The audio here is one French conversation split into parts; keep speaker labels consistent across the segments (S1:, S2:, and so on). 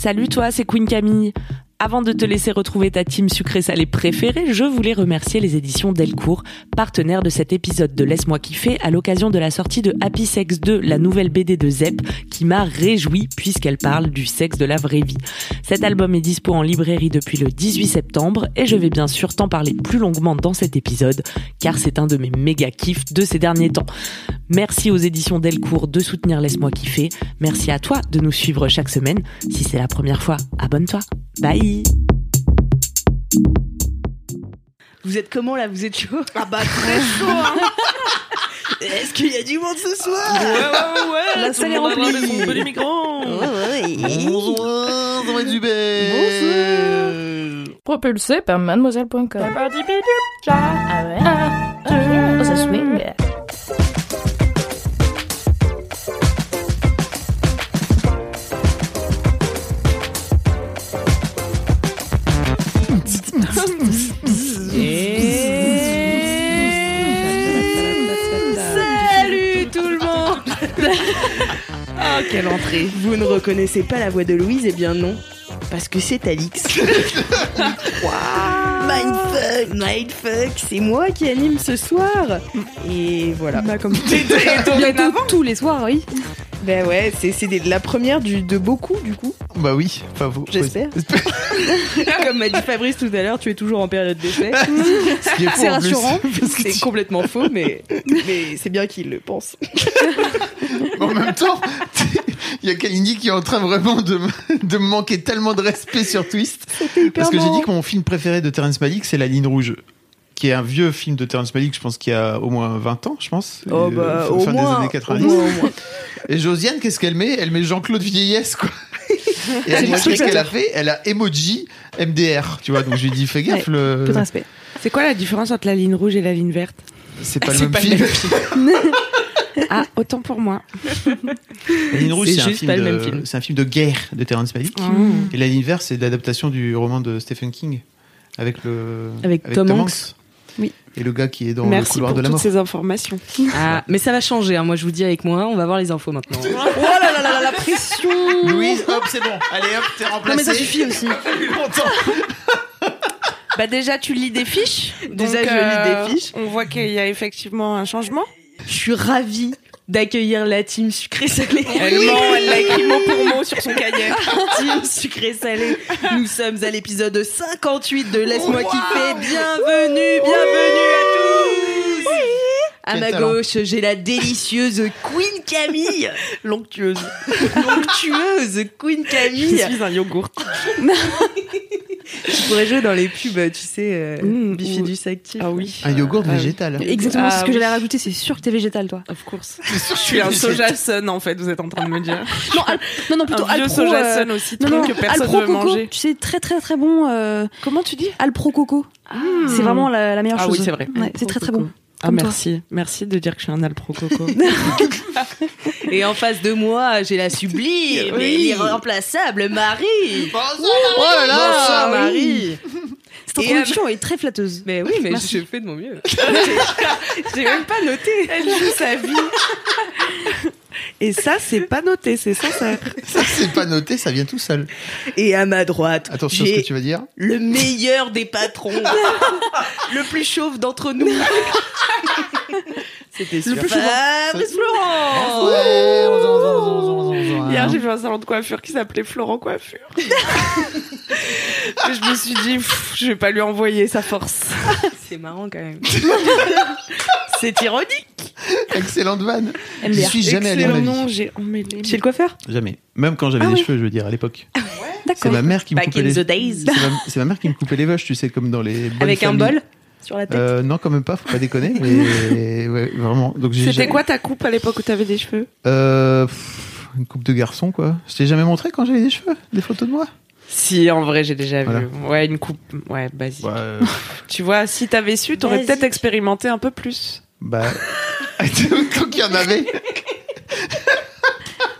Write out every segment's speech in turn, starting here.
S1: Salut toi, c'est Queen Camille. Avant de te laisser retrouver ta team sucré-salé préférée, je voulais remercier les éditions Delcourt, partenaires de cet épisode de Laisse-moi kiffer à l'occasion de la sortie de Happy Sex 2, la nouvelle BD de Zep, qui m'a réjoui puisqu'elle parle du sexe de la vraie vie. Cet album est dispo en librairie depuis le 18 septembre et je vais bien sûr t'en parler plus longuement dans cet épisode, car c'est un de mes méga kiffs de ces derniers temps. Merci aux éditions Delcourt de soutenir Laisse-moi kiffer. Merci à toi de nous suivre chaque semaine. Si c'est la première fois, abonne-toi. Bye
S2: Vous êtes comment là? Vous êtes chaud?
S3: Ah bah très chaud hein.
S2: Est-ce qu'il y a du monde ce soir?
S1: Ouais, ouais, ouais,
S2: La salle est remplie.
S1: les micros.
S3: Bonsoir, dans les Bonsoir
S4: Propulsé par mademoiselle.com. Ah ouais Oh, ça swing.
S2: Oh quelle entrée Vous ne reconnaissez pas la voix de Louise Eh bien non, parce que c'est Alix. Mindfuck, mindfuck, c'est moi qui anime ce soir. Et voilà.
S3: Bah comme
S2: Bientôt
S3: tous les soirs, oui.
S2: Ben ouais, c'est la première du, de beaucoup du coup,
S3: Bah oui, enfin vous.
S2: j'espère. Comme m'a dit Fabrice tout à l'heure, tu es toujours en période d'essai. C'est rassurant.
S3: parce que
S2: C'est
S3: tu-
S2: complètement faux, mais, mais c'est bien qu'il le pense.
S3: En même temps, il y a Kalindi qui est en train vraiment de, me- de me manquer tellement de respect sur Twist. Parce que j'ai dit que mon film préféré de Terrence Malick, c'est La Ligne Rouge. Qui est un vieux film de Terrence Malick, je pense qu'il y a au moins 20 ans, je pense.
S2: Oh
S3: Euh,
S2: bah,
S3: fin
S2: au
S3: des
S2: moins,
S3: années
S2: au
S3: 90.
S2: moins, au moins.
S3: Et Josiane, qu'est-ce qu'elle met? Elle met Jean-Claude Vieillesse, quoi. Et elle qu'est-ce qu'elle a fait? Elle a emoji MDR, tu vois. Donc je lui ai dit, fais gaffe, le...
S2: Peu de respect.
S1: C'est quoi la différence entre la ligne rouge et la ligne verte?
S3: C'est pas le même
S1: pas le
S3: film.
S1: Ah, autant pour moi.
S3: La ligne rouge,
S2: C'est
S3: un,
S2: juste
S3: film
S2: pas le
S3: de-
S2: même film.
S3: c'est un film de guerre de Terrence Malick.
S1: Mmh.
S3: Et la ligne verte, c'est l'adaptation du roman de Stephen King avec le
S2: Avec Tom Hanks. Oui.
S3: Et le gars qui est dans le couloir
S1: pour
S3: de la
S1: toutes
S3: mort.
S1: ces informations.
S2: Ah, mais ça va changer, hein. moi je vous dis avec moi, on va voir les infos maintenant. oh là là là là, la pression
S3: Louise, hop, c'est bon. Allez, hop, t'es remplacée.
S2: Non mais ça suffit aussi.
S1: Bah déjà, tu lis des fiches.
S2: Déjà, je
S1: euh,
S2: lis des fiches.
S1: On voit qu'il y a effectivement un changement.
S2: Je suis ravie d'accueillir la team sucré-salé.
S1: Elle ment, elle l'a écrit mot pour mot sur son cahier.
S2: Team sucré-salé. Nous sommes à l'épisode 58 de Laisse-moi kiffer. Bienvenue, bienvenue à tous. À
S3: Quel
S2: ma
S3: talent.
S2: gauche, j'ai la délicieuse Queen Camille. L'onctueuse. L'onctueuse Queen
S1: Je
S2: Camille.
S1: suis un yogourt.
S2: Je pourrais jouer dans les pubs, tu sais, euh,
S1: Mmh,
S2: Bifidus Actif.
S1: Ah oui.
S3: Un yogourt
S1: Ah oui.
S3: végétal.
S4: Exactement,
S1: Ah
S4: ce que
S1: oui.
S4: j'allais rajouter, c'est sûr que t'es végétal, toi.
S1: Of course. Je suis un soja sun en fait, vous êtes en train de me dire.
S4: Non, al- non, non, plutôt
S1: un vieux
S4: Alpro.
S1: soja
S4: euh,
S1: sun aussi,
S4: non,
S1: truc
S4: non,
S1: que personne
S4: Alpro
S1: veut
S4: Coco,
S1: manger.
S4: tu sais, très très très bon. Euh,
S1: Comment tu dis?
S4: Alpro Coco. C'est vraiment la, la meilleure
S1: Ah
S4: chose.
S1: oui, c'est vrai.
S4: Ouais, c'est très très bon.
S1: Ah
S4: Comme toi.
S1: merci, merci de dire que je suis un alpro coco.
S2: Et en face de moi, j'ai la sublime
S1: Oui.
S2: et l'irremplaçable Marie.
S3: Oh là là
S2: Bonsoir
S4: oui.
S2: Marie.
S4: Cette
S2: Et
S4: introduction est très flatteuse.
S2: Mais oui, mais
S4: Merci.
S2: je fais de mon mieux. J'ai même pas noté.
S1: Elle joue sa vie. Et ça, c'est pas noté, c'est sincère.
S3: Ça, c'est pas noté, ça vient tout seul.
S2: Et à ma droite,
S3: Attention à ce que tu vas dire.
S2: le meilleur des patrons, le plus chauve d'entre nous. C'était sûr.
S4: plus chauve.
S2: Fabrice Florent.
S3: Ouais, on on on
S1: Hier, j'ai fait un salon de coiffure qui s'appelait Florent Coiffure. Et je me suis dit, pff, je vais pas lui envoyer sa force.
S2: C'est marrant quand même. C'est ironique.
S3: Excellente vanne. Je suis jamais allé en ma
S1: Excellent nom, j'ai emmêlé.
S2: Chez le coiffeur?
S3: Jamais. Même quand j'avais
S2: Ah
S3: des
S2: oui.
S3: cheveux, je veux dire, à l'époque. C'est
S4: D'accord.
S3: ma mère qui me
S2: Back
S3: coupait
S2: in
S3: les
S2: the days.
S3: C'est ma, c'est ma mère qui me coupait les vaches, tu sais, comme dans les
S2: Avec un
S3: familles.
S2: bol?
S5: Sur la tête.
S3: Euh, non, quand même pas, faut pas déconner. Mais ouais, vraiment. Donc j'ai
S1: C'était quoi ta coupe à l'époque où t'avais des cheveux?
S3: Euh, pff, Une coupe de garçon, quoi. Je t'ai jamais montré quand j'avais des cheveux, des photos de moi?
S1: Si, en vrai, j'ai déjà
S3: Voilà.
S1: vu. Ouais, une coupe, ouais, basique.
S3: Ouais, euh,
S1: Tu vois, si t'avais su, t'aurais peut-être expérimenté un peu plus.
S3: bah. Tant qu'il y en avait,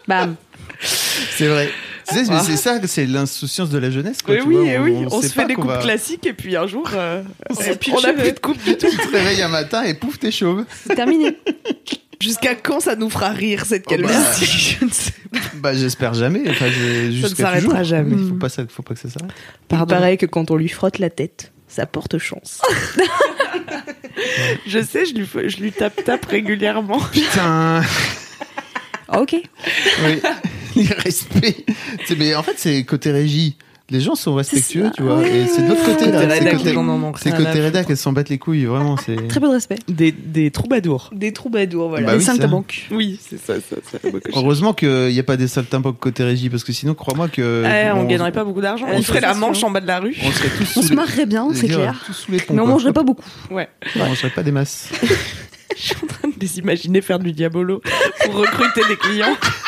S5: Bam.
S3: c'est vrai. Sais, mais c'est ça, c'est l'insouciance de la jeunesse, quoi. Tu
S1: oui,
S3: vois,
S1: et oui, on,
S3: sait
S1: se fait des coupes
S3: va-
S1: classiques et puis un jour, euh, on
S5: plus
S1: on a plus de coupe du tout.
S3: Tu te réveilles un matin et pouf, t'es chauve.
S5: C'est terminé.
S1: Jusqu'à quand ça nous fera rire cette
S3: Oh, bah.
S1: calvitie Je ne sais pas.
S3: Bah, j'espère jamais. Enfin, j'ai- jusqu'à
S1: s'arrêtera jamais.
S3: Mais faut pas, ça, faut pas que ça s'arrête.
S5: Il paraît que quand on lui frotte la tête, ça porte chance.
S1: Je sais, je lui, je lui tape tape régulièrement.
S3: Putain.
S5: Ah, ok.
S3: Oui. Les respects. C'est- Mais en fait, c'est côté régie. Les gens sont respectueux, tu vois.
S5: Ouais,
S3: et c'est de l'autre côté, là. C'est côté, rédac, elles s'en battent les couilles, vraiment. C'est.
S5: Très peu de respect.
S1: Des, des troubadours.
S5: Des troubadours, voilà.
S3: Bah
S5: des
S3: oui,
S5: saltimbanques.
S1: Oui, c'est ça, ça, ça.
S3: Heureusement qu'il n'y a pas des saltimbanques côté régie, parce que sinon, crois-moi que.
S1: Ouais, on
S3: on-
S1: gagnerait pas beaucoup d'argent. On ferait la manche en bas de la rue.
S3: On serait tous
S5: On
S3: sous
S5: se marrerait bien, c'est clair. Mais on
S3: quoi.
S5: mangerait pas beaucoup.
S1: Ouais.
S3: On mangerait pas des masses.
S1: Je suis en train de les imaginer faire du diabolo pour recruter des clients.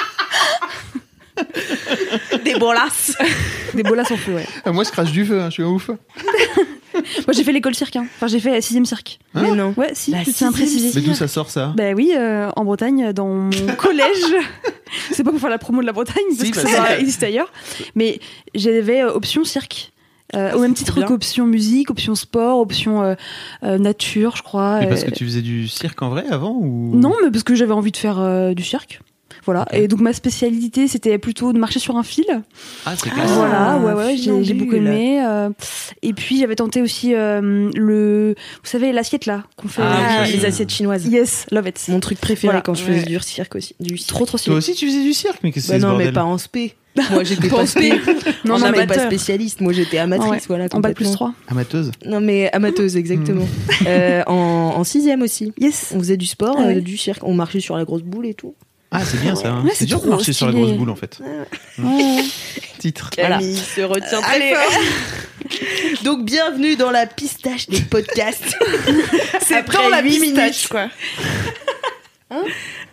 S5: Des bolasses. Des bolasses en feu, ouais.
S3: Ah, moi, je crache du feu, hein, je suis un ouf.
S5: Moi, j'ai fait l'école cirque. hein. Enfin, j'ai fait la sixième cirque.
S3: Hein
S5: Mais non. Ouais, si,
S1: La
S5: je tiens à
S1: sixième
S5: préciser.
S3: Mais d'où ça sort ça?
S5: Bah oui, euh, en Bretagne, dans mon collège. c'est pas pour faire la promo de la Bretagne, parce
S3: Si,
S5: que
S3: parce
S5: ça existe ailleurs. Mais j'avais euh, option cirque. Euh, au même titre
S1: bien.
S5: qu'option musique, option sport, option euh, euh, nature, je crois.
S3: Mais parce
S5: euh,
S3: que tu faisais du cirque en vrai avant ou?
S5: Non, mais parce que j'avais envie de faire euh, du cirque. Voilà.
S3: Ok.
S5: Et donc ma spécialité, c'était plutôt de marcher sur un fil.
S3: Ah, c'est
S1: Ah.
S3: classe.
S5: voilà, ouais, ouais, j'ai-
S1: funambule.
S5: beaucoup aimé. euh, et puis j'avais tenté aussi euh, le, vous savez, l'assiette là qu'on fait.
S1: Ah oui.
S5: les assiettes chinoises. Yes, love it.
S2: Mon truc préféré
S5: Voilà.
S2: quand je
S1: Ouais.
S2: faisais du cirque aussi. Du cirque.
S5: Trop trop
S3: Toi
S5: stylé.
S3: aussi, tu faisais du cirque, mais qu'est-ce que
S2: Bah
S3: c'est ce
S2: non, mais
S3: bordel
S2: pas en spé. Moi, j'étais
S5: Pas spé. Non,
S2: Non,
S5: mais
S2: pas spécialiste. Moi, j'étais amatrice,
S5: Ouais.
S2: voilà.
S5: En bac plus
S2: complètement.
S5: 3.
S3: Amateuse.
S2: Non, mais amateuse, exactement. Euh, en, en sixième aussi.
S5: Yes.
S2: On faisait du sport,
S5: Ah ouais.
S2: euh, du cirque. On marchait sur la grosse boule et tout.
S3: Ah, c'est bien ça. hein.
S5: Ouais,
S3: c'est dur de marcher sur la grosse boule en fait.
S5: Ouais.
S3: Titre.
S2: Camille se retient très
S5: Allez.
S2: fort. Donc, bienvenue dans la pistache des podcasts.
S1: C'est
S2: Après
S1: dans la pistache, quoi.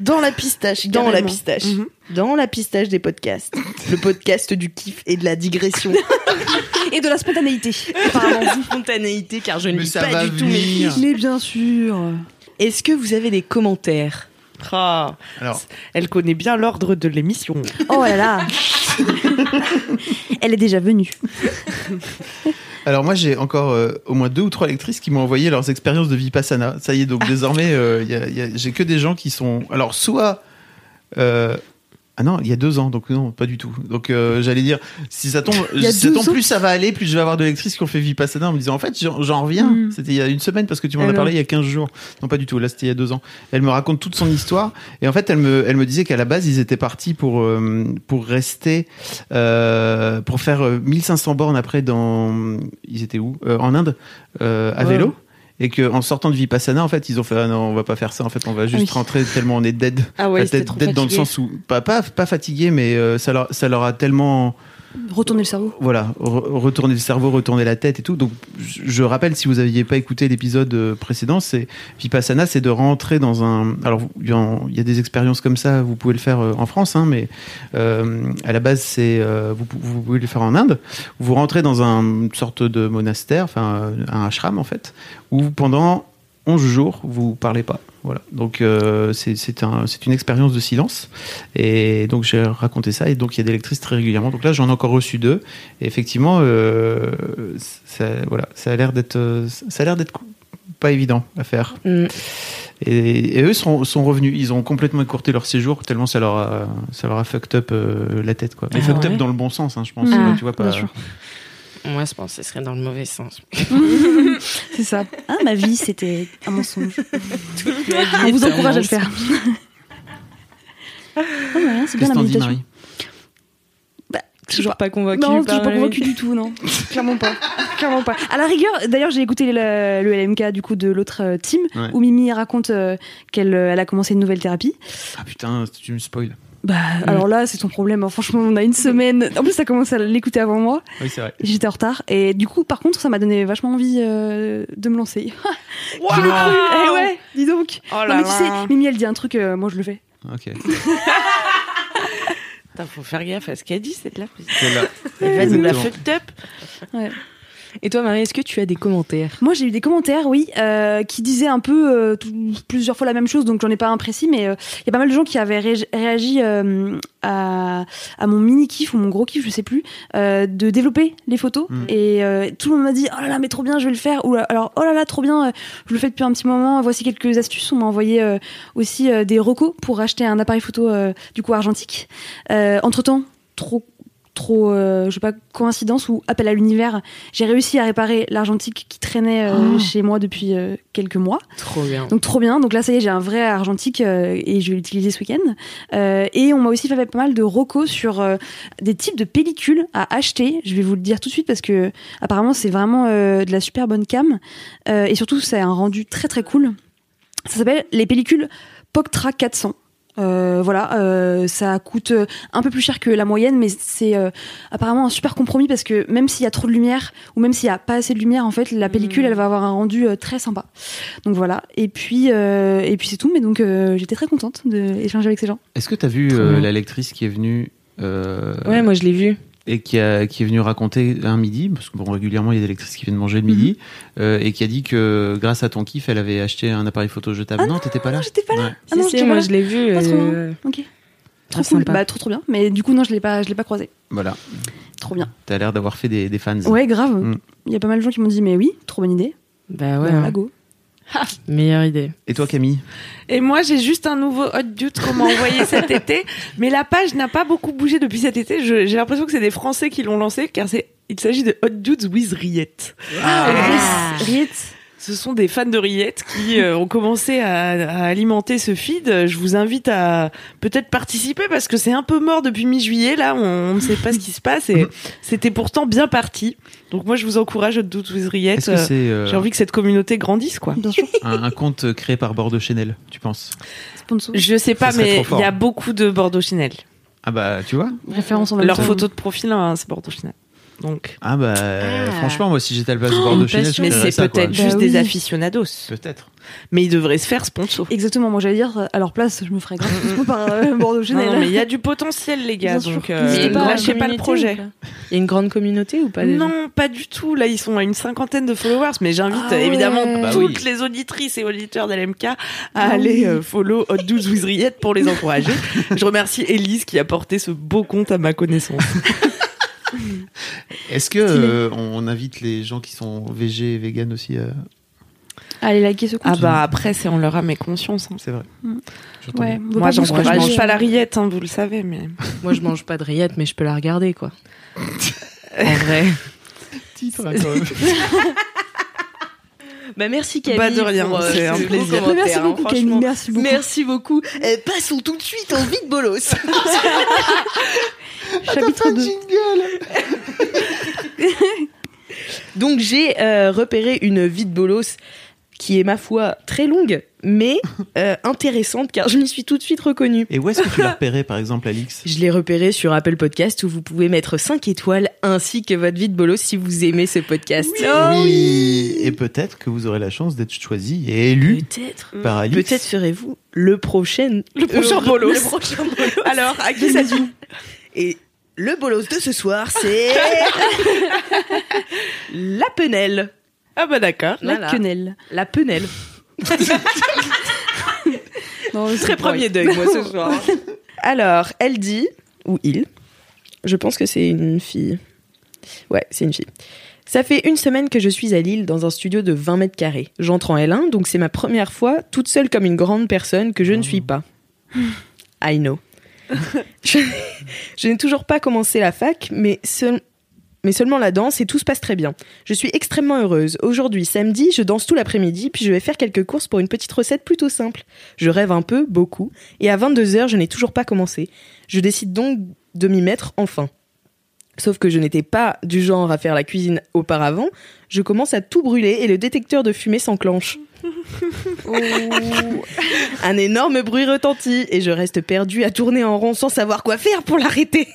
S2: Dans la pistache, dans la pistache.
S1: Mhm.
S2: Dans la pistache des podcasts. Le podcast du kiff et de la digression.
S5: Et de la spontanéité.
S2: Apparemment, spontanéité, car je ne lis pas du tout mes.
S5: Mais bien sûr.
S2: Est-ce que vous avez des commentaires?
S1: Ah,
S3: Alors,
S1: elle connaît bien l'ordre de l'émission.
S5: Oh là là. Elle est déjà venue.
S3: alors moi j'ai encore euh, au moins deux ou trois lectrices qui m'ont envoyé leurs expériences de Vipassana. Ça y est, donc désormais euh, il y a- il y a- j'ai que des gens qui sont. Alors soit. euh, ah non, il y a deux ans, donc non, pas du tout. Donc euh, j'allais dire, si ça tombe, si ça tombe plus ça va aller, plus je vais avoir de lectrices qui ont fait Vipassana en me disant, en fait, j'en reviens.
S5: Mm.
S3: C'était il y a une semaine parce que tu m'en
S2: Ah
S3: as parlé il y a 15 jours. Non, pas du tout, là c'était il y a deux ans. Elle me raconte toute son histoire. Et en fait, elle me, elle me disait qu'à la base, ils étaient partis pour, euh, pour rester, euh, pour faire euh, 1500 bornes après dans. Ils étaient où? Euh, En Inde, euh, à
S2: Ouais.
S3: vélo. Et qu'en sortant de Vipassana, en fait, ils ont fait ah non, on va pas faire ça. En fait, on va juste
S5: oui.
S3: rentrer tellement on est dead.
S2: Ah ouais,
S3: Enfin, dead, dead dans le sens où pas pas, pas fatigué, mais euh, ça leur ça leur a tellement
S5: Retourner le cerveau.
S3: voilà re- retourner le cerveau, retourner la tête et tout. Donc je, rappelle si vous aviez pas écouté l'épisode euh, précédent, c'est Vipassana, c'est de rentrer dans un. Alors il y, a des expériences comme ça, vous pouvez le faire euh, en France, hein, mais euh, à la base c'est vous, pou- vous pouvez le faire en Inde. Vous rentrez dans un, une sorte de monastère, enfin un ashram en fait, où pendant 11 jours vous parlez pas. Voilà. Donc euh, c'est c'est un, c'est une expérience de silence. Et donc j'ai raconté ça. Et donc il y a des lectrices très régulièrement. Donc là j'en ai encore reçu deux. Et effectivement, euh, ça, voilà, ça a l'air d'être, euh, ça a l'air d'être pas évident à faire.
S2: Mm.
S3: Et, et eux sont, sont revenus. Ils ont complètement écourté leur séjour tellement ça leur a, ça leur a fucked up euh, la tête quoi. Mais
S1: Ah
S3: fucked
S1: ouais.
S3: up dans le bon sens, hein, je pense.
S5: Ah,
S3: tu vois pas.
S2: Moi, je pense que ce serait dans le mauvais sens.
S5: C'est ça. Ah, ma vie, c'était un mensonge. On vous encourage à le faire. Ouais, c'est bien la méditation.
S3: Marie?
S2: Toujours pas convaincu.
S5: Non, je
S2: par
S5: suis pas
S2: la
S5: convaincue du tout, non. Clairement pas. Clairement pas. À la rigueur, d'ailleurs, j'ai écouté le, le LMK du coup de l'autre euh, team
S3: Ouais.
S5: où Mimi raconte euh, qu'elle euh, elle a commencé une nouvelle thérapie.
S3: Ah putain, tu me spoil.
S5: Bah, alors là, c'est ton problème. hein. Franchement, on a une semaine. En plus, t'as commencé à l'écouter avant moi.
S3: Oui, c'est vrai.
S5: J'étais en retard. Et du coup, par contre, ça m'a donné vachement envie euh, de me lancer.
S1: Waouh
S5: Eh ouais, dis donc.
S1: Oh
S5: non,
S1: là
S5: mais tu sais. Mimi, elle dit un truc, euh, moi je le fais.
S3: Ok.
S1: Putain, faut faire gaffe à ce qu'elle dit, cette là.
S3: C'est là.
S1: Elle va nous la fucked up.
S5: Ouais.
S2: Et toi, Marie, est-ce que tu as des commentaires?
S5: Moi, j'ai eu des commentaires, oui, euh, qui disaient un peu euh, tout- plusieurs fois la même chose, donc j'en ai pas un précis, mais euh, il y a pas mal de gens qui avaient ré- réagi euh, à, à mon mini kiff ou mon gros kiff, je sais plus, euh, de développer les photos.
S3: Mm.
S5: Et euh, tout le monde m'a dit oh là là, mais trop bien, je vais le faire. Ou alors oh là là, trop bien, je le fais depuis un petit moment. Voici quelques astuces. On m'a envoyé euh, aussi euh, des recos pour acheter un appareil photo euh, du coup argentique. entre temps, trop trop euh, je sais pas coïncidence ou appel à l'univers. J'ai réussi à réparer l'argentique qui traînait euh,
S2: Oh.
S5: chez moi depuis euh, quelques mois.
S2: Trop bien.
S5: donc trop bien. Donc là ça y est j'ai un vrai argentique euh, et je vais l'utiliser ce week-end. Et on m'a aussi fait pas mal de recos sur des types de pellicules à acheter. Je vais vous le dire tout de suite parce que apparemment c'est vraiment de la super bonne cam. Et surtout c'est un rendu très très cool. Ça s'appelle les pellicules Poctra 400 euh, voilà, euh, ça coûte euh, un peu plus cher que la moyenne, mais c'est euh, apparemment un super compromis parce que même s'il y a trop de lumière ou même s'il y a pas assez de lumière, en fait, la pellicule, elle va avoir un rendu euh, très sympa. Donc voilà. Et puis euh, et puis c'est tout. Mais donc euh, j'étais très contente d'échanger avec ces gens.
S3: Est-ce que tu as vu euh, la lectrice qui est venue euh,
S2: Ouais, moi je l'ai vu.
S3: Et qui, a, qui est venue raconter un midi, parce que bon, régulièrement il y a des lectrices qui viennent manger le midi, euh, et qui a dit que grâce à ton kiff, elle avait acheté un appareil photo jetable.
S5: Ah
S3: non, t'étais pas là
S5: j'étais pas là.
S3: Ouais.
S5: Ah non,
S2: si, si, moi
S5: pas
S2: je l'ai vu.
S5: Ah, trop
S2: euh,
S5: Ok. Trop
S2: Ah,
S5: cool.
S2: sympa.
S5: Bah trop trop bien. Mais du coup non, je l'ai pas, je l'ai pas croisé.
S3: Voilà,
S5: Trop bien.
S3: t'as l'air d'avoir fait des, des fans.
S5: Ouais, grave.
S3: Mm.
S5: Il y a pas mal de gens qui m'ont dit mais oui, trop bonne idée.
S2: Bah ouais,
S5: Bah,
S2: hein.
S5: go.
S2: meilleure idée.
S3: Et toi Camille?
S1: Et moi, j'ai juste un nouveau hot dude qu'on m'a envoyé cet été, mais la page n'a pas beaucoup bougé depuis cet été. Je- J'ai l'impression que c'est des Français qui l'ont lancé, car c'est il s'agit de Hot Dudes with Riette.
S5: Ah. Riette.
S1: Ce sont des fans de Riette qui euh, ont commencé à, à alimenter ce feed. Je vous invite à peut-être participer parce que c'est un peu mort depuis mi-juillet. Là, on, on ne sait pas ce qui se passe et c'était pourtant bien parti. Donc moi, je vous encourage Hot Dudes with
S3: c'est euh,
S1: J'ai envie que cette communauté grandisse, quoi.
S5: Bien sûr.
S3: un, un compte créé par Bordeaux Chanel, tu penses?
S5: Sponsor.
S1: Je sais pas, mais il y a beaucoup de Bordeaux Chanel.
S3: Ah bah tu vois
S5: Référence en même
S1: Leur
S5: temps.
S1: photo de profil, hein, c'est Bordeaux Chanel. Donc,
S3: Ah bah franchement moi si j'étais à la place de Bordeaux Chanel, je
S1: mais c'est peut-être juste
S5: Bah
S1: des
S5: oui.
S1: aficionados.
S3: Peut-être.
S1: Mais ils devraient se faire sponsor.
S5: Exactement, moi j'allais dire, à leur place, je me ferais grave par euh, Bordeaux
S1: Non,
S5: Chanel.
S1: non, mais il y a du potentiel, les gars. Donc,
S5: Mais
S1: euh,
S5: pas
S1: lâchez pas le projet.
S2: Il y a une grande communauté ou pas
S1: Non, pas du tout. Là, ils sont à une cinquantaine de followers, mais j'invite
S5: Ah ouais.
S1: évidemment
S3: Bah
S1: toutes
S3: oui.
S1: les auditrices et auditeurs d'LMK à
S5: Ah
S1: aller
S5: oui.
S1: euh, follow Hot Dudes with Riette pour les encourager. Je remercie Elise qui a porté ce beau compte à ma connaissance.
S3: Est-ce que euh, on invite les gens qui sont végé et vegan aussi euh,
S5: Allez, liker ce compte.
S1: Ah bah après, c'est en leur âme et conscience. hein.
S3: C'est vrai.
S5: Mm. Ouais, on
S1: Moi, j'encourage
S5: encourager.
S1: pas la Riette, hein, vous le savez, mais.
S2: Moi je mange pas de rillettes, mais je peux la regarder quoi. en vrai.
S3: Titre, hein, quand même.
S2: Bah merci Camille.
S1: Pas de rien,
S2: euh,
S1: c'est un plaisir.
S5: Merci
S2: hein,
S5: beaucoup, Camille.
S2: franchement.
S5: Merci beaucoup.
S2: Merci beaucoup. Euh, passons tout de suite en vide bolos.
S5: Chapitre 2.
S2: Donc j'ai euh, repéré une vie de bolos qui est ma foi très longue, mais euh, intéressante car je m'y suis tout de suite reconnue.
S3: Et où est-ce que tu l'as repéré par exemple Alix?
S2: Je l'ai repéré sur Apple Podcast où vous pouvez mettre 5 étoiles ainsi que votre vie de bolos si vous aimez ce podcast.
S3: Oui. Et peut-être que vous aurez la chance d'être choisi et élu
S2: Peut-être.
S3: par Alix.
S2: Peut-être serez-vous le prochain
S1: Le prochain
S2: euh,
S1: bolos.
S2: Le prochain bolos.
S1: Alors, à qui ça dit
S2: Et le bolos de ce soir, c'est la penelle.
S1: Ah bah d'accord.
S5: La
S2: Voilà.
S5: quenelle.
S2: La penelle.
S5: Non, c'est
S2: Très premier deuil, moi, ce soir. Alors, elle dit, ou il, je pense que c'est une fille. Ouais, c'est une fille. Ça fait une semaine que je suis à Lille dans un studio de 20 mètres carrés. J'entre en L1, donc c'est ma première fois toute seule comme une grande personne que je ne suis pas. I know. je n'ai toujours pas commencé la fac, mais, mais seulement la danse et tout se passe très bien. Je suis extrêmement heureuse. Aujourd'hui, samedi, je danse tout l'après-midi, puis je vais faire quelques courses pour une petite recette plutôt simple. Je rêve un peu, beaucoup, et à 22h, je n'ai toujours pas commencé. Je décide donc de m'y mettre enfin. Sauf que je n'étais pas du genre à faire la cuisine auparavant, je commence à tout brûler et le détecteur de fumée s'enclenche. Un énorme bruit retentit et je reste perdue à tourner en rond sans savoir quoi faire pour l'arrêter.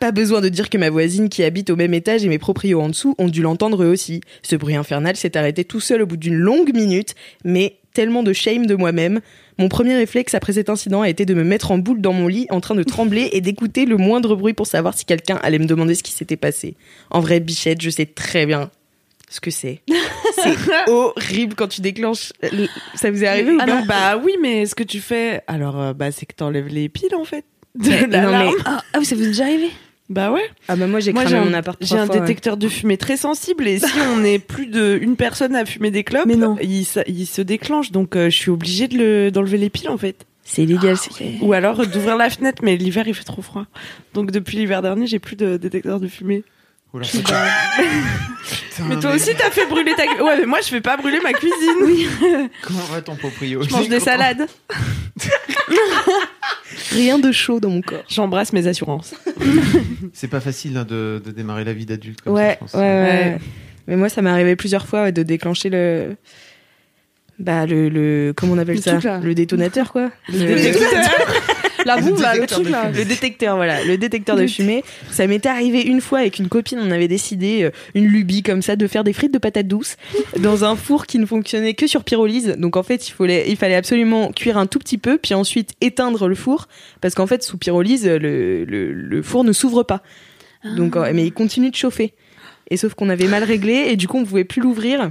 S2: Pas besoin de dire que ma voisine qui habite au même étage et mes proprios en dessous ont dû l'entendre eux aussi. Ce bruit infernal s'est arrêté tout seul au bout d'une longue minute, mais tellement de shame de moi-même. Mon premier réflexe après cet incident a été de me mettre en boule dans mon lit en train de trembler et d'écouter le moindre bruit pour savoir si quelqu'un allait me demander ce qui s'était passé. En vrai, bichette, je sais très bien ce que c'est. C'est horrible quand tu déclenches. le- Ça vous est arrivé ou
S1: Ah
S2: pas
S1: non, bah oui, mais ce que tu fais, alors euh, bah c'est que t'enlèves les piles en fait. De
S2: Mais-
S1: la
S2: non, mais-
S1: lampe.
S5: Ah, ah oui, ça vous est déjà arrivé?
S1: Bah ouais.
S2: Ah bah moi j'ai cramé mon appart
S1: j'ai un
S2: fois, ouais.
S1: détecteur de fumée très sensible et si on est plus de une personne à fumer des clopes,
S5: Mais non.
S1: Il, se- il se déclenche donc euh, je suis obligée de le- d'enlever les piles en fait.
S2: C'est illégal. c'est-
S1: Ou alors d'ouvrir la fenêtre mais l'hiver il fait trop froid. Donc depuis l'hiver dernier j'ai plus de détecteur de fumée.
S3: Oula,
S1: Bah, mais toi aussi t'as fait brûler ta cu- Ouais mais moi je fais pas brûler ma cuisine. Oui.
S3: Comment va ton proprio
S1: Je mange des salades.
S2: Rien de chaud dans mon corps.
S1: J'embrasse mes assurances.
S3: C'est pas facile hein, de, de démarrer la vie d'adulte comme
S2: Ouais,
S3: ça,
S2: ouais,
S3: je pense.
S2: ouais, Mais moi, ça m'est arrivé plusieurs fois ouais, de déclencher le. Bah, le. le comment on appelle
S5: Le
S2: ça
S5: truc.
S2: Le détonateur, quoi. Le,
S5: La bombe, là, le
S3: détecteur
S5: truc
S3: de
S5: là.
S2: le détecteur, voilà. Le détecteur de fumée. Ça m'était arrivé une fois avec une copine. On avait décidé, euh, une lubie comme ça, de faire des frites de patates douces dans un four qui ne fonctionnait que sur pyrolyse. Donc, en fait, il fallait, il fallait absolument cuire un tout petit peu, puis ensuite éteindre le four. Parce qu'en fait, sous pyrolyse, le, le, le four ne s'ouvre pas. Donc, euh, mais il continue de chauffer. Et sauf qu'on avait mal réglé et du coup on pouvait plus l'ouvrir.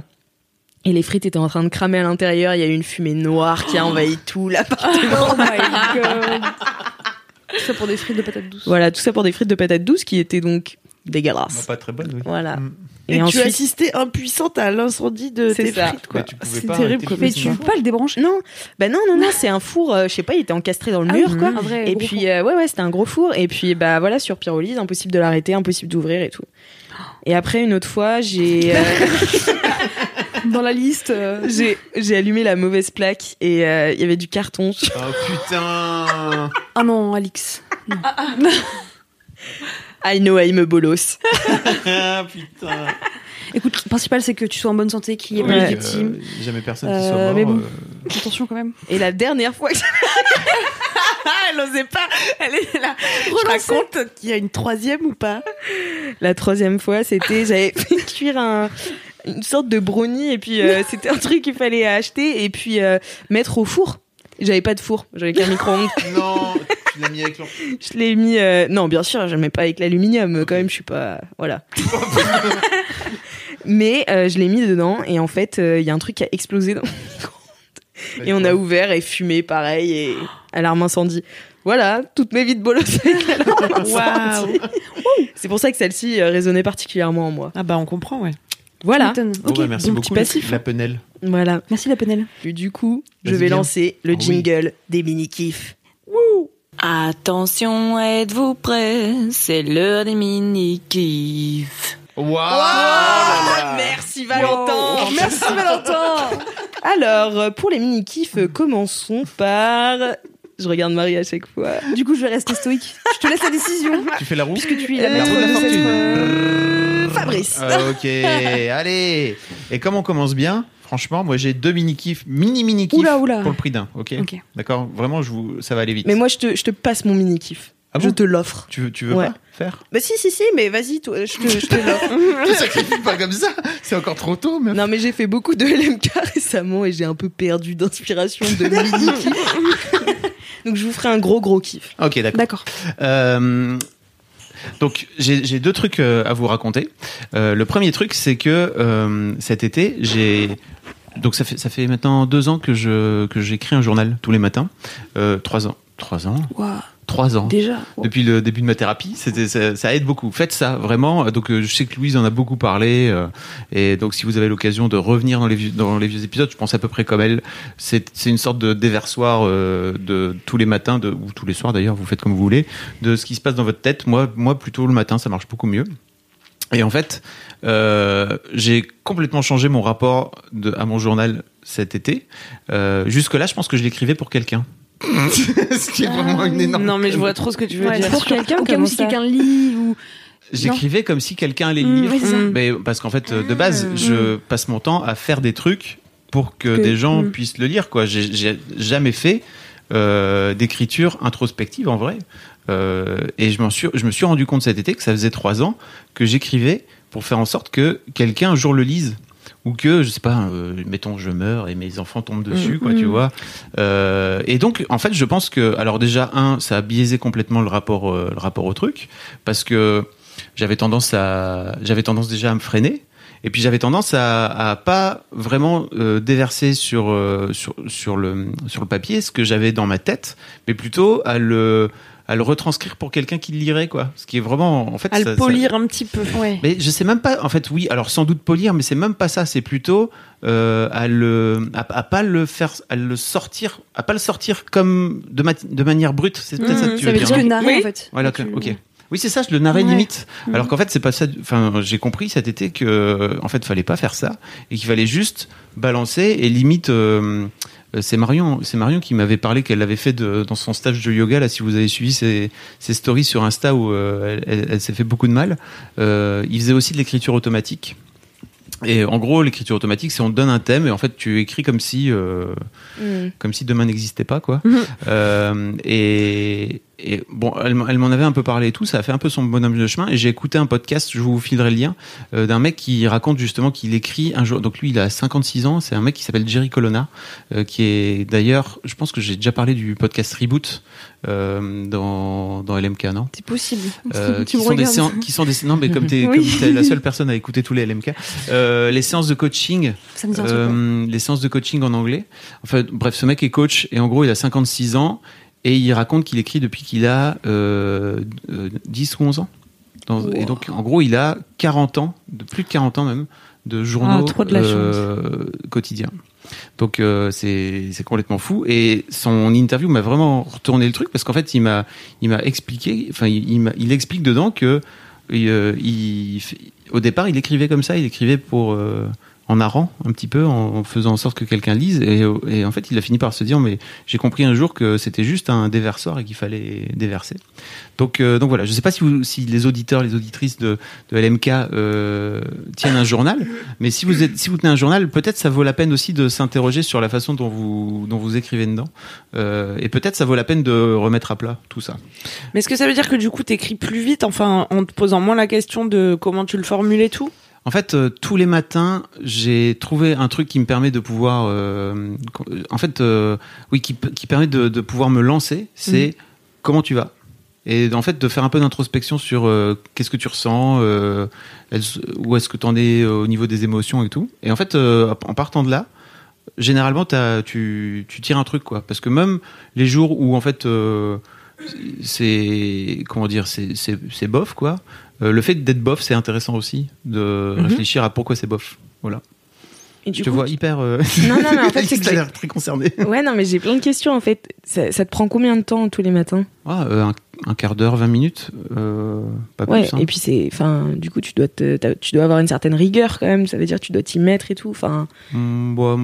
S2: Et les frites étaient en train de cramer à l'intérieur. Il y a eu une fumée noire qui a envahi tout l'appartement.
S5: Oh my god. Tout ça pour des frites de patates douces.
S2: Voilà, tout ça pour des frites de patates douces qui étaient donc dégueulasses.
S3: pas très bonne, oui.
S2: Voilà.
S3: Mm.
S1: Et,
S2: Et,
S1: tu
S2: ensuite,
S1: assistais impuissante à l'incendie de tes
S2: ça.
S1: frites quoi.
S3: Tu
S1: C'est terrible
S5: Mais tu peux pas le débrancher
S2: non, bah non, non, non, c'est un four, euh, je sais pas, il était encastré dans le
S5: Ah
S2: mur, quoi.
S5: un vrai
S2: Et puis, euh, ouais, ouais, c'était un gros four. Et puis, bah voilà, sur pyrolyse, impossible de l'arrêter, impossible d'ouvrir et tout. Et après, une autre fois, j'ai. euh,
S5: Dans la liste. euh,
S2: j'ai j'ai allumé la mauvaise plaque et euh, il y avait du carton.
S3: Oh putain
S5: Ah non, Alix.
S2: I know I'm a bolos.
S3: Ah putain
S5: Écoute, le principal c'est que tu sois en bonne santé, qu'il y ait
S3: Oui,
S5: pas de
S3: euh,
S5: victimes.
S3: Jamais personne qui
S5: Euh,
S3: soit mort.
S5: mais bon.
S3: euh,
S5: Attention quand même.
S2: Et la dernière fois que
S1: elle osait pas. Elle est là. Je raconte qu'il y a une troisième ou pas?
S2: La troisième fois, c'était j'avais fait cuire un, une sorte de brownie et puis euh, c'était un truc qu'il fallait acheter et puis euh, mettre au four. J'avais pas de four, j'avais qu'un micro-ondes.
S3: Non, tu l'as mis avec l'or.
S2: Je l'ai mis. euh, Non, bien sûr, je mets pas avec l'aluminium. Quand même, je suis pas. Voilà. Mais euh, je l'ai mis dedans et en fait, euh, il y a un truc qui a explosé dans mon micro-ondes. Et on a ouvert et fumé pareil et alarme incendie. Voilà, toutes mes vies de bolos avec l'alarme incendie. C'est pour ça que celle-ci euh, résonnait particulièrement en moi.
S1: Ah bah on comprend ouais.
S2: Voilà.
S3: Bon,
S5: Ok.
S3: bah, merci
S1: bon
S3: beaucoup,
S1: petit passif.
S3: la penelle.
S2: Voilà.
S5: Merci la Penel.
S2: Et du coup, je vais lancer le
S3: oui.
S2: jingle des mini-kifs.
S6: Attention, êtes-vous prêts? C'est l'heure des mini-kifs.
S3: Waouh
S2: Merci Valentin
S5: Merci Valentin.
S2: Alors, pour les mini-kifs, commençons par... Je regarde Marie à chaque fois.
S5: Du coup, je vais rester stoïque. Je te laisse la décision.
S3: Tu fais la roue
S5: Puisque tu es la
S2: Euh,
S5: maître
S3: roue de la fortune.
S5: euh,
S2: Fabrice
S3: Ah, Ok, allez Et comme on commence bien, franchement, moi j'ai deux mini-kifs, mini-mini-kifs
S5: Oula, oula.
S3: pour le prix d'un, ok. D'accord Vraiment, je vous... ça va aller vite.
S2: Mais moi, je te, je te passe mon mini-kiff.
S3: Ah
S2: je te l'offre.
S3: Tu veux, tu veux
S2: Ouais.
S3: pas faire?
S2: Bah si, si, si, mais vas-y, toi, je te, je te l'offre.
S3: Tu sacrifies pas comme ça C'est encore trop tôt, mais...
S2: non, mais j'ai fait beaucoup de LMK récemment et j'ai un peu perdu d'inspiration de mini-kiff. Donc, je vous ferai un gros, gros kiff.
S3: Ok, d'accord.
S5: D'accord.
S3: Euh, donc j'ai deux trucs euh, à vous raconter. Euh, le premier truc, c'est que euh, cet été, j'ai donc ça fait ça fait maintenant deux ans que je que j'écris un journal tous les matins. Trois ans, trois ans,
S5: Waouh.
S3: Trois ans.
S5: Déjà.
S3: Depuis le début de ma thérapie, c'était ça, ça aide beaucoup. Faites ça vraiment. Donc euh, je sais que Louise en a beaucoup parlé euh, et donc si vous avez l'occasion de revenir dans les vieux, dans les vieux épisodes, je pense à peu près comme elle. C'est une sorte de déversoir euh, de tous les matins de, ou tous les soirs d'ailleurs, vous faites comme vous voulez, de ce qui se passe dans votre tête. Moi moi plutôt le matin, ça marche beaucoup mieux. Et en fait, euh, j'ai complètement changé mon rapport de, à mon journal cet été. Euh, Jusque là, je pense que je l'écrivais pour quelqu'un. ce qui est vraiment une énorme.
S1: Non mais je vois trop ce que tu veux
S5: Ouais,
S1: dire.
S5: pour quelqu'un,
S1: Comment
S5: comme si
S1: ça
S5: quelqu'un lit ou.
S3: J'écrivais comme si quelqu'un allait
S5: Mmh,
S3: lire.
S5: oui, c'est ça.
S3: Mais parce qu'en fait, de base,
S1: Mm.
S3: je passe mon temps à faire des trucs pour que,
S5: Que-
S3: des gens
S5: Mm.
S3: puissent le lire. Quoi, j'ai jamais fait euh, d'écriture introspective en vrai. Euh, et je, m'en suis, je me suis rendu compte cet été que ça faisait trois ans que j'écrivais pour faire en sorte que quelqu'un un jour le lise. Ou que, je sais pas, euh, mettons, je meurs et mes enfants tombent dessus, quoi, tu
S5: Mhm.
S3: vois. Euh, et donc, en fait, je pense que, alors déjà, un, ça a biaisé complètement le rapport, euh, le rapport au truc, parce que j'avais tendance à, j'avais tendance déjà à me freiner. Et puis j'avais tendance à, à pas vraiment euh, déverser sur, euh, sur sur le sur le papier ce que j'avais dans ma tête, mais plutôt à le à le retranscrire pour quelqu'un qui le lirait quoi. Ce qui est vraiment en fait
S1: À le
S3: ça- ça-
S1: polir un petit peu.
S5: Ouais.
S3: mais je sais même pas. En fait, oui. Alors sans doute polir, mais c'est même pas ça. C'est plutôt euh, à le, à, à pas le faire, à le sortir, à pas le sortir comme de, ma- de manière brute. C'est peut-être ça que
S1: Mhm.
S3: tu
S5: Ça
S3: veux
S5: veut
S3: dire.
S5: dire le narrer
S1: Oui.
S5: en fait.
S3: Voilà.
S5: Tu-
S3: Ok. Oui, c'est ça. Je le narrais
S5: Ouais.
S3: limite.
S5: Mhm.
S3: Alors qu'en fait, c'est pas ça. Enfin, j'ai compris cet été que, en fait, fallait pas faire ça et qu'il fallait juste balancer et limite. euh, c'est Marion, c'est Marion qui m'avait parlé qu'elle l'avait fait de- dans son stage de yoga. Là, si vous avez suivi ses, ses stories sur Insta où euh, elle, elle- elle s'est fait beaucoup de mal. Euh, il faisait aussi de l'écriture automatique. Et en gros, l'écriture automatique, c'est on te donne un thème et en fait, tu écris comme si, euh,
S2: Mm.
S3: comme si demain n'existait pas, quoi.
S1: Mhm.
S3: Euh, et, et bon, elle, m'en- elle m'en avait un peu parlé et tout. Ça a fait un peu son bonhomme de chemin. Et j'ai écouté un podcast, je vous filerai le lien, euh, d'un mec qui raconte justement qu'il écrit un jour. Donc lui, il a 56 ans. C'est un mec qui s'appelle Jerry Colonna, euh, qui est d'ailleurs, je pense que j'ai déjà parlé du podcast Reboot euh, dans, dans LMK, non?
S5: C'est possible. tu
S3: qui, sont des séances, qui sont des non mais comme t'es
S5: Oui.
S3: la seule personne à écouter tous les LMK les séances de coaching
S5: Ça me dit
S3: les séances de coaching en anglais enfin bref ce mec est coach et en gros il a 56 ans et il raconte qu'il écrit depuis qu'il a euh, euh, 10 ou 11 ans. Dans- et donc en gros il a 40 ans de plus de 40 ans même de journaux
S1: Ah, de
S3: euh, quotidiens. Donc euh, c'est complètement fou. Et son interview m'a vraiment retourné le truc parce qu'en fait il m'a il m'a expliqué enfin il, il, explique dedans que euh, il, au départ il écrivait comme ça. Il écrivait pour euh, en narrant un petit peu en, faisant en sorte que quelqu'un lise. Et, et en fait il a fini par se dire mais j'ai compris un jour que c'était juste un déversoir et qu'il fallait déverser. Donc euh, donc voilà. Je sais pas si vous, si les auditeurs les auditrices de, de LMK euh, tiennent un journal mais si vous êtes si vous tenez un journal peut-être ça vaut la peine aussi de s'interroger sur la façon dont vous dont vous écrivez dedans. Euh, et peut-être ça vaut la peine de remettre à plat tout ça.
S1: Mais est-ce que ça veut dire que du coup t'écris plus vite, enfin en te posant moins la question de comment tu le formules et tout?
S3: En fait, euh, tous les matins, j'ai trouvé un truc qui me permet de pouvoir, euh, en fait, euh, oui, qui, permet de, de pouvoir me lancer. C'est comment tu vas et en fait de faire un peu d'introspection sur qu'est-ce que tu ressens, où est-ce que tu en es au niveau des émotions et tout. Et en fait, en partant de là, généralement, t'as- tu, tu tires un truc quoi. Parce que même les jours où en fait c'est comment dire, c'est bof quoi. Euh, le fait d'être bof, c'est intéressant aussi de
S2: Mhm.
S3: réfléchir à pourquoi c'est bof. Voilà.
S2: Et du
S3: Je te
S2: coup,
S3: vois hyper. euh,
S2: Non, non, mais en fait, c'est que
S3: t'as
S2: j'ai-
S3: l'air très concerné.
S2: Ouais, non, mais j'ai plein de questions en fait. Ça, ça te prend combien de temps tous les matins?
S3: Ah, euh, un, un quart d'heure, 20 minutes, euh, pas
S2: Ouais,
S3: plus. hein.
S2: et puis c'est. Enfin, du coup, tu dois, te- tu dois avoir une certaine rigueur quand même. Ça veut dire que tu dois t'y mettre et tout. Enfin,
S3: Hmm, bah,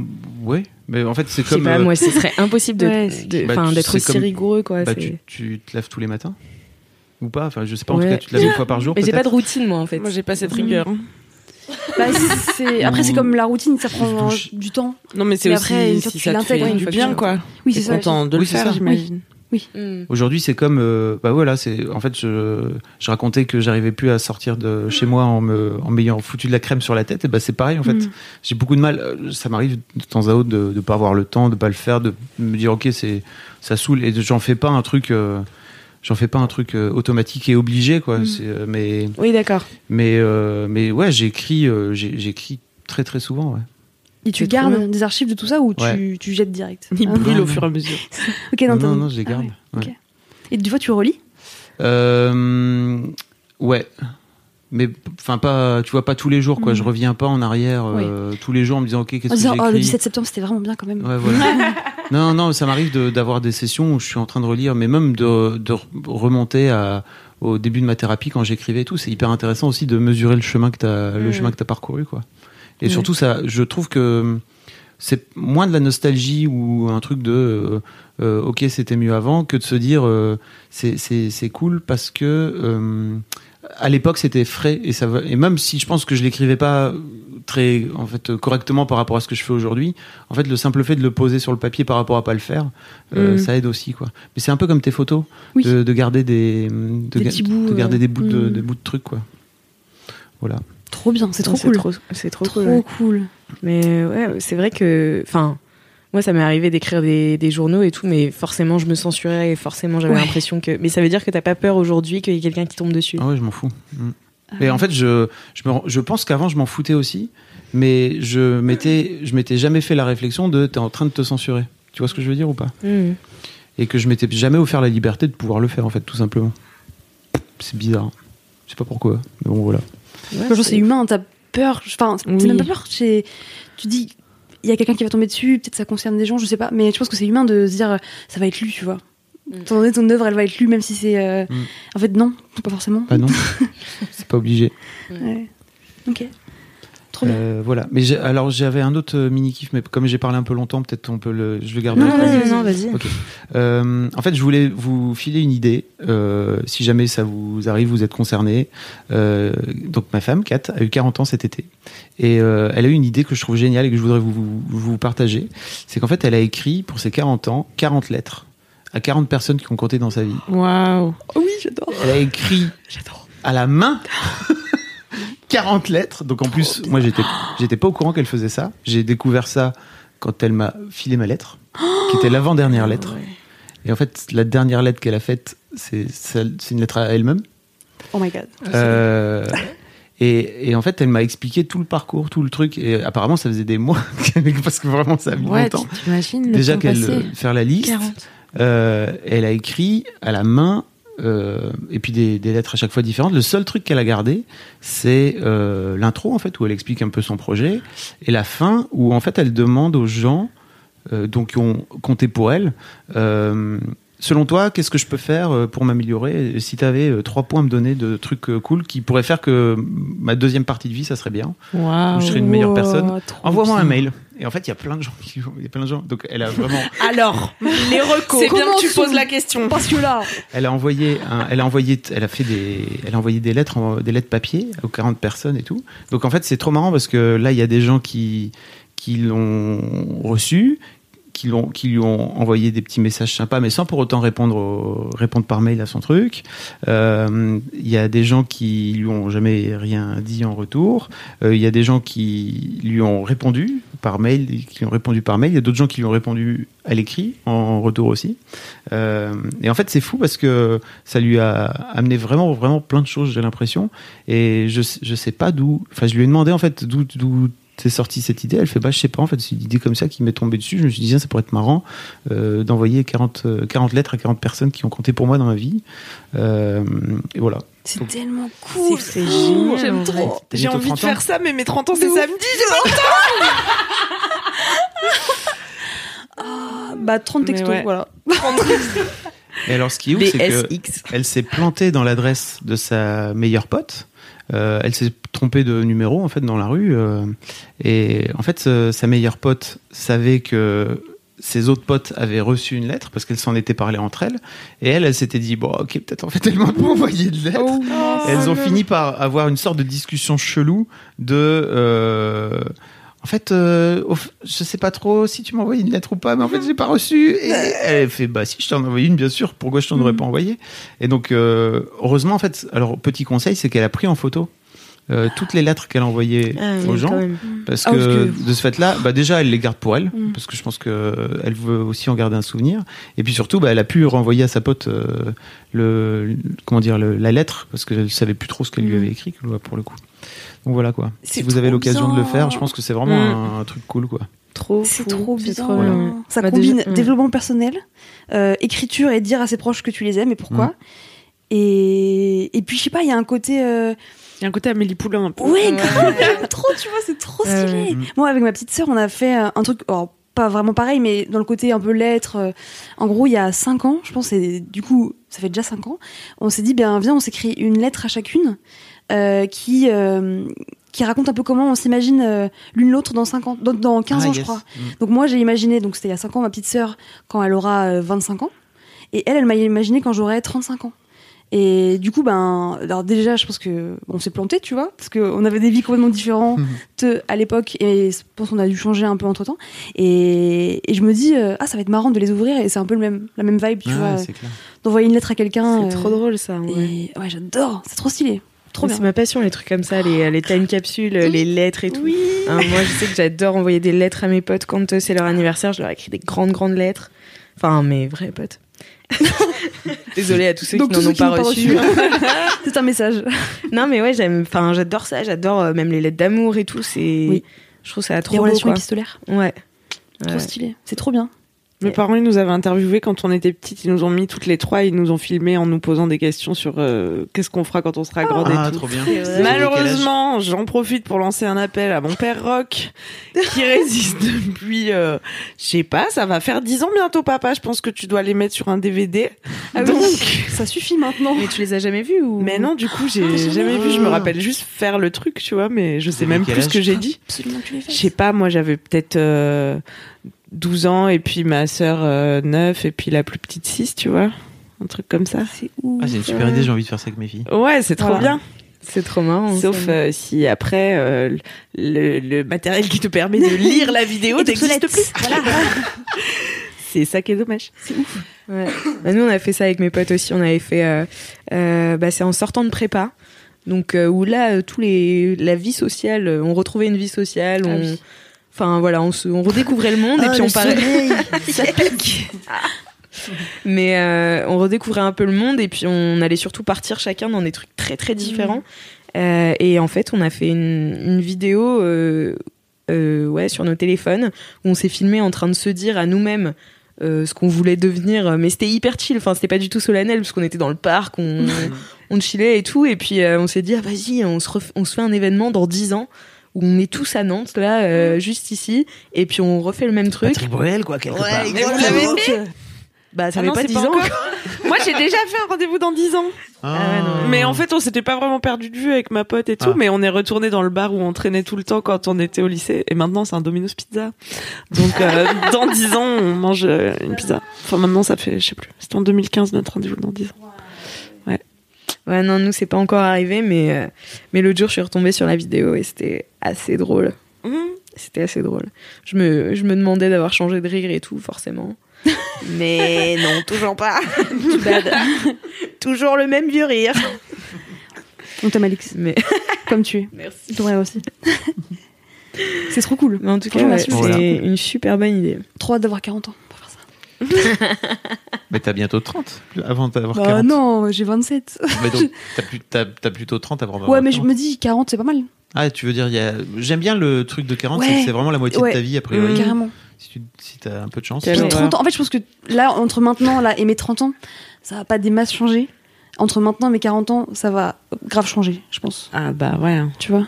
S3: ouais, mais en fait, c'est comme.
S2: pas,
S3: euh,
S2: moi, ce serait impossible de,
S5: Ouais,
S3: Bah,
S2: d'être aussi
S3: comme-
S2: rigoureux quoi.
S3: bah, tu, tu te lèves tous les matins Ou pas Enfin, je sais pas, en
S2: Ouais.
S3: tout cas, tu te lèves une fois par jour.
S2: Mais j'ai pas de routine moi en fait.
S1: Moi j'ai pas cette rigueur. hein.
S5: Bah, Après, c'est comme la routine, ça prend du temps.
S1: Non mais c'est aussi
S5: après, une fois
S1: si
S5: que
S1: ça te fait du bien quoi.
S5: Oui, c'est ça.
S1: content de
S3: Oui,
S1: le faire
S3: ça.
S1: j'imagine.
S2: Mm.
S3: Aujourd'hui, c'est comme, euh, bah voilà, c'est en fait, je, je racontais que j'arrivais plus à sortir de chez moi en me, en m'ayant foutu de la crème sur la tête. Et bah c'est pareil en fait.
S5: Mm.
S3: J'ai beaucoup de mal. Ça m'arrive de temps à autre de ne pas avoir le temps, de pas le faire, de me dire ok, c'est ça saoule et j'en fais pas un truc. euh, J'en fais pas un truc euh, automatique et obligé quoi.
S5: Mm.
S3: C'est, euh, mais
S2: Oui, d'accord.
S3: mais euh, mais ouais, j'écris euh, j'écris très très souvent. Ouais.
S5: Et tu
S2: bien.
S5: gardes des archives de tout ça ou tu,
S3: Ouais.
S5: tu jettes direct
S1: Il
S5: Ah,
S1: brûle au fur et à mesure.
S5: Ok, non,
S3: non non, je les
S5: Ah
S3: garde.
S5: ouais,
S3: ouais.
S5: ok. Et des fois, tu relis?
S3: Euh, ouais. Mais enfin pas, tu vois pas tous les jours quoi.
S5: Mhm.
S3: Je reviens pas en arrière euh, tous les jours en me disant ok qu'est-ce
S5: En
S3: que j'ai
S5: disant, oh, le
S3: écrit.
S5: 17 septembre, c'était vraiment bien quand même.
S3: Ouais, voilà. non, non, ça m'arrive de- d'avoir des sessions où je suis en train de relire, mais même de, de re- remonter à, au début de ma thérapie quand j'écrivais et tout. C'est hyper intéressant aussi de mesurer le chemin que t'as, le
S2: Mm.
S3: chemin que t'as parcouru, quoi. Et
S2: Ouais.
S3: surtout, ça, je trouve que c'est moins de la nostalgie ou un truc de, euh, euh, ok, c'était mieux avant, que de se dire, euh, c'est, c'est, c'est cool parce que, euh, à l'époque c'était frais et ça va- et même si je pense que je l'écrivais pas très en fait correctement par rapport à ce que je fais aujourd'hui en fait le simple fait de le poser sur le papier par rapport à pas le faire euh,
S2: Mm.
S3: ça aide aussi quoi mais c'est un peu comme tes photos
S5: Oui.
S3: de, de garder des de,
S5: Des
S3: ga-
S5: petits bouts,
S3: de garder
S5: euh,
S3: des bouts de
S5: mm.
S3: des bouts de trucs quoi voilà
S5: Trop bien, c'est trop
S2: C'est
S5: cool.
S2: trop, c'est trop,
S5: Trop
S2: cool. ouais.
S5: cool.
S2: Mais ouais, c'est vrai que, enfin, moi, ça m'est arrivé d'écrire des, des journaux et tout, mais forcément, je me censurais et forcément, j'avais
S5: Ouais.
S2: l'impression que. Mais ça veut dire que t'as pas peur aujourd'hui qu'il y ait quelqu'un qui tombe dessus.
S3: ah ouais je m'en fous Mm. et en fait je je, me, rends- je pense qu'avant je m'en foutais aussi mais je m'étais je m'étais jamais fait la réflexion de t'es en train de te censurer tu vois ce que je veux dire ou pas
S2: Mhm.
S3: et que je m'étais jamais offert la liberté de pouvoir le faire en fait tout simplement c'est bizarre je sais pas pourquoi mais bon voilà
S2: Ouais,
S5: c'est humain, t'as peur. Enfin, c'est
S2: Oui.
S5: même pas peur. Tu dis, il y a quelqu'un qui va tomber dessus, peut-être ça concerne des gens, je sais pas. Mais je pense que c'est humain de se dire, ça va être lu, tu vois.
S2: Mm.
S5: Donné ton œuvre, elle va être lue, même si c'est. euh,
S3: Mm.
S5: En fait, non, pas forcément.
S3: bah non c'est pas obligé
S5: Ouais. Ok. Trop bien.
S3: Euh, voilà mais alors j'avais un autre mini kiff mais comme j'ai parlé un peu longtemps peut-être on peut le je le garde
S2: Non, vas-y, non, vas-y.
S3: Euh, en fait, je voulais vous filer une idée. euh, si jamais ça vous arrive, vous êtes concerné. Euh, donc, ma femme, Kat, a eu 40 ans cet été. Et euh, elle a eu une idée que je trouve géniale et que je voudrais vous, vous, vous partager. C'est qu'en fait, elle a écrit pour ses 40 ans 40 lettres à 40 personnes qui ont compté dans sa vie.
S1: Waouh.
S2: Oh oui, j'adore.
S3: Elle a écrit
S2: J'adore.
S3: à la main 40 lettres. Donc en plus, moi j'étais j'étais pas au courant qu'elle faisait ça. J'ai découvert ça quand elle m'a filé ma lettre, qui était l'avant-dernière lettre. Et en fait, la dernière lettre qu'elle a faite, c'est une lettre à elle-même.
S5: Oh my god.
S3: Euh, et, et en fait, elle m'a expliqué tout le parcours, tout le truc. Et apparemment, ça faisait des mois, parce que vraiment, ça a mis
S1: Ouais,
S3: longtemps. Déjà qu'elle
S1: passé.
S3: faire la liste.
S1: 40.
S3: Euh, elle a écrit à la main euh, et puis des, des lettres à chaque fois différentes. Le seul truc qu'elle a gardé, c'est euh, l'intro en fait où elle explique un peu son projet et la fin où en fait elle demande aux gens euh, donc qui ont compté pour elle. Euh, Selon toi, qu'est-ce que je peux faire euh, pour m'améliorer? Si tu avais trois points à me donner de trucs euh, cool qui pourraient faire que ma deuxième partie de vie, ça serait bien,
S1: Waouh.
S3: je serais une meilleure
S5: Wow,
S3: personne, envoie-moi un mail. Et en fait, il y a plein de gens qui, il y a plein de gens. Donc, elle a vraiment,
S2: Alors, les recos.
S5: C'est bien que tu poses la
S2: question.
S5: Parce que là.
S3: Elle a envoyé, un- elle a envoyé, elle a fait des, elle a envoyé des lettres, en- des lettres papier aux 40 personnes et tout. Donc en fait, c'est trop marrant parce que là, il y a des gens qui, qui l'ont reçu, qui l'ont, lui ont envoyé des petits messages sympas, mais sans pour autant répondre, répondre par mail à son truc. Euh, Il y a des gens qui lui ont jamais rien dit en retour. Euh, Il y a des gens qui lui ont répondu par mail, qui ont répondu par mail. Il y a d'autres gens qui lui ont répondu à l'écrit en retour aussi. Euh, et en fait, c'est fou parce que ça lui a amené vraiment, vraiment plein de choses, j'ai l'impression. Et je, je sais pas d'où. Enfin, je lui ai demandé en fait d'où, d'où t'es sortie cette idée. Elle fait bah je sais pas en fait, c'est une idée comme ça qui m'est tombée dessus. Je me suis dit ça pourrait être marrant euh, d'envoyer 40, euh, 40 lettres à 40 personnes qui ont compté pour moi dans ma vie. Euh, et voilà.
S5: C'est
S3: Donc-
S5: tellement cool.
S2: C'est génial.
S1: J'aime trop. J'ai envie de
S3: 30 ans
S1: faire ça, mais mes 30 ans, c'est samedi. j'ai pas
S5: Ah, bah 30
S1: Mais
S5: textos,
S1: ouais.
S5: voilà.
S3: Et alors, ce qui est ouf, c'est que
S2: BSX.
S3: elle s'est plantée dans l'adresse de sa meilleure pote. Euh, elle s'est trompée de numéro en fait dans la rue euh, et en fait euh, sa meilleure pote savait que ses autres potes avaient reçu une lettre parce qu'elles s'en étaient parlé entre elles et elle elle s'était dit bon ok peut-être en fait elle m'a pas envoyé de lettre.
S5: Oh,
S3: elles ont fini par avoir une sorte de discussion chelou de en fait euh, je sais pas trop si tu m'as envoyé une lettre ou pas mais en fait j'ai pas reçu et elle fait bah si je t'en ai envoyé une bien sûr pourquoi je t'en aurais pas envoyé? Et donc euh, heureusement en fait alors petit conseil c'est qu'elle a pris en photo euh, toutes les lettres qu'elle a envoyées
S2: Ah,
S3: aux
S2: oui,
S3: gens parce
S5: Ah,
S3: que, de ce fait-là, bah déjà elle les garde pour elle,
S5: Mm.
S3: parce que je pense que euh, elle veut aussi en garder un souvenir. Et puis surtout, bah, elle a pu renvoyer à sa pote euh, le, comment dire le- la lettre, parce qu'elle savait plus trop ce qu'elle lui
S5: Mm.
S3: avait écrit pour le coup. Donc voilà quoi. Si vous avez l'occasion de le
S5: bien.
S3: faire, je pense que c'est vraiment
S2: Mm.
S3: un, un truc cool quoi.
S2: Trop
S5: C'est
S2: fou,
S5: trop
S2: c'est
S5: bien.
S2: trop bien.
S5: Ça
S2: Bah,
S5: combine
S2: déjà, mm.
S5: développement personnel, euh, écriture et dire à ses proches que tu les aimes et pourquoi.
S3: Mm.
S5: Et, et puis, je sais pas, il y a un côté. euh,
S1: Il y a un côté Amélie Poulain un peu.
S5: Ouais, grave, j'aime trop, tu vois, c'est trop stylé. Moi, avec ma petite sœur, on a fait euh, un truc, alors, pas vraiment pareil, mais dans le côté un peu lettre. euh, en gros, il y a 5 ans, je pense, et du coup, ça fait déjà 5 ans, on s'est dit, ben, viens, on s'écrit une lettre à chacune euh, qui. euh, qui raconte un peu comment on s'imagine euh, l'une l'autre dans 5 ans, dans, dans 15
S3: Ah,
S5: ans, je crois.
S3: Mm.
S5: Donc moi, j'ai imaginé, donc c'était il y a 5 ans, ma petite sœur, quand elle aura euh, 25 ans. Et elle, elle m'a imaginé quand j'aurai 35 ans. Et du coup, ben, alors déjà, je pense que on s'est planté, tu vois, parce qu'on avait des vies complètement différentes
S3: Mhm.
S5: à l'époque, et je pense qu'on a dû changer un peu entre temps. Et, et je me dis, euh, ah, ça va être marrant de les ouvrir, et c'est un peu le même, la même vibe, tu vois, d'envoyer une lettre à quelqu'un.
S2: C'est
S5: euh,
S2: trop drôle ça. ouais.
S5: Et ouais, j'adore, c'est trop stylé, trop
S2: Mais
S5: bien.
S2: C'est ma passion, les trucs comme ça, les, les time capsules, les lettres et tout. Hein, moi, je sais que j'adore envoyer des lettres à mes potes quand euh, c'est leur anniversaire. Je leur écris des grandes, grandes lettres. Enfin, mes vrais potes. Désolée à tous ceux
S5: Donc,
S2: qui n'en ont pas reçu.
S5: c'est un message.
S2: non, mais ouais, j'aime. Enfin, j'adore ça. J'adore euh, même les lettres d'amour et tout. C'est.
S5: Oui.
S2: Je trouve ça trop
S5: Les
S2: beau,
S5: relations
S2: quoi.
S5: épistolaires,
S2: Ouais.
S5: trop
S2: Ouais.
S5: stylé, c'est trop bien.
S1: Mes parents, ils nous avaient interviewés quand on était petites. Ils nous ont mis toutes les trois. Ils nous ont filmé en nous posant des questions sur euh, qu'est-ce qu'on fera quand on sera grande
S3: Ah,
S1: et tout.
S3: trop bien.
S1: Malheureusement, j'en profite pour lancer un appel à mon père Rock, qui résiste depuis, euh, je sais pas, ça va faire 10 ans bientôt, papa. Je pense que tu dois les mettre sur un DVD.
S5: Ah
S1: Donc,
S5: oui, ça suffit maintenant.
S2: Mais tu les as jamais vus ou?
S1: Mais non, du coup, j'ai jamais vu. Je me rappelle juste faire le truc, tu vois, mais je sais même plus ce que j'ai dit.
S5: Absolument tu les
S1: Je
S5: fasses.
S1: sais pas, moi j'avais peut-être euh, 12 ans et puis ma sœur euh, 9 et puis la plus petite 6, tu vois. Un truc comme ça.
S5: C'est ouf.
S3: Ah, c'est une super idée, j'ai envie de faire ça avec mes filles.
S1: Ouais, c'est trop
S5: Voilà.
S1: bien.
S2: C'est trop marrant.
S1: Sauf euh, si après euh, le, le matériel qui te permet de lire la vidéo n'existe plus. Voilà. c'est ça qui est dommage.
S2: Ouais. Bah, nous, on a fait ça avec mes potes aussi. On avait fait. euh, euh, bah, c'est en sortant de prépa. Donc, euh, où là, euh, tous les, la vie sociale, euh, on retrouvait une vie sociale.
S5: Ah
S2: on,
S5: oui.
S2: Enfin, voilà, on, se, on redécouvrait le monde et
S5: Ah,
S2: puis on parlait.
S5: ça pique.
S2: Mais euh, on redécouvrait un peu le monde et puis on allait surtout partir chacun dans des trucs très très différents. Euh, et en fait, on a fait une, une vidéo euh, ouais, sur nos téléphones où on s'est filmé en train de se dire à nous-mêmes ce qu'on voulait devenir. Mais c'était hyper chill, enfin, c'était pas du tout solennel parce qu'on était dans le parc, on, on chillait et tout. Et puis on s'est dit, ah, vas-y, on se, on se fait un événement dans 10 ans où on est tous à Nantes, là, euh, juste ici. Et puis on refait le même truc.
S3: Patrick Bruel, quoi, quelque part.
S2: Mais vous l'avez fait Bah, ça
S1: Ah
S2: fait
S1: non,
S2: pas
S1: c'est
S2: 10
S1: pas
S2: ans.
S1: Moi, j'ai déjà fait un rendez-vous dans 10 ans.
S2: Ah ouais, non,
S1: Mais en fait, on s'était pas vraiment perdu de vue avec ma pote et tout,
S3: Ah.
S1: mais on est retourné dans le bar où on traînait tout le temps quand on était au lycée. Et maintenant, c'est un Domino's Pizza. Donc, euh, dans 10 ans, on mange euh, une pizza. Enfin, maintenant, ça fait, je sais plus. C'était en 2015 notre rendez-vous dans 10 ans.
S2: Ouais, non, nous, c'est pas encore arrivé, mais, euh, mais l'autre jour, je suis retombée sur la vidéo et c'était assez drôle.
S1: Mhm.
S2: C'était assez drôle. Je me, je me demandais d'avoir changé de rire et tout, forcément. mais non, toujours pas. Toujours le même vieux rire.
S5: On t'aime, Alix,
S2: Mais,
S5: comme tu es.
S2: Merci.
S5: Ton rire aussi. c'est trop cool.
S2: mais en tout cas, ouais, c'est
S3: voilà.
S2: une super bonne idée.
S5: Trop hâte d'avoir 40 ans.
S3: Mais t'as bientôt 30 avant d'avoir
S5: Bah
S3: 40.
S5: non, j'ai 27.
S3: Mais donc, t'as, plus, t'as, t'as plutôt 30 avant d'avoir
S5: Ouais, mais je
S3: 40.
S5: me dis 40, c'est pas mal.
S3: Ah, tu veux dire, il y a... j'aime bien le truc de 40, c'est
S5: Ouais.
S3: que c'est vraiment la moitié
S5: Ouais.
S3: de ta vie, a priori.
S1: Mmh.
S5: Carrément.
S3: Si, tu, si t'as un peu de chance.
S5: Puis
S1: horreur.
S5: 30 ans, en fait, je pense que là, entre maintenant là, et mes 30 ans, ça va pas des masses changer. Entre maintenant et mes 40 ans, ça va grave changer, je pense.
S1: Ah, bah ouais.
S5: Tu vois?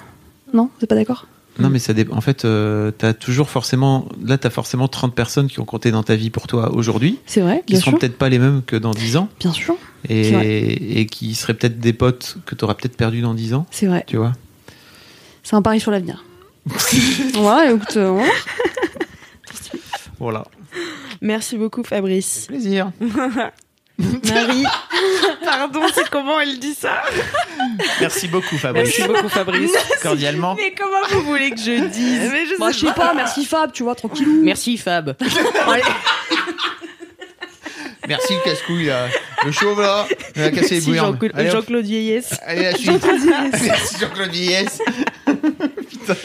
S5: Non? T'es pas d'accord?
S3: Non, mais ça dépend. En fait, euh, t'as toujours forcément. Là, t'as forcément 30 personnes qui ont compté dans ta vie pour toi aujourd'hui,
S5: C'est vrai,
S3: qui
S5: bien
S3: seront peut-être pas les mêmes que dans 10 ans,
S5: Bien sûr,
S3: et, et qui seraient peut-être des potes que t'auras peut-être perdu dans 10 ans,
S5: c'est vrai.
S3: tu vois.
S5: C'est un pari sur l'avenir. ouais, écoute, euh.
S3: Voilà.
S2: Merci beaucoup, Fabrice.
S3: Plaisir.
S2: Marie,
S1: Pardon, c'est comment elle dit ça
S3: Merci beaucoup, Fabrice.
S1: Merci beaucoup, Fabrice.
S3: Cordialement.
S2: mais comment vous voulez que je dise
S1: Mais je
S5: Bah, je sais pas, merci Fab, tu vois, tranquillou.
S2: Merci, Fab.
S3: Merci le casse-couille, là. Le chauve, là. Il a cassé les
S2: Merci,
S3: bouillons.
S2: Jean-Claude Vieillesse.
S3: Allez, la suite. Merci Jean-Claude Vieillesse. Putain.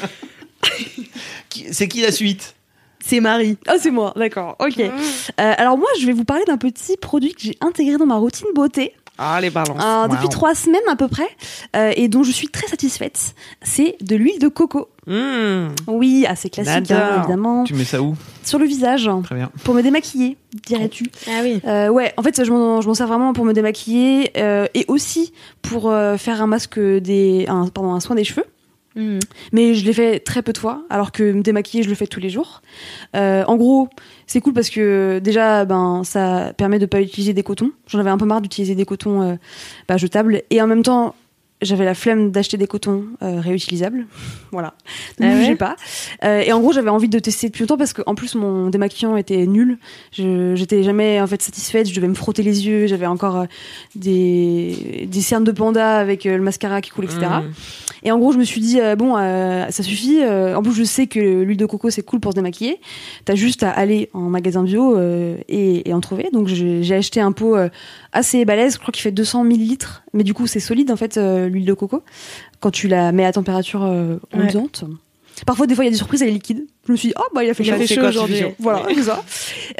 S3: C'est qui la suite?
S2: C'est Marie.
S5: Ah, c'est moi, d'accord, ok. Euh, alors, moi, je vais vous parler d'un petit produit que j'ai intégré dans ma routine beauté
S1: Ah, les balances.
S5: euh, depuis
S3: Wow.
S5: trois semaines à peu près euh, et dont je suis très satisfaite. C'est de l'huile de coco.
S1: Mmh.
S5: Oui, assez classique, hein, évidemment.
S3: Tu mets ça où?
S5: Sur le visage,
S3: Très bien.
S5: pour me démaquiller, dirais-tu.
S2: Ah oui.
S5: Euh, ouais, en fait, je m'en je m'en sers vraiment pour me démaquiller euh, et aussi pour euh, faire un masque des, un, pardon, un soin des cheveux.
S2: Mhm.
S5: Mais je l'ai fait très peu de fois, alors que me démaquiller, je le fais tous les jours. Euh, en gros, c'est cool parce que déjà, ben, ça permet de pas utiliser des cotons. J'en avais un peu marre d'utiliser des cotons euh, bah, jetables. Et en même temps, j'avais la flemme d'acheter des cotons euh, réutilisables. voilà. Ne
S2: Ah ouais
S5: pas. Euh, et en gros, j'avais envie de tester depuis longtemps parce qu'en plus, mon démaquillant était nul. Je J'étais jamais en fait satisfaite. Je devais me frotter les yeux. J'avais encore euh, des, des cernes de panda avec le mascara qui coule, etc.
S1: Mm.
S5: Et en gros, je me suis dit, bon, ça suffit. En plus, je sais que l'huile de coco, c'est cool pour se démaquiller. T'as juste à aller en magasin bio et, et en trouver. Donc, j'ai acheté un pot assez balèze. Je crois qu'il fait 200 millilitres. Mais du coup, c'est solide, en fait, l'huile de coco. Quand tu la mets à température euh,
S2: Ouais.
S5: ambiante. Parfois, des fois, il y a des surprises, elle est liquide. Je me suis dit, oh, bah, il a fait
S2: Il a
S5: chaud
S2: fait chaud aujourd'hui.
S5: Voilà, c'est ça.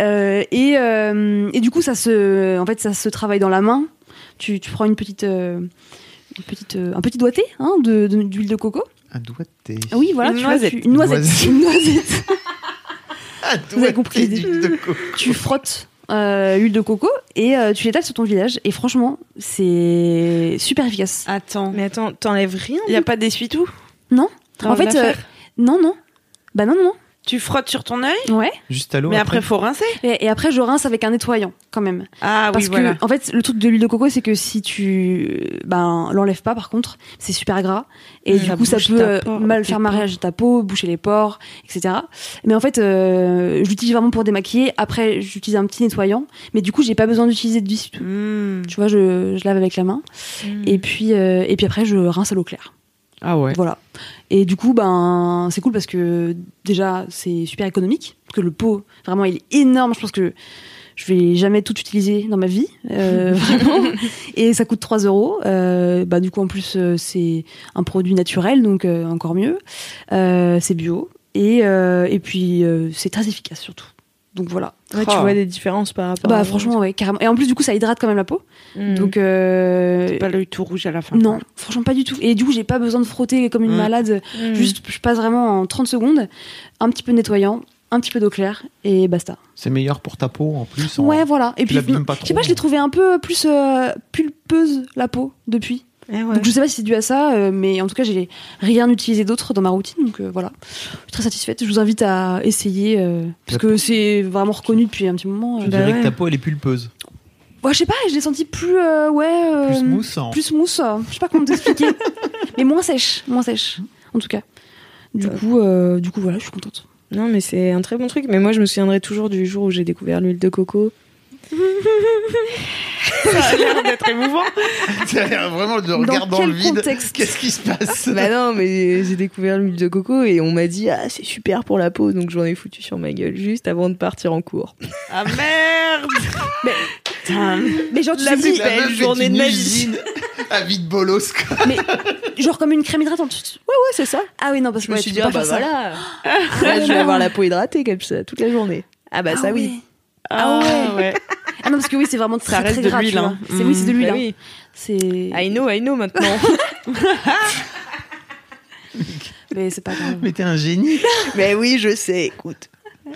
S5: Euh, et, euh, et du coup, ça se, en fait, ça se travaille dans la main. Tu, tu prends une petite, euh, une petite, euh, un petit doigté hein, de- de- d'huile de, coco.
S3: Un doigté.
S5: Ah oui, voilà,
S1: Une
S5: tu vois,
S1: noisette.
S5: tu- une noisette.
S3: Noisette.
S5: Une noisette.
S3: Un
S5: Vous avez compris
S3: de coco.
S5: tu frottes euh, l'huile de coco et euh, tu l'étales sur ton visage. Et franchement, c'est super efficace.
S1: Attends,
S2: Mais attends, t'enlèves rien
S1: il y a pas d'essuie-tout?
S5: Non
S1: dans
S5: En fait, euh, non, non. Bah non, non,
S1: Tu frottes sur ton œil.
S5: Ouais.
S3: Juste à l'eau.
S1: mais après faut rincer.
S5: Et, et après, je rince avec un nettoyant quand même.
S1: Ah
S5: Parce
S1: oui,
S5: que,
S1: voilà.
S5: en fait, le truc de l'huile de coco, c'est que si tu ben, l'enlèves pas, par contre, c'est super gras. Et
S1: Mmh.
S5: du
S1: Ça
S5: coup, ça peut euh, mal faire
S1: pores.
S5: mariage ta peau, boucher les pores, etc. Mais en fait, euh, je l'utilise vraiment pour démaquiller. Après, j'utilise un petit nettoyant. Mais du coup, j'ai pas besoin d'utiliser de vis.
S1: Mm.
S5: Tu vois, je, je lave avec la main. Et puis, euh, et puis après, je rince à l'eau claire.
S1: Ah ouais.
S5: Voilà. Et du coup, ben, c'est cool parce que déjà, c'est super économique. Parce que le pot, vraiment, il est énorme. Je pense que je vais jamais tout utiliser dans ma vie. euh, vraiment. Et ça coûte 3 euros. Euh, bah, du coup, en plus, euh, c'est un produit naturel, donc euh, encore mieux. C'est bio. Et, et puis, c'est très efficace surtout. Donc voilà.
S2: Ouais, tu
S1: Oh.
S2: vois des différences par rapport
S5: Bah,
S2: à-
S5: franchement, ouais, carrément. Et en plus, du coup, ça hydrate quand même la peau.
S2: Mm.
S5: Donc, euh,
S1: Pas l'œil tout rouge à la fin.
S5: non, franchement, pas du tout. Et du coup, j'ai pas besoin de frotter comme une
S1: Mm.
S5: malade.
S2: Mm.
S5: Juste, je passe vraiment en 30 secondes, un petit peu de nettoyant, un petit peu d'eau claire et basta.
S3: C'est meilleur pour ta peau en plus. en-
S5: Ouais, voilà. Et
S3: tu
S5: puis,
S3: pas
S5: je sais
S3: trop.
S5: pas, je l'ai trouvé un peu plus euh, pulpeuse la peau depuis.
S2: Ah ouais.
S5: Donc je sais pas si c'est dû à ça, euh, mais en tout cas, j'ai rien utilisé d'autre dans ma routine, donc euh, voilà. Je suis très satisfaite. Je vous invite à essayer, euh, parce que c'est vraiment reconnu depuis un petit moment.
S3: Je
S5: euh.
S3: dirais
S2: ouais.
S3: que ta peau elle est pulpeuse.
S5: Ouais, je sais pas, je l'ai senti plus, euh, ouais, euh,
S3: Plus mousse. en-
S5: plus euh, Je sais pas comment t'expliquer, mais moins sèche, moins sèche, en tout cas. Du coup, euh, du coup, voilà, je suis contente.
S2: Non, mais c'est un très bon truc. Mais moi, je me souviendrai toujours du jour où j'ai découvert l'huile de coco.
S1: Ça a l'air d'être émouvant.
S3: C'est vraiment de regard dans,
S5: quel
S3: le vide.
S5: contexte?
S3: Qu'est-ce qui se passe?
S2: Bah non, mais j'ai découvert l'huile de coco et on m'a dit ah c'est super pour la peau, donc j'en ai foutu sur ma gueule juste avant de partir en cours.
S1: Ah merde Putain.
S5: Mais genre, tu
S2: La plus belle
S3: est
S2: journée de
S3: une
S2: ma vie.
S3: usine à vide bolos. quoi.
S5: mais genre comme une crème hydratante.
S2: Ouais ouais c'est ça.
S5: Ah oui, non, parce
S2: Je
S5: que
S2: me
S5: ouais,
S2: suis
S5: tu
S2: dit ah bah
S5: ça.
S2: voilà. Là, je vais avoir la peau hydratée comme ça toute la journée. Ah bah
S5: Ah
S2: ça oui.
S1: Ah ouais.
S5: Ah non, parce que oui, c'est vraiment très,
S1: reste
S5: très
S1: de l'huile, hein.
S5: C'est, oui, c'est de l'huile.
S2: Bah
S5: hein.
S2: oui.
S5: C'est...
S2: I know, I know maintenant.
S5: Mais c'est pas grave.
S3: Mais t'es un génie.
S2: mais oui, je sais, écoute.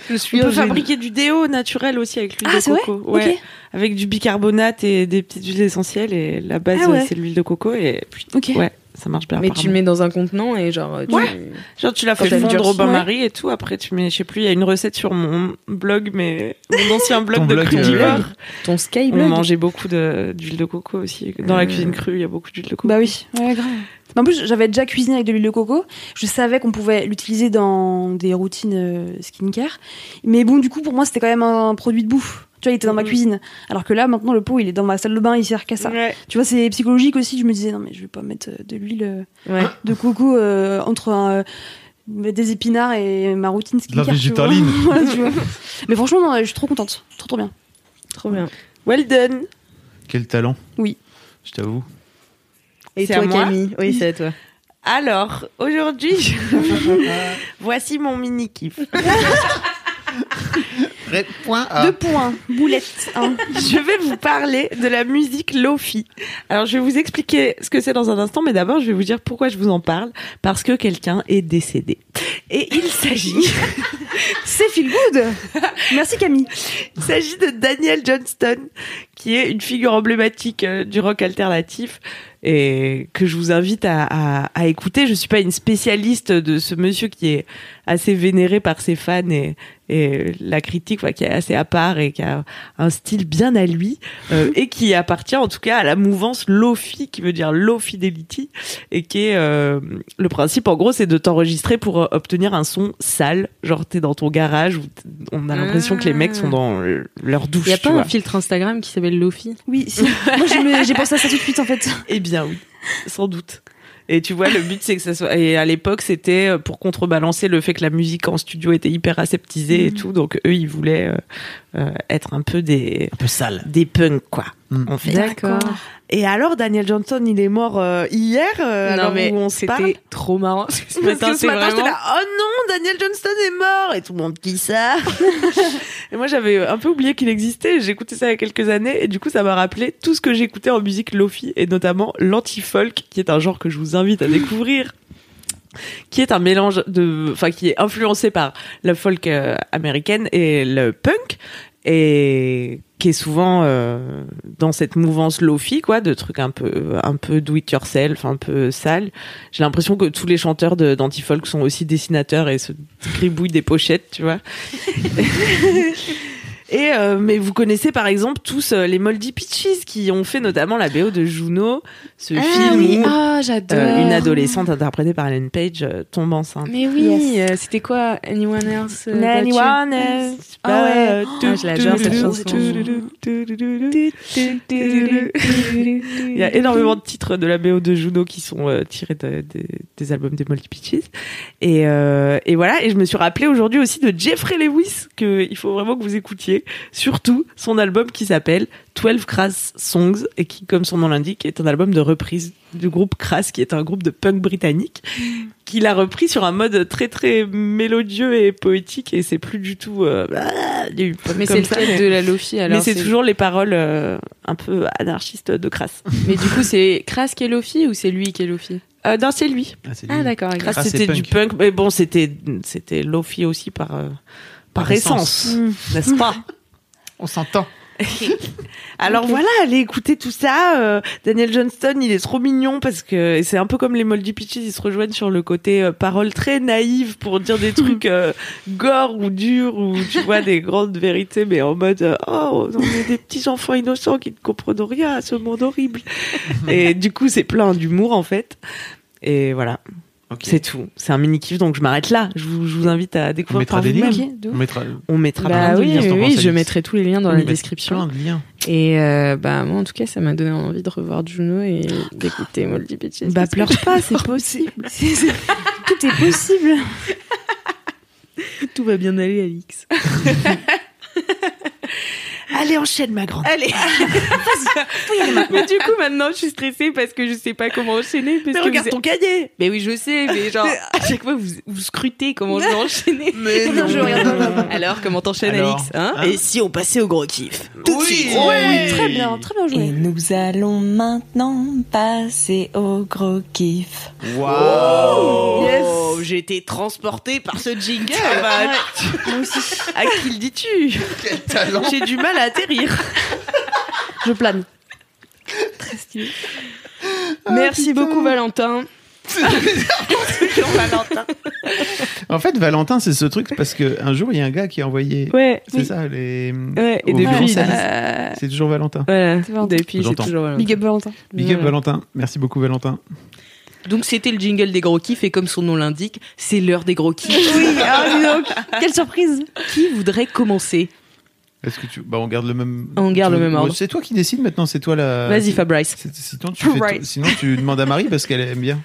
S2: Je suis
S1: On
S2: un
S1: peut
S2: génie.
S1: fabriquer du déo naturel aussi avec l'huile
S5: Ah,
S1: de
S5: c'est vrai
S1: coco. Ouais.
S5: Ok.
S1: Avec du bicarbonate et des petites huiles essentielles et la base
S5: Ah ouais.
S1: c'est l'huile de coco et puis
S5: Ok.
S1: ouais, ça marche bien.
S2: Mais tu le mets dans un contenant et genre tu...
S1: Genre tu l'as fait fondre au bain-marie
S5: ouais.
S1: et tout. Après tu mets, je sais plus, il y a une recette sur mon blog, mais mon ancien blog
S3: Ton
S1: de
S3: blog,
S1: Côte
S3: euh,
S1: d'Ivoire.
S2: ton
S1: On
S2: skyblog.
S1: mangeait beaucoup d'huile de, coco aussi. Dans la
S2: Euh.
S1: cuisine crue, il y a beaucoup d'huile de coco.
S5: Bah oui, ouais, grave. En plus, j'avais déjà cuisiné avec de l'huile de coco. Je savais qu'on pouvait l'utiliser dans des routines euh, skincare. Mais bon, du coup, pour moi, c'était quand même un produit de bouffe. Tu vois, il était dans ma
S1: Mhm.
S5: cuisine. Alors que là, maintenant, le pot, il est dans ma salle de bain, il sert qu'à ça.
S1: Ouais.
S5: Tu vois, c'est psychologique aussi. Je me disais, non, mais je vais pas mettre euh, de l'huile euh,
S2: Ouais.
S5: de coco euh, entre un, euh, des épinards et ma routine
S3: la
S5: skincare. tu vois.
S3: végétaline.
S5: Voilà, tu vois. Mais franchement, non, je suis trop contente. Trop, trop bien.
S2: Trop bien.
S1: Well done.
S3: Quel talent.
S5: Oui.
S3: Je t'avoue.
S2: Et
S1: C'est
S2: toi
S1: à moi
S2: Camille Oui, c'est à toi.
S1: Alors, aujourd'hui, voici mon mini kiff.
S3: Ré- Point A.
S5: Deux points. Boulette. hein.
S1: Je vais vous parler de la musique Lofi. Alors, je vais vous expliquer ce que c'est dans un instant, mais d'abord, je vais vous dire pourquoi je vous en parle. Parce que quelqu'un est décédé. Et il s'agit,
S5: C'est feel good. Merci Camille.
S1: il s'agit de Daniel Johnston, qui est une figure emblématique euh, du rock alternatif et que je vous invite à, à, à écouter. Je suis pas une spécialiste de ce monsieur qui est assez vénéré par ses fans et, et la critique, quoi, qui est assez à part et qui a un style bien à lui euh, et qui appartient en tout cas à la mouvance Lofi, qui veut dire Low Fidelity et qui est euh, le principe en gros, c'est de t'enregistrer pour obtenir un son sale, genre t'es dans ton garage où on a l'impression que les mecs sont dans euh, leur douche.
S2: Il y a pas un filtre Instagram qui s'appelle Lofi
S5: Oui, si. moi j'ai pensé à ça tout de suite en fait.
S1: Eh bien oui, sans doute. Et tu vois, le but c'est que ça soit. Et à l'époque, c'était euh, pour contrebalancer le fait que la musique en studio était hyper aseptisée et tout. Donc eux, ils voulaient euh, euh, être un peu des
S3: Un peu sale.
S1: des punks quoi.
S3: Mm.
S1: En fait.
S2: D'accord.
S1: Et alors, Daniel Johnson, il est mort euh, hier. euh,
S2: non
S1: alors
S2: mais
S1: où on se parle.
S2: c'était trop marrant. Ce
S1: Parce
S2: matin,
S1: que ce matin, j'étais là, oh non, Daniel Johnston est mort Et tout le monde, qui ça Et moi, j'avais un peu oublié qu'il existait. J'écoutais ça il y a quelques années. Et du coup, ça m'a rappelé tout ce que j'écoutais en musique lofi. Et notamment l'anti-folk, qui est un genre que je vous invite à découvrir. Qui est un mélange de, enfin, qui est influencé par la folk euh, américaine et le punk. Et qui est souvent euh, dans cette mouvance lofi quoi de trucs un peu un peu do it yourself un peu sale j'ai l'impression que tous les chanteurs d'anti-folk sont aussi dessinateurs et se gribouillent des pochettes tu vois et euh, mais vous connaissez par exemple tous euh, les Moldy Peaches qui ont fait notamment la BO de Juno ce
S2: Ah
S1: film
S2: oui,
S1: où
S2: ah j'adore.
S1: euh, une adolescente interprétée par Ellen Page euh, tombe enceinte
S2: Mais oui, euh, c'était quoi Anyone else
S1: Anyone else
S2: Ah ouais. Ah, je l'adore, cette chanson.
S1: Il y a énormément de titres de la BO de Juno qui sont euh, tirés de- de- des albums des Moldy Peaches. Et, euh, et voilà, et je me suis rappelé aujourd'hui aussi de Jeffrey Lewis, que il faut vraiment que vous écoutiez. Surtout son album qui s'appelle 12 Crass Songs, et qui, comme son nom l'indique, est un album de reprise du groupe Crass, qui est un groupe de punk britannique, qu'il a repris sur un mode très très mélodieux et poétique, et c'est plus du tout euh, ah, du punk
S2: Mais c'est
S1: ça,
S2: lequel
S1: mais-
S2: de la Lofi alors
S1: mais c'est toujours les paroles euh, un peu anarchistes de Crass.
S2: Mais du coup, c'est Kras qui est Lofi ou c'est lui qui est Lofi?
S1: Euh, non, c'est lui.
S3: Ah, c'est
S2: Ah d'accord.
S1: Crass,
S3: Crass,
S1: c'était du
S3: punk.
S1: punk, mais bon, c'était c'était Lofi aussi par euh, par, essence,
S3: essence.
S1: n'est-ce pas
S3: On s'entend.
S1: Alors voilà, allez écouter tout ça. euh, Daniel Johnston, il est trop mignon parce que c'est un peu comme les Moldy Peaches, ils se rejoignent sur le côté euh, parole très naïve pour dire des trucs euh, gore ou durs ou tu vois des grandes vérités, mais en mode euh, oh on est des petits enfants innocents qui ne comprennent rien à ce monde horrible. et du coup c'est plein d'humour en fait. Et voilà, C'est tout. C'est un mini kiff donc je m'arrête là. Je vous, je vous invite à
S3: On
S1: découvrir
S3: mettra
S1: par
S3: des liens. On mettra.
S1: On mettra
S2: Bah
S1: plein de
S2: oui,
S3: liens,
S2: oui, je mettrai tous les liens dans
S3: On
S2: la description.
S3: Plein de liens.
S2: Et euh, bah moi en tout cas ça m'a donné envie de revoir Juno et d'écouter Moldy Peaches.
S1: Bah pleure pas, c'est possible.
S5: Tout est possible.
S2: tout va bien aller Alix.
S1: Allez enchaîne ma grande.
S2: Allez. mais du coup maintenant je suis stressée parce que je sais pas comment enchaîner. Parce
S1: Mais
S2: que
S1: regarde
S2: vous-
S1: ton cahier.
S2: Mais oui je sais, mais genre à chaque fois vous, vous scrutez comment je vais enchaîner.
S3: Mais
S5: non. je regarde.
S2: Alors comment t'enchaînes Alix hein
S3: hein
S1: Et si on passait au gros kiff Tout de
S3: Oui.
S1: suite.
S5: Ouais, très bien, très bien
S6: Et
S5: joué.
S6: nous allons maintenant passer au gros kiff.
S3: Waouh
S1: Oh, j'ai été transportée par ce jingle. Bah,
S5: Moi aussi.
S1: à qui le dis-tu
S3: Quel talent
S1: J'ai du mal à atterrir.
S5: Je plane. Très stylé.
S2: Merci beaucoup Valentin.
S1: Valentin.
S3: En fait, Valentin, c'est ce truc parce que un jour, il y a un gars qui a envoyé.
S2: Ouais.
S3: C'est ça, les.
S2: Ouais, et depuis euh,
S3: C'est toujours Valentin.
S2: voilà,
S5: C'est Valentin.
S2: depuis c'est
S3: J'entends.
S2: toujours Valentin.
S5: Big up Valentin.
S3: Big up
S2: Ouais.
S3: Valentin. Merci beaucoup, Valentin.
S2: Donc c'était le jingle des gros kiffs et comme son nom l'indique, c'est l'heure des gros kiffs.
S5: Oui, ah, dis donc. Quelle surprise.
S2: Qui voudrait commencer?
S3: Est-ce que tu. Bah, on garde le même.
S2: On garde
S3: tu-
S2: le même ordre.
S3: C'est toi qui décides maintenant, c'est toi la.
S2: Vas-y Fabrice.
S3: Sinon tu, fais
S5: Right.
S3: to- sinon, tu demandes à Marie parce qu'elle aime bien.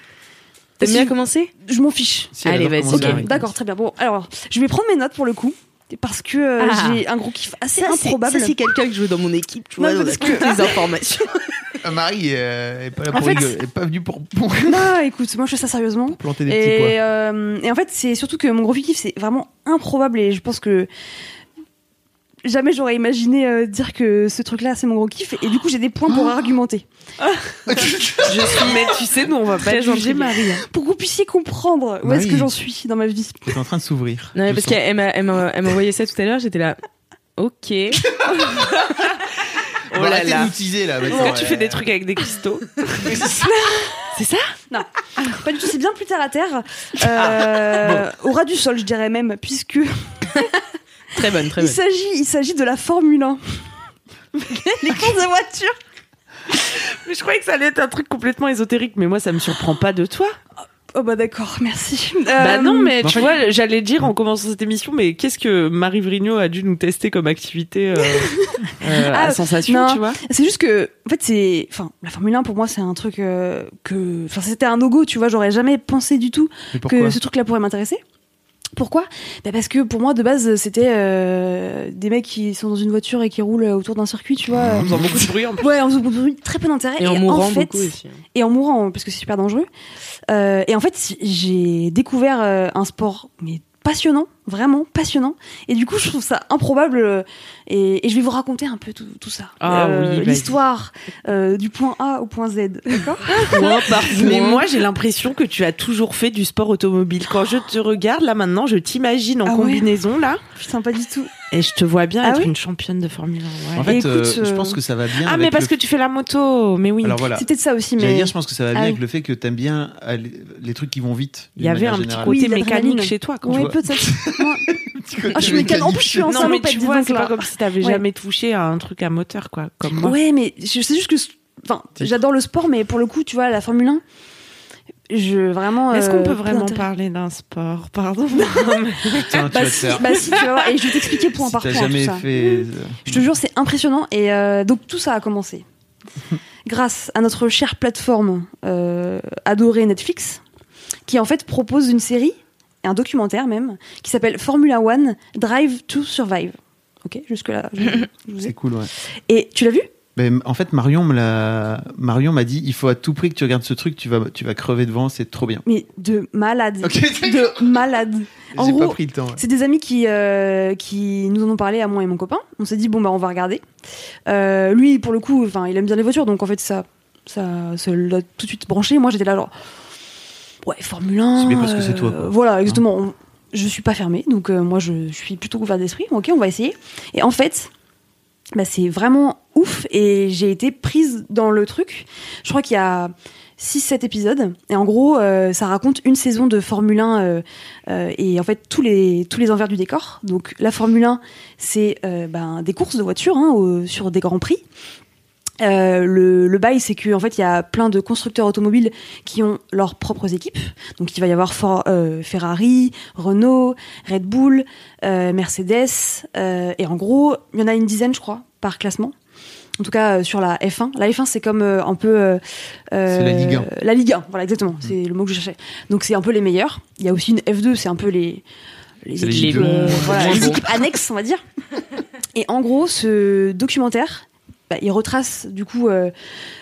S2: T'aimes
S5: Si-
S2: bien commencer
S5: Je m'en fiche.
S3: Si
S2: Allez, vas-y.
S5: Ok, d'accord, très bien. Bon, alors, je vais prendre mes notes pour le coup. Parce que euh,
S2: Ah.
S5: j'ai un gros kiff assez
S2: Ça,
S5: improbable.
S2: C'est quelqu'un que je veux dans mon équipe, tu
S5: Non,
S2: vois, on
S5: parce
S2: a toutes les informations.
S3: Ah, Marie euh, est pas là pour
S5: fait,
S3: rigoler, elle est pas venue pour,
S5: Non, écoute, moi je fais ça sérieusement.
S3: planter des petits pois.
S5: Et, euh, et en fait, c'est surtout que mon gros kiff, c'est vraiment improbable et je pense que jamais j'aurais imaginé euh, dire que ce truc-là, c'est mon gros kiff. Et du coup, j'ai des points pour argumenter.
S1: Je suis, mais tu sais, nous on va pas
S5: gentille.
S1: Marie. hein.
S5: Pour que vous puissiez comprendre où est-ce que j'en suis dans ma vie.
S3: Est en train de s'ouvrir.
S2: Non, mais parce qu'elle m'a elle m'a- elle m'a envoyé ça tout à l'heure, j'étais là. Ok.
S1: Oh là là.
S3: là.
S1: Que tu fais des trucs avec des cristaux C'est ça
S5: Non, pas du tout. C'est bien plus terre à terre.
S1: Ah,
S5: Euh, Au ras du sol, je dirais même, puisque
S2: Très bonne, très
S5: il
S2: bonne.
S5: s'agit, il s'agit de la Formule 1. Les courses de voiture.
S1: Mais je croyais que ça allait être un truc complètement ésotérique, mais moi ça me surprend pas de toi.
S5: Oh bah d'accord, merci.
S1: Bah
S5: Euh,
S1: non, mais tu vois, j'allais dire en commençant cette émission, mais qu'est-ce que Marie Vrigno a dû nous tester comme activité euh, euh, à
S5: Ah,
S1: sensation,
S5: non.
S1: tu vois?
S5: C'est juste que, en fait, c'est, enfin, la Formule 1 pour moi, c'est un truc euh, que, enfin, c'était un no-go, tu vois. J'aurais jamais pensé du tout que ce truc-là pourrait m'intéresser. Pourquoi? Bah Parce que pour moi, de base, c'était euh, des mecs qui sont dans une voiture et qui roulent autour d'un circuit, tu vois.
S1: En faisant beaucoup de bruit en plus.
S5: Ouais, en faisant beaucoup de bruit, très peu d'intérêt.
S2: Et en mourant
S5: fait,
S2: beaucoup aussi. hein.
S5: Et en mourant, parce que c'est super dangereux. Euh, et en fait, j'ai découvert euh, un sport mais passionnant, vraiment passionnant. Et du coup, je trouve ça improbable. euh, et, et je vais vous raconter un peu tout, tout ça. Euh,
S1: Ah oui, vas-y.
S5: L'histoire euh, du point A au point Z. D'accord
S1: Mais moi, j'ai l'impression que tu as toujours fait du sport automobile. Quand je te regarde, là maintenant, je t'imagine en
S5: Ah ouais
S1: combinaison, là,
S5: Putain, pas du tout.
S1: Et je te vois bien
S5: Ah
S1: être
S5: oui
S1: une championne de Formule 1. ouais.
S3: En fait,
S5: Écoute,
S3: euh, je
S5: euh,
S3: pense que ça va bien.
S1: ah,
S3: avec
S1: mais parce
S3: le-
S1: que tu fais la moto, mais oui.
S3: Alors voilà.
S5: C'est peut-être ça aussi, mais.
S3: dire, je pense que ça va bien
S5: Ah
S3: avec
S5: oui.
S3: le fait que t'aimes bien aller- les trucs qui vont vite.
S1: Il y avait un petit côté
S5: Oui,
S1: mécanique chez toi quand
S3: vois.
S5: peut-être. Ah, je. En plus, je suis en
S1: Non, mais tu vois, c'est pas comme si t'avais
S5: Ouais.
S1: jamais touché à un truc à moteur, quoi, comme moi.
S5: Ouais, mais je sais juste que. Enfin, j'adore le sport, mais pour le coup, tu vois, la Formule 1, je vraiment.
S1: Est-ce qu'on
S5: euh,
S1: peut
S5: peu
S1: vraiment parler d'un sport? Pardon.
S3: Putain, tu vas
S5: Bah si, bah. Et je vais t'expliquer point par point
S3: jamais fait. euh,
S5: Je te jure, c'est impressionnant. Et euh, donc tout ça a commencé grâce à notre chère plateforme adorée Netflix, qui en fait propose une série, un documentaire même, qui s'appelle Formula One Drive to Survive. Ok, jusque là.
S3: C'est cool, ouais.
S5: Et tu l'as vu?
S3: Mais en fait, Marion me l'a. Marion m'a dit, il faut à tout prix que tu regardes ce truc, tu vas, tu vas crever devant, c'est trop bien.
S5: Mais de malade,
S3: Ok,
S5: de malade. En gros,
S3: pas pris le temps. ouais.
S5: C'est des amis qui, euh, qui nous en ont parlé à moi et mon copain. On s'est dit bon bah on va regarder. Euh, lui pour le coup, enfin il aime bien les voitures donc en fait ça, ça, ça l'a tout de suite branché. Moi j'étais là genre ouais Formule 1.
S3: C'est bien parce que c'est toi, quoi.
S5: Voilà exactement. On- je suis pas fermée donc euh, moi je suis plutôt ouvert d'esprit. Ok on va essayer. Et en fait bah, c'est vraiment ouf et j'ai été prise dans le truc. Je crois qu'il y a 6-7 épisodes et en gros euh, ça raconte une saison de Formule 1 euh, euh, et en fait tous les envers du décor. Donc la Formule 1 c'est ben, des courses de voitures hein, sur des grands prix. Euh, le, le bail, c'est qu'en fait, il y a plein de constructeurs automobiles qui ont leurs propres équipes. Donc, il va y avoir For- euh, Ferrari, Renault, Red Bull, euh, Mercedes. et en gros, il y en a une dizaine, je crois, par classement. En tout cas, sur la F1. La F1, c'est comme un peu.
S3: C'est la Ligue 1.
S5: La Ligue 1, voilà, exactement. C'est le mot que je cherchais. Donc, c'est un peu les meilleurs. Il y a aussi une F2, c'est un peu les. Les voilà, équipes annexes, on va dire. Et en gros, ce documentaire, bah, il retrace du coup euh,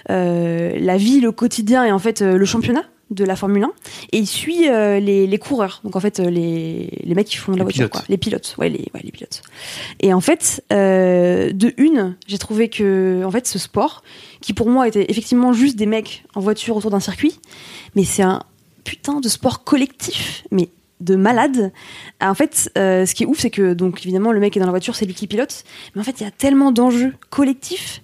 S5: euh, la vie, le quotidien et en fait euh, le championnat de la Formule 1 et il suit les, les coureurs. Donc en fait les, les mecs qui font de la
S3: Les
S5: voiture
S3: pilotes.
S5: quoi. Les pilotes. Ouais les, ouais, les pilotes. Et en fait de une j'ai trouvé que en fait ce sport qui pour moi était effectivement juste des mecs en voiture autour d'un circuit mais c'est un putain de sport collectif mais de malade. En fait, euh, ce qui est ouf, c'est que donc évidemment le mec est dans la voiture, c'est lui qui pilote, mais en fait il y a tellement d'enjeux collectifs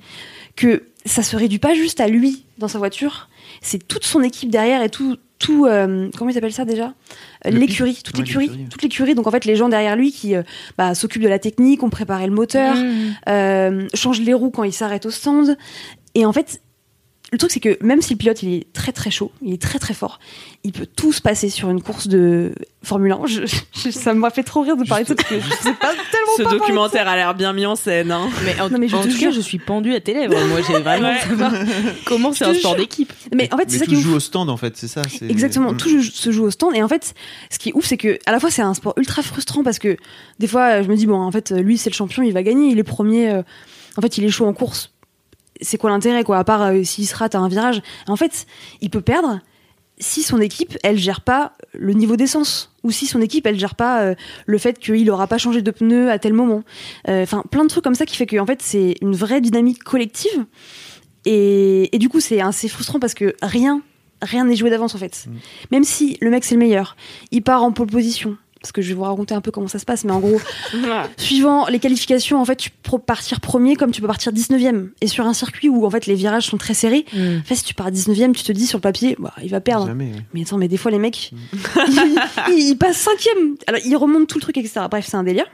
S5: que ça se réduit pas juste à lui dans sa voiture, c'est toute son équipe derrière et tout, tout euh, comment ils appellent ça déjà?
S3: Le
S5: L'écurie, toute
S3: Ouais,
S5: l'écurie, toute l'écurie. Donc en fait les gens derrière lui qui euh, bah, s'occupent de la technique, ont préparé le moteur, euh, changent les roues quand il s'arrête au stand. Et en fait, le truc c'est que même si le pilote il est très très chaud, il est très très fort, il peut tout se passer sur une course de Formule 1. Je- je- ça m'a fait trop rire de parler de ça parce que je sais pas tellement
S1: Ce
S5: pas
S1: documentaire a l'air bien mis en scène. Hein.
S2: Mais en,
S5: Non, mais je
S2: en tout cas, je suis pendue à tes lèvres. Moi, j'ai vraiment
S1: Ouais.
S2: savoir comment c'est un sport d'équipe.
S5: Mais en fait, c'est ça
S3: tout
S5: qui ouf.
S3: joue au stand, en fait, c'est ça.
S5: Exactement,
S3: Mm.
S5: tout se joue au stand. Et en fait, ce qui est ouf, c'est que à la fois c'est un sport ultra frustrant parce que des fois, je me dis bon, en fait, lui c'est le champion, il va gagner, il est premier. euh, en fait, il est chaud en course. C'est quoi l'intérêt, quoi À part euh, s'il se rate à un virage? En fait, il peut perdre si son équipe, elle gère pas le niveau d'essence ou si son équipe, elle gère pas euh, le fait qu'il aura pas changé de pneu à tel moment. Euh, Enfin, plein de trucs comme ça qui fait que en fait, c'est une vraie dynamique collective. Et, et du coup, c'est assez frustrant parce que rien, rien n'est joué d'avance en fait. Même si le mec c'est le meilleur, il part en pole position, parce que je vais vous raconter un peu comment ça se passe, mais en gros, suivant les qualifications, en fait, tu peux partir premier comme tu peux partir 19e. Et sur un circuit où en fait les virages sont très serrés,
S2: Mm.
S5: en fait, si tu pars 19e, tu te dis sur le papier, bah, il va perdre.
S3: Jamais, ouais.
S5: Mais attends, mais des fois les mecs, ils, ils- ils passent cinquième. Alors ils remontent tout le truc, etc. Bref, c'est un délire.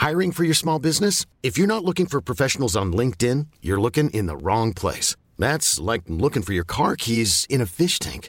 S7: Hiring for your small business? If you're not looking for professionals on LinkedIn, you're looking in the wrong place. That's like looking for your car keys in a fish tank.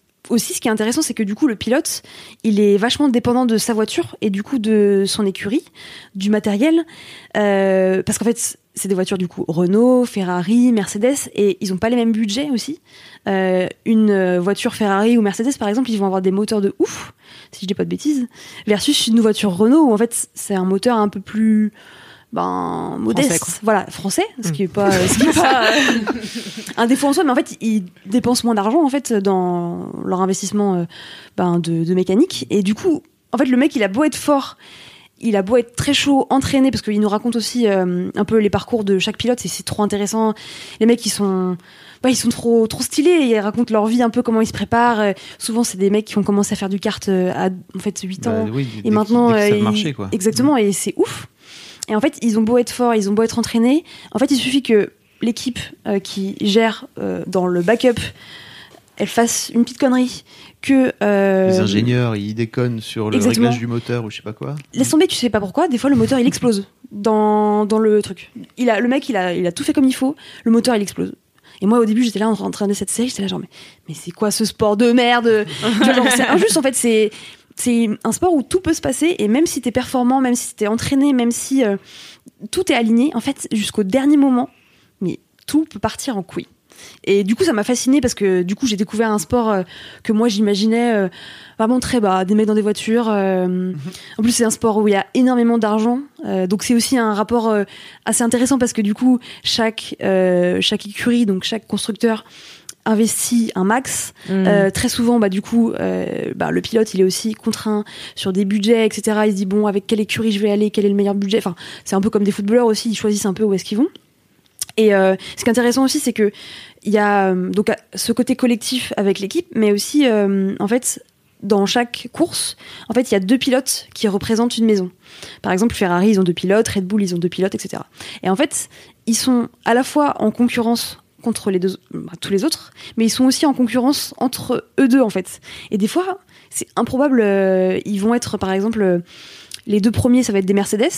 S5: aussi, ce qui est intéressant, c'est que du coup, le pilote, il est vachement dépendant de sa voiture et du coup de son écurie, du matériel, euh, parce qu'en fait, c'est des voitures du coup Renault, Ferrari, Mercedes, et ils ont pas les mêmes budgets aussi. Euh, une euh, voiture Ferrari ou Mercedes, par exemple, ils vont avoir des moteurs de ouf, si je dis pas de bêtises, versus une voiture Renault où en fait c'est un moteur un peu plus ben modeste, voilà, français, ce qui est pas, ce qui est pas euh, un défaut en soi, mais en fait ils dépensent moins d'argent en fait dans leur investissement euh, ben, de, de mécanique, et du coup, en fait le mec il a beau être fort il a beau être très chaud, entraîné, parce qu'il nous raconte aussi euh, un peu les parcours de chaque pilote, et c'est trop intéressant. Les mecs, ils sont, bah, ils sont trop, trop stylés, ils racontent leur vie, un peu comment ils se préparent. Euh, souvent, c'est des mecs qui ont commencé à faire du kart à, en fait, 8
S3: Bah
S5: ans.
S3: oui,
S5: et maintenant, euh,
S3: marchait, quoi.
S5: exactement, et c'est ouf. Et en fait, ils ont beau être forts, ils ont beau être entraînés. En fait, il suffit que l'équipe euh, qui gère euh, dans le backup, elle fasse une petite connerie, que euh,
S3: Les ingénieurs, ils déconnent sur le
S5: Exactement.
S3: réglage du moteur ou je sais pas quoi.
S5: Laisse tomber, tu sais pas pourquoi. Des fois, le moteur il explose dans, dans le truc. Il a, le mec, il a, il a tout fait comme il faut. Le moteur il explose. Et moi, au début, j'étais là en train de cette série. J'étais là, genre, mais, mais c'est quoi ce sport de merde? Genre, C'est injuste en fait. C'est c'est un sport où tout peut se passer. Et même si t'es performant, même si t'es entraîné, même si euh, tout est aligné, en fait, jusqu'au dernier moment, mais tout peut partir en couille. Et du coup, ça m'a fasciné parce que du coup, j'ai découvert un sport euh, que moi j'imaginais euh, vraiment très bas, des mecs dans des voitures. euh, En plus, c'est un sport où il y a énormément d'argent, donc c'est aussi un rapport assez intéressant parce que du coup, chaque chaque écurie, donc chaque constructeur investit un max.
S2: Mm.
S5: Euh, très souvent, bah, du coup, euh, bah, le pilote, il est aussi contraint sur des budgets, etc. Il se dit, bon, avec quelle écurie je vais aller, quel est le meilleur budget? Enfin, c'est un peu comme des footballeurs aussi, ils choisissent un peu où est-ce qu'ils vont. Et euh, ce qui est intéressant aussi, c'est que il y a donc ce côté collectif avec l'équipe, mais aussi, en fait, dans chaque course, en fait, il y a deux pilotes qui représentent une maison. Par exemple, Ferrari, ils ont deux pilotes, Red Bull, ils ont deux pilotes, etc. Et en fait, ils sont à la fois en concurrence contre les deux, bah, tous les autres, mais ils sont aussi en concurrence entre eux deux, en fait. Et des fois, c'est improbable. euh, ils vont être, par exemple, euh, les deux premiers, ça va être des Mercedes,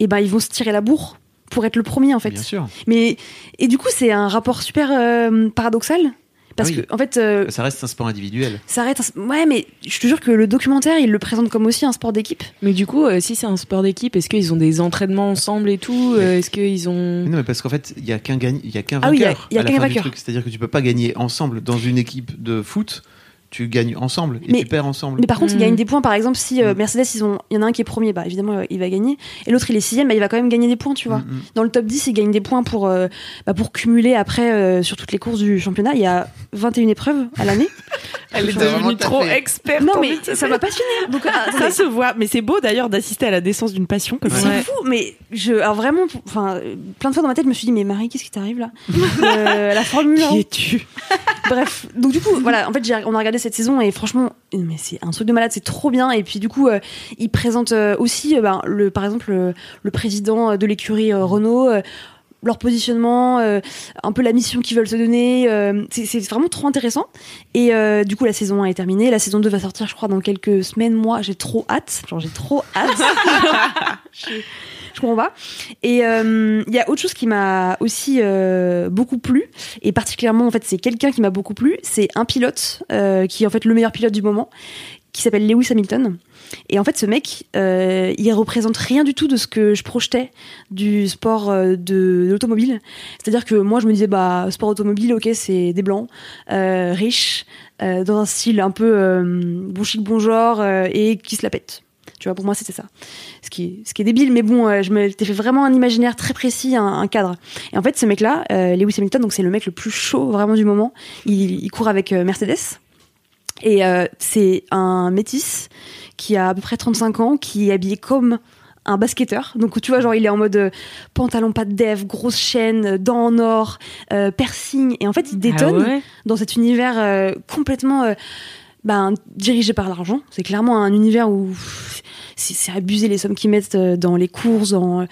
S5: et ben ils vont se tirer la bourre pour être le premier, en fait.
S3: Bien sûr.
S5: Mais et du coup, c'est un rapport super euh, paradoxal parce
S3: Oui.
S5: que en fait, euh,
S3: Ça reste un sport individuel.
S5: ça arrête. un- Ouais, mais je te jure que le documentaire, il le présente comme aussi un sport d'équipe.
S2: Mais du coup, euh, si c'est un sport d'équipe, est-ce qu'ils ont des entraînements ensemble et tout Euh, Est-ce qu'ils ont.
S3: Mais non, mais parce qu'en fait, il y a qu'un gagne- il y a qu'un
S5: Ah oui, il y a-
S3: vainqueur
S5: a
S3: à la
S5: qu'un
S3: fin du
S5: vainqueur.
S3: truc. C'est-à-dire que tu peux pas gagner ensemble dans une équipe de foot. Tu gagnes ensemble et
S5: Mais-
S3: tu perds ensemble.
S5: Mais par contre, il
S2: Mm.
S5: gagne des points. Par exemple, si euh, Mercedes, ils ont, il y en a un qui est premier, bah évidemment, euh, il va gagner. Et l'autre, il est sixième, bah, il va quand même gagner des points, tu vois.
S3: Mm, mm.
S5: Dans le top 10, il gagne des points pour, euh, bah, pour cumuler après euh, sur toutes les courses du championnat. Il y a 21 épreuves à l'année.
S2: Elle est devenue trop experte.
S5: non, mais ça va pas finir. Donc, ah,
S1: Ça se voit, mais c'est beau d'ailleurs d'assister à la décence d'une passion comme ça.
S5: C'est fou, mais je, alors vraiment, enfin, plein de fois dans ma tête, je me suis dit, mais Marie, qu'est-ce qui t'arrive là? Euh, La Formule 1.
S1: Qui es-tu?
S5: Bref, donc du coup, voilà, en fait, on a regardé cette saison et franchement, mais c'est un truc de malade, c'est trop bien. Et puis du coup, euh, ils présentent euh, aussi, euh, ben, le, par exemple, le, le président de l'écurie euh, Renault. euh, leur positionnement, euh, un peu la mission qu'ils veulent se donner, euh, c'est c'est vraiment trop intéressant. Et euh, du coup, la saison 1 est terminée, la saison 2 va sortir, je crois, dans quelques semaines, mois. J'ai trop hâte, genre j'ai trop hâte. je, je comprends pas. Et euh, il y a autre chose qui m'a aussi euh, beaucoup plu, et particulièrement en fait c'est quelqu'un qui m'a beaucoup plu, c'est un pilote euh, qui est en fait le meilleur pilote du moment, qui s'appelle Lewis Hamilton. Et en fait ce mec, euh, il représente rien du tout de ce que je projetais du sport de, l'automobile. C'est-à-dire que moi je me disais bah sport automobile, ok c'est des blancs, euh, riches, dans un style un peu bon chic bon genre et qui se la pète. Tu vois, pour moi, c'était ça. Ce qui, est, ce qui est débile, mais bon, euh, je me t'ai fait vraiment un imaginaire très précis, un, un cadre. Et en fait, ce mec-là, euh, Lewis Hamilton, donc c'est le mec le plus chaud vraiment du moment. Il, il court avec euh, Mercedes. Et euh, c'est un métis qui a à peu près 35 ans, qui est habillé comme un basketteur. Donc tu vois, genre il est en mode euh, pantalon pas de dev, grosse chaîne, dents en or, euh, piercing. Et en fait, il détonne
S1: Ah ouais?
S5: dans cet univers euh, complètement ben, dirigé par l'argent. C'est clairement un univers où c'est abusé les sommes qu'ils mettent euh, dans les courses, dans euh,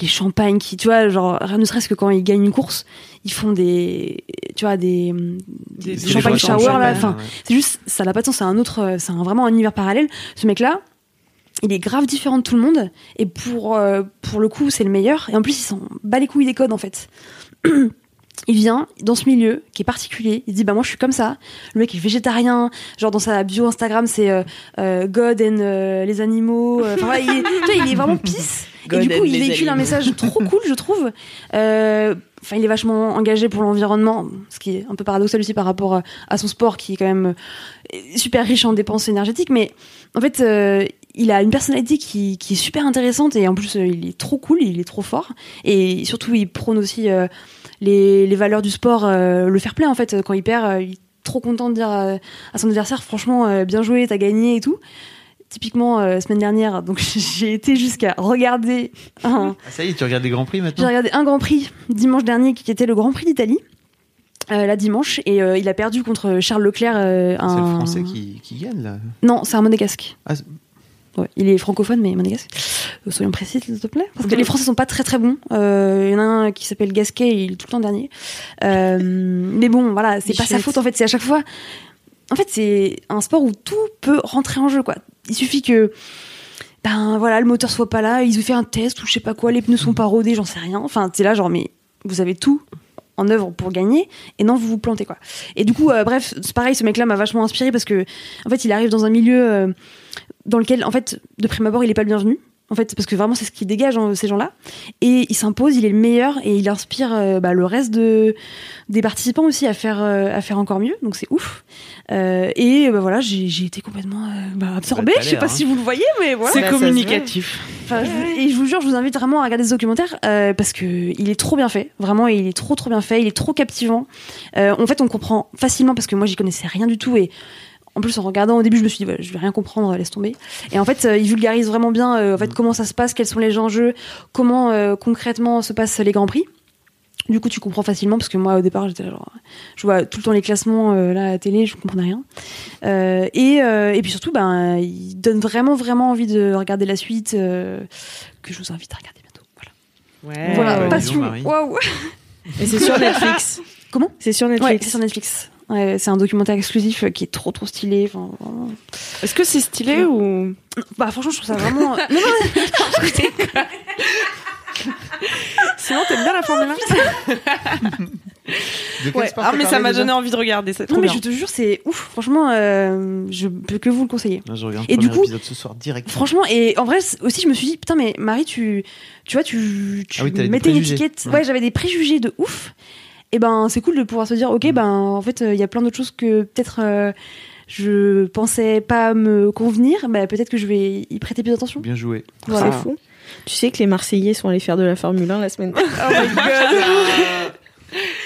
S5: les champagnes qui, tu vois, genre rien ne serait-ce que quand ils gagnent une course, ils font des, tu vois, des, des,
S3: Des
S5: champagne
S3: célébrations
S5: shower là. Enfin,
S3: ouais.
S5: c'est juste, ça n'a pas de sens. C'est un autre, euh, c'est un- vraiment un univers parallèle. Ce mec-là, il est grave différent de tout le monde. Et pour, euh, pour le coup, c'est le meilleur. Et en plus, il s'en bat les couilles des codes, en fait. il vient dans ce milieu qui est particulier. Il dit, bah, moi, je suis comme ça. Le mec est végétarien. Genre, dans sa bio Instagram, c'est euh, euh, God and euh, les animaux. Enfin, voilà, il, est, il vraiment pisse. Et du coup,
S2: and
S5: il véhicule un message trop cool, je trouve. Enfin, il est vachement engagé pour l'environnement, ce qui est un peu paradoxal aussi par rapport à- son sport, qui est quand même super riche en dépenses énergétiques. Mais en fait, il a une personnalité qui, qui est super intéressante et en plus, il est trop cool, il est trop fort. Et surtout, il prône aussi les, les valeurs du sport, euh, le fair play en fait. Quand il perd, euh, il est trop content de dire euh, à son adversaire, franchement, bien joué, t'as gagné et tout. Typiquement, euh, semaine dernière, donc j'ai été jusqu'à regarder un,
S3: Ah, ça y est, tu regardes des grands prix
S5: j'ai
S3: maintenant
S5: regardé un Grand Prix dimanche dernier qui était le Grand Prix d'Italie. Euh, là dimanche et euh, il a perdu contre Charles Leclerc euh,
S3: C'est
S5: un
S3: le français qui, qui gagne là.
S5: non c'est un monégasque
S3: Ah,
S5: ouais, il est francophone mais monégasque. Euh, soyons précis s'il te plaît. Parce que les français sont pas très très bons. Euh, il y en a un qui s'appelle Gasquet il est tout le temps dernier. Euh, mais bon voilà c'est pas sa faute en fait. C'est à chaque fois en fait c'est un sport où tout peut rentrer en jeu quoi. Il suffit que ben voilà le moteur soit pas là ils ont fait un test ou je sais pas quoi les pneus sont pas rodés j'en sais rien. Enfin c'est là genre mais vous avez tout en œuvre pour gagner et non vous vous plantez quoi. Et du coup euh, bref c'est pareil ce mec là m'a vachement inspiré parce que en fait il arrive dans un milieu euh, dans lequel en fait de prime abord il est pas le bienvenu en fait parce que vraiment c'est ce qui dégage hein, ces gens là et il s'impose il est le meilleur et il inspire euh, bah, le reste de des participants aussi à faire euh, à faire encore mieux donc c'est ouf Euh, et bah, voilà j'ai été complètement euh, bah, absorbée je sais pas
S3: hein.
S5: si vous le voyez mais voilà
S1: C'est
S2: Bah,
S1: communicatif.
S5: Enfin, je vous- et je vous jure, je vous invite vraiment à regarder ce documentaire euh, parce que il est trop bien fait. Vraiment, il est trop trop bien fait. Il est trop captivant. Euh, en fait, on comprend facilement parce que moi, j'y connaissais rien du tout et en plus, en regardant au début, je me suis dit, je vais rien comprendre, laisse tomber. Et en fait, euh, il vulgarise vraiment bien euh, en fait comment ça se passe, quels sont les enjeux, comment euh, concrètement se passent les grands prix. Du coup, tu comprends facilement parce que moi, au départ, j'étais genre, je vois tout le temps les classements euh, là à la télé, je comprenais rien. Euh, et, euh, et puis surtout, ben, il donne vraiment, vraiment envie de regarder la suite, euh, que je vous invite à regarder bientôt. Voilà,
S2: Ouais.
S5: voilà
S3: bah,
S5: passion. Waouh.
S2: Et c'est sur Netflix.
S5: Comment?
S2: C'est sur
S5: Ouais,
S2: Netflix.
S5: c'est sur Netflix. Ouais, c'est un documentaire exclusif qui est trop, trop stylé. Enfin, vraiment.
S1: Est-ce que c'est stylé ou?
S5: Bah, franchement, je trouve ça vraiment. non, non,
S1: sinon t'aimes bien la Formule 1
S3: De quel
S1: Ouais. Ah mais ça m'a
S3: déjà?
S1: donné envie de regarder. Trop
S5: non, mais
S1: bien.
S5: je te jure, c'est ouf. Franchement, euh, je peux que vous le conseiller.
S3: Ah, Je regarde
S5: Et
S3: le
S5: du coup-
S3: épisode ce soir direct.
S5: Franchement, et en vrai aussi, je me suis dit, putain, mais Marie, tu, tu vois, tu, tu
S3: Ah oui,
S5: mettais une étiquette.
S3: Ouais.
S5: Ouais, j'avais des préjugés de ouf. Et ben, c'est cool de pouvoir se dire, ok,
S3: Mm.
S5: ben, en fait, il y a plein d'autres choses que peut-être euh, je pensais pas me convenir. Bah, peut-être que je vais y prêter plus attention.
S3: Bien joué.
S5: Voilà.
S2: C'est fou. Tu sais que les Marseillais sont allés faire de la Formule 1 la semaine dernière.
S5: Oh my god!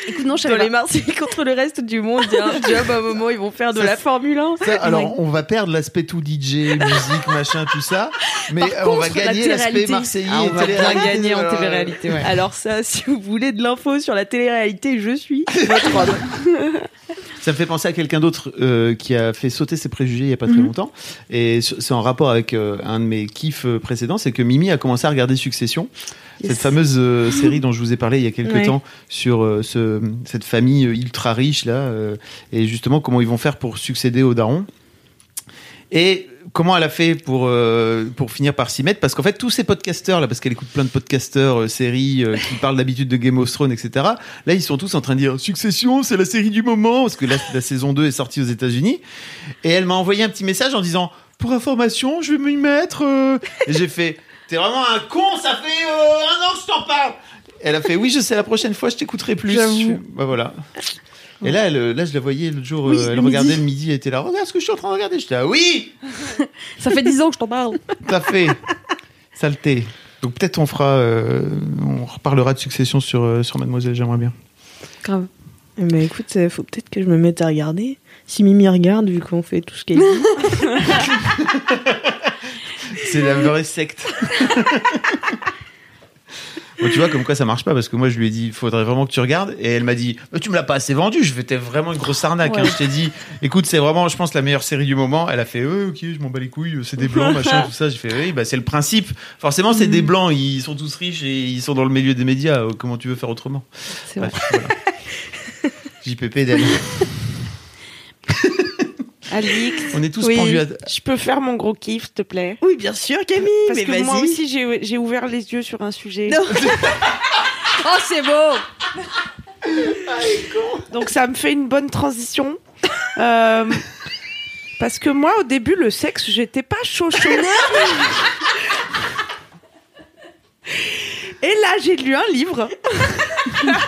S5: Écoute, non, je savais
S2: Dans les Marseillais contre le reste du monde, il y a un job à un moment, ils vont faire de
S3: Ça,
S2: la Formule 1.
S3: Ça, alors, on va perdre l'aspect tout DJ, musique, machin, tout ça. Mais
S2: Par
S3: euh, on va
S2: contre, la
S3: gagner l'aspect
S2: télé-réalité.
S3: marseillais.
S2: Ah, on va bien gagner en télé-réalité, ouais. Alors ça, si vous voulez de l'info sur la télé-réalité, je suis votre homme.
S3: Ça me fait penser à quelqu'un d'autre euh, qui a fait sauter ses préjugés il y a pas très
S5: Mhm.
S3: longtemps. Et c'est en rapport avec euh, un de mes kiffs précédents, c'est que Mimi a commencé à regarder Succession.
S2: Yes.
S3: Cette fameuse euh, série dont je vous ai parlé il y a quelques
S2: Ouais.
S3: temps sur euh, ce, cette famille euh, ultra riche là, euh, et justement comment ils vont faire pour succéder au daron. Et comment elle a fait pour, euh, pour finir par s'y mettre? Parce qu'en fait, tous ces podcasteurs, là, parce qu'elle écoute plein de podcasteurs, euh, séries, euh, qui parlent d'habitude de Game of Thrones, etc., là, ils sont tous en train de dire Succession, c'est la série du moment, parce que là, la saison 2 est sortie aux États-Unis. Et elle m'a envoyé un petit message en disant Pour information, je vais m'y mettre. Et j'ai fait T'es vraiment un con, ça fait euh, un an que je t'en parle. Elle a fait Oui, je sais, la prochaine fois, je t'écouterai plus.
S5: J'avoue.
S3: Je fais, Bah voilà. Et là, elle, là, je la voyais l'autre jour,
S5: Oui,
S3: euh, elle
S5: le
S3: regardait
S5: midi.
S3: le midi, elle était là, regarde ce que je suis en train de regarder. J'étais là, oui,
S5: Ça fait 10 ans que je t'en parle.
S3: à fait. Saleté. Donc peut-être on fera, euh, on reparlera de succession sur, euh, sur Mademoiselle, j'aimerais bien.
S5: Grave.
S2: Bah écoute, faut peut-être que je me mette à regarder. Si Mimi regarde, vu qu'on fait tout ce qu'elle dit.
S3: C'est la vraie secte. Bon, tu vois, comme quoi ça marche pas, parce que moi je lui ai dit, il faudrait vraiment que tu regardes, et elle m'a dit, Bah, tu me l'as pas assez vendu, je t'es vraiment une grosse arnaque. hein. Je t'ai dit, écoute, c'est vraiment, je pense, la meilleure série du moment. Elle a fait, euh, ok, je m'en bats les couilles, c'est des blancs, machin, tout ça. J'ai fait, oui, bah, c'est le principe. Forcément, c'est des blancs, ils sont tous riches et ils sont dans le milieu des médias. euh, Comment tu veux faire autrement?
S5: C'est vrai.
S3: Bref, voilà. JPP d'elle.
S1: Alix,
S3: On est tous
S2: Oui.
S3: pendus à.
S1: je peux faire mon gros kiff, s'il te plaît?
S2: Oui, bien sûr, Camille,
S1: Parce
S2: mais
S1: que moi aussi, j'ai ouvert les yeux sur un sujet.
S2: Non.
S5: Oh, c'est beau
S1: Donc ça me fait une bonne transition. Euh, parce que moi, au début, le sexe, j'étais pas chaud. Et là, j'ai lu un livre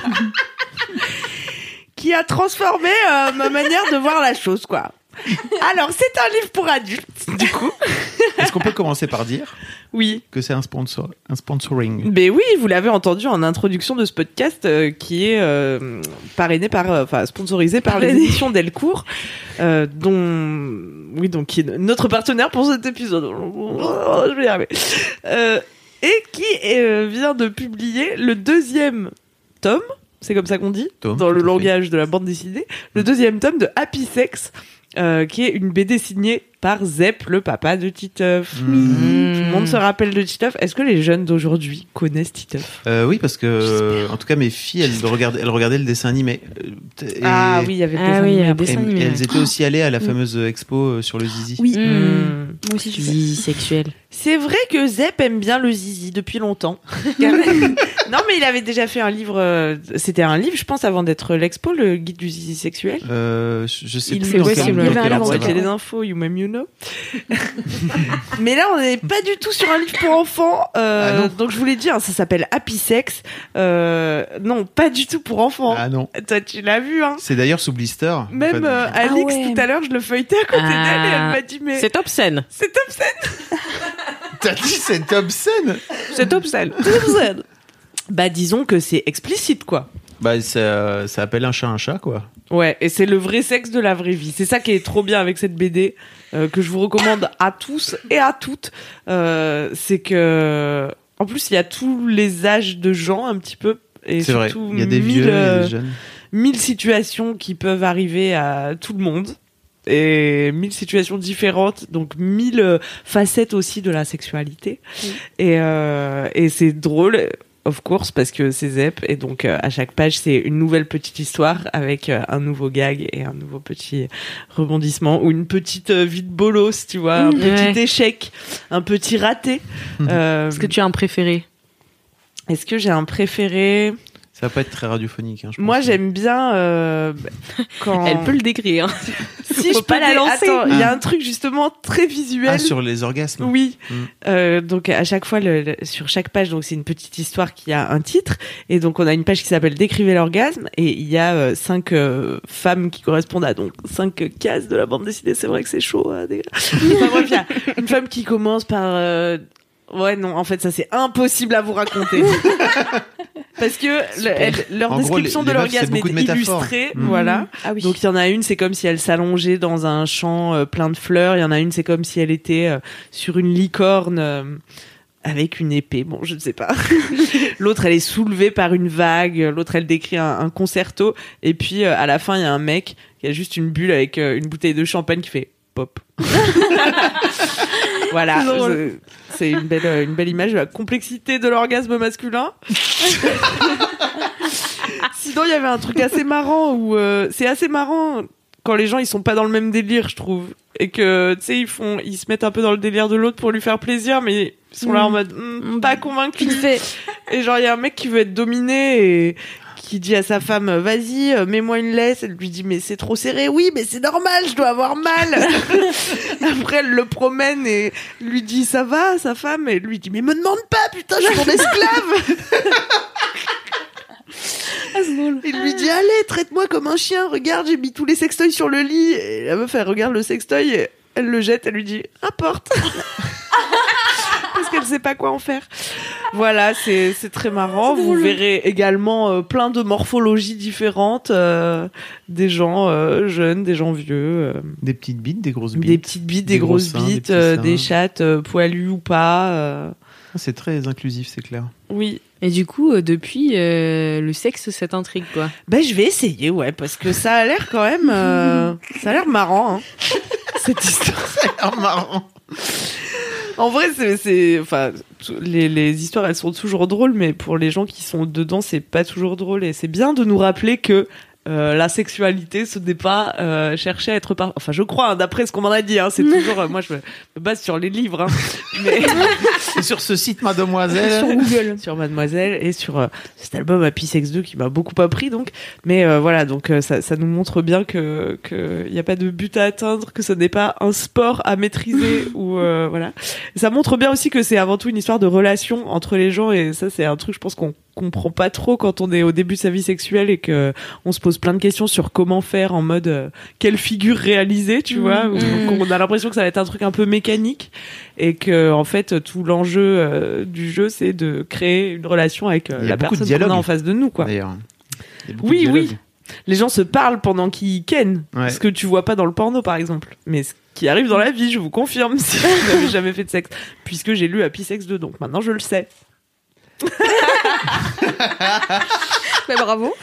S1: qui a transformé euh, ma manière de voir la chose, quoi. Alors, c'est un livre pour adultes, du coup.
S3: Est-ce qu'on peut commencer par dire
S1: Oui.
S3: que c'est un sponsor, un sponsoring
S1: Mais oui, vous l'avez entendu en introduction de ce podcast euh, qui est euh, parrainé par, euh, enfin sponsorisé par les éditions Delcourt, euh, dont, oui, donc qui est notre partenaire pour cet épisode. Oh, je vais y arriver. Euh, et qui euh, vient de publier le deuxième tome, c'est comme ça qu'on dit,
S3: Tome,
S1: dans le
S3: fait.
S1: langage de la bande dessinée, le deuxième tome de Happy Sex. Euh, qui est une BD signée par Zep, le papa de Titeuf. Tout le monde se rappelle de Titeuf. Est-ce que les jeunes d'aujourd'hui connaissent Titeuf?
S3: Euh, oui, parce que en tout cas mes filles, elles regardaient, elles regardaient le dessin animé. Euh, et-
S1: Ah oui, il y avait des
S2: Ah oui, il y a
S1: animés
S2: des
S1: après.
S3: Et,
S2: dessins animés,
S3: et elles étaient aussi allées à la fameuse expo euh, sur le zizi.
S5: Oui,
S2: Mmh.
S5: Moi aussi je sais.
S2: Zizi sexuel.
S1: C'est vrai que Zep aime bien le zizi depuis longtemps. non, mais il avait déjà fait un livre. euh, C'était un livre, je pense, avant d'être l'expo, le guide du zizi sexuel.
S3: Euh, je sais
S1: Il
S3: plus
S1: me semble.
S3: dans
S5: Il y avait un avant,
S1: les infos, you même mais là, on n'est pas du tout sur un livre pour enfants. euh,
S3: Ah
S1: donc, je voulais dire, ça s'appelle Happy Sex. Euh, non, pas du tout pour enfants.
S3: Ah non.
S1: Toi, tu l'as vu, hein
S3: C'est d'ailleurs sous blister.
S1: Même euh, Alix,
S5: ouais.
S1: tout à l'heure, je le feuilletais à côté
S2: Ah.
S1: d'elle et elle m'a dit, mais
S2: C'est obscène.
S1: c'est obscène.
S3: T'as dit c'est obscène
S1: C'est obscène. Bah, disons que c'est explicite, quoi.
S3: Bah ça, ça appelle un chat un chat quoi.
S1: Ouais, et c'est le vrai sexe de la vraie vie. C'est ça qui est trop bien avec cette BD, euh, que je vous recommande à tous et à toutes. Euh, c'est que, en plus, il y a tous les âges de gens, un petit peu. Et
S3: C'est vrai.
S1: surtout
S3: Il y a des
S1: mille,
S3: vieux, il y a
S1: euh,
S3: des jeunes.
S1: mille situations qui peuvent arriver à tout le monde. Et mille situations différentes, donc mille facettes aussi de la sexualité. Et, euh, et c'est drôle, of course, parce que c'est Zep. Et donc, euh, à chaque page, c'est une nouvelle petite histoire avec euh, un nouveau gag et un nouveau petit rebondissement ou une petite euh, vie de bolos, tu vois, un
S2: Mmh.
S1: petit échec, un petit raté. Euh,
S2: Est-ce que tu as un préféré?
S1: Est-ce que j'ai un préféré?
S3: Ça va pas être très radiophonique. Hein, je
S1: Moi, j'aime bien euh, quand.
S2: Elle peut le décrire. hein.
S1: si
S2: Faut
S1: je
S2: pas
S1: peux
S2: la lancer.
S1: Il y a
S3: Ah.
S1: un truc justement très visuel.
S3: Ah sur les orgasmes.
S1: Oui.
S3: Mm.
S1: Euh, donc à chaque fois, le, le- sur chaque page, donc c'est une petite histoire qui a un titre, et donc on a une page qui s'appelle Décrivez l'orgasme, et il y a euh, cinq euh, femmes qui correspondent à donc cinq euh, cases de la bande dessinée. C'est vrai que c'est chaud. Hein, des- enfin, bref, il y a une femme qui commence par euh, Ouais, non, en fait, ça c'est impossible à vous raconter. Parce que le- elle- leur
S3: En gros,
S1: description
S3: les-
S1: de l'orgasme est illustrée. Voilà.
S5: Ah oui.
S1: Donc il y en a une, c'est comme si elle s'allongeait dans un champ euh, plein de fleurs. Il y en a une, c'est comme si elle était euh, sur une licorne euh, avec une épée. Bon, je ne sais pas. L'autre, elle est soulevée par une vague. L'autre, elle décrit un, un concerto. Et puis euh, à la fin, il y a un mec qui a juste une bulle avec euh, une bouteille de champagne qui fait pop. voilà,
S5: C'est
S1: une belle, une belle image de la complexité de l'orgasme masculin. Sinon, il y avait un truc assez marrant où euh, c'est assez marrant quand les gens ils sont pas dans le même délire, je trouve, et que tu sais ils font, ils se mettent un peu dans le délire de l'autre pour lui faire plaisir, mais ils sont là en
S5: Mm.
S1: mode Hmm, pas convaincu.
S5: Vite fait.
S1: Et genre il y a un mec qui veut être dominé et qui dit à sa femme vas-y euh, mets-moi une laisse elle lui dit mais c'est trop serré oui mais c'est normal je dois avoir mal après elle le promène et lui dit ça va sa femme? Et lui dit mais me demande pas putain je suis ton esclave Il lui dit allez, traite-moi comme un chien. Regarde, j'ai mis tous les sextoys sur le lit. Et la meuf, elle regarde le sextoy, et elle le jette. Elle lui dit importe. Sait pas quoi en faire. Voilà, c'est c'est très marrant. Vous verrez également euh, plein de morphologies différentes, euh, des gens euh, jeunes, des gens vieux, euh,
S3: Des petites bites, des grosses bites.
S1: des petites bites, des,
S3: Des gros
S1: grosses
S3: seins, des
S1: bites, euh,
S3: seins.
S1: des chattes euh, poilues ou pas. euh.
S3: Ah, C'est très inclusif, c'est clair.
S1: Oui.
S2: Et du coup, euh, depuis, euh, le sexe, ça t'intrigue, quoi.
S1: Ben, je vais essayer, ouais, parce que ça a l'air quand même. euh, ça a l'air marrant, hein, cette histoire.
S3: Ça a l'air marrant.
S1: En vrai, c'est, enfin, les, les histoires, elles sont toujours drôles, mais pour les gens qui sont dedans, c'est pas toujours drôle. Et c'est bien de nous rappeler que euh, la sexualité, ce n'est pas euh, chercher à être par... Enfin, je crois, hein, d'après ce qu'on m'en a dit, hein, c'est toujours... euh, moi, je me, base sur les livres, hein, mais
S3: sur ce site, mademoiselle.
S1: sur Google, sur Mademoiselle et sur euh, cet album Happy Sex 2 qui m'a beaucoup appris donc. Mais euh, voilà, donc euh, ça, ça nous montre bien que qu'il n'y a pas de but à atteindre, que ce n'est pas un sport à maîtriser ou euh, voilà. Ça montre bien aussi que c'est avant tout une histoire de relation entre les gens et ça c'est un truc je pense qu'on comprend pas trop quand on est au début de sa vie sexuelle et que on se pose plein de questions sur comment faire en mode euh, quelle figure réaliser, tu vois, ou qu'on a l'impression que ça va être un truc un peu mécanique et que en fait tout l'enjeu euh, du jeu c'est de créer une relation avec euh, la personne qu'on a en face de nous quoi.
S3: D'ailleurs.
S1: Oui, oui. Les gens se parlent pendant qu'ils kennent,
S3: Ouais.
S1: ce que tu vois pas dans le porno par exemple, mais ce qui arrive dans la vie, je vous confirme si vous n'avez jamais fait de sexe, puisque j'ai lu Happy Sex 2, donc maintenant je le sais.
S2: Bah, bravo.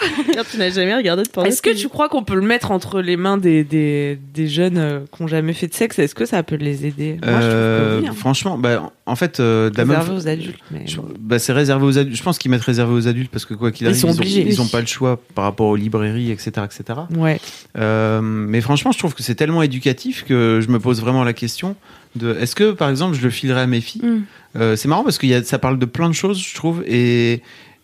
S2: tu n'as jamais regardé de porno.
S1: Est-ce que tu crois qu'on peut le mettre entre les mains des, des, des jeunes euh, qui n'ont jamais fait de sexe? Est-ce que ça peut les aider? Moi, je trouve
S3: Euh,
S1: que oui. hein.
S3: Franchement, bah, en fait, euh, de la même
S1: Réservé aux adultes. Mais
S3: Je-
S1: bon.
S3: bah, c'est réservé aux adultes. Je pense qu'ils mettent réservé aux adultes parce que quoi qu'il
S1: Ils
S3: arrive,
S1: sont
S3: ils,
S1: obligés.
S3: ils ont pas le choix par rapport aux librairies, etc., etc.
S1: Ouais.
S3: Euh, mais franchement, je trouve que c'est tellement éducatif que je me pose vraiment la question de est-ce que, par exemple, je le filerais à mes filles?
S5: Mm.
S3: Euh, C'est marrant parce que ça parle de plein de choses, je trouve. Et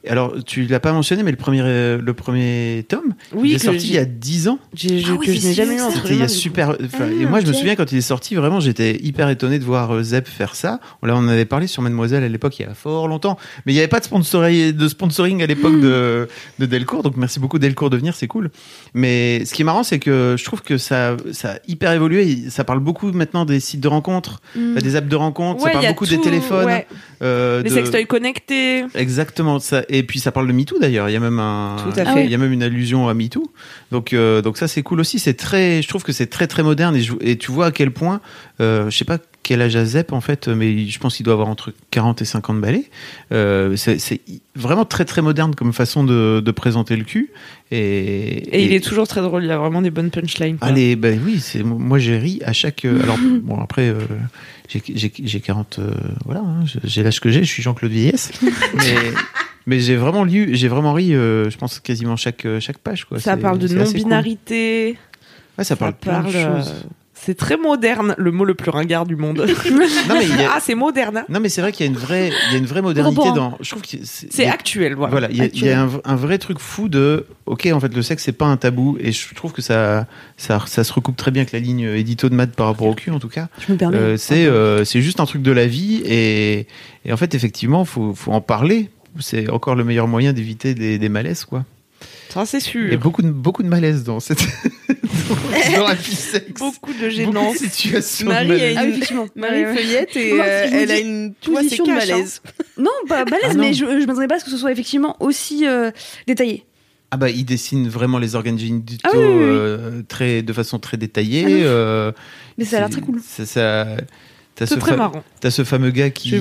S3: alors, tu l'as pas mentionné, mais le premier, euh, le premier tome,
S1: Oui,
S3: il est sorti il y a 10 ans.
S1: J'ai- je-
S5: Ah oui,
S1: que je n'ai jamais eu entre
S3: il y
S1: mains.
S3: a super. enfin,
S5: Ah,
S3: et moi, je me souviens quand il est sorti, vraiment, j'étais hyper étonné de voir euh, Zep faire ça. Là, on en avait parlé sur Mademoiselle à l'époque, il y a fort longtemps. Mais il n'y avait pas de sponsoring, de sponsoring à l'époque de, de Delcourt. Donc, merci beaucoup Delcourt de venir, c'est cool. Mais ce qui est marrant, c'est que je trouve que ça, ça a hyper évolué. Ça parle beaucoup maintenant des sites de rencontres,
S5: Mm.
S3: des apps de rencontres.
S1: Ouais,
S3: ça parle
S1: a
S3: beaucoup des téléphones.
S1: ouais.
S3: euh,
S1: Les
S3: de-
S1: sextoys connectés.
S3: Exactement ça. Et puis ça parle de MeToo d'ailleurs. Il y a même un, il y a même une allusion à MeToo. Donc euh, donc ça c'est cool aussi. C'est très, je trouve que c'est très très moderne et, je- et tu vois à quel point, euh, je sais pas quel âge a Zep en fait, mais je pense qu'il doit avoir entre 40 et 50 balais. Euh, c'est vraiment très très moderne comme façon de, de présenter le cul. Et,
S1: Et, il est toujours très drôle. Il a vraiment des bonnes punchlines.
S3: Allez, ben oui, c'est moi j'ai ri à chaque. euh, alors bon après euh, j'ai- j'ai j'ai 40 euh, voilà, hein, j'ai l'âge que j'ai, je suis Jean-Claude Vieillesse, mais mais j'ai vraiment lu, j'ai vraiment ri, euh, je pense quasiment chaque euh, chaque page quoi.
S1: Ça parle de
S3: cool.
S1: non-binarité.
S3: Ouais, ça parle de plein de
S1: euh,
S3: choses.
S1: C'est très moderne, le mot le plus ringard du monde.
S3: Non mais il y a-
S1: ah, c'est moderne. hein
S3: non mais c'est vrai qu'il y a une vraie, il y a une vraie modernité
S5: Contemporain.
S3: dans. Je trouve que c'est a-
S1: actuel, voilà.
S3: Voilà, il y a, il y a un, vrai truc fou de, ok, en fait, le sexe c'est pas un tabou, et je trouve que ça, ça, ça se recoupe très bien avec la ligne édito de Mad par rapport au cul en tout cas.
S5: Je me permets.
S3: Euh, c'est euh, c'est juste un truc de la vie et, et en fait effectivement faut faut en parler c'est encore le meilleur moyen d'éviter des, des malaises quoi
S1: Ça, c'est sûr.
S3: il y a beaucoup de beaucoup de malaises dans cette dans, dans Happy Sex.
S1: Beaucoup de
S3: Beaucoup
S1: gênance.
S3: de situations de
S1: Marie
S3: malaise.
S1: a
S5: Ah
S1: une-
S5: effectivement.
S1: Marie
S5: Ouais,
S1: feuillette et
S5: Moi,
S1: euh, elle a une
S5: position de
S1: hein.
S5: malaise. Non, pas balèze,
S3: Ah non.
S5: mais je, je m'attendais pas à ce que ce soit effectivement aussi euh, détaillé.
S3: ah bah il dessine vraiment les organes génitaux
S5: Ah oui, oui, oui.
S3: euh, très de façon très détaillée
S5: Ah
S3: euh,
S5: Mais ça a l'air très cool.
S3: ça, ça- t'as
S1: C'est
S3: ce
S1: très
S3: fa-
S1: marrant.
S3: T'as ce fameux gars qui,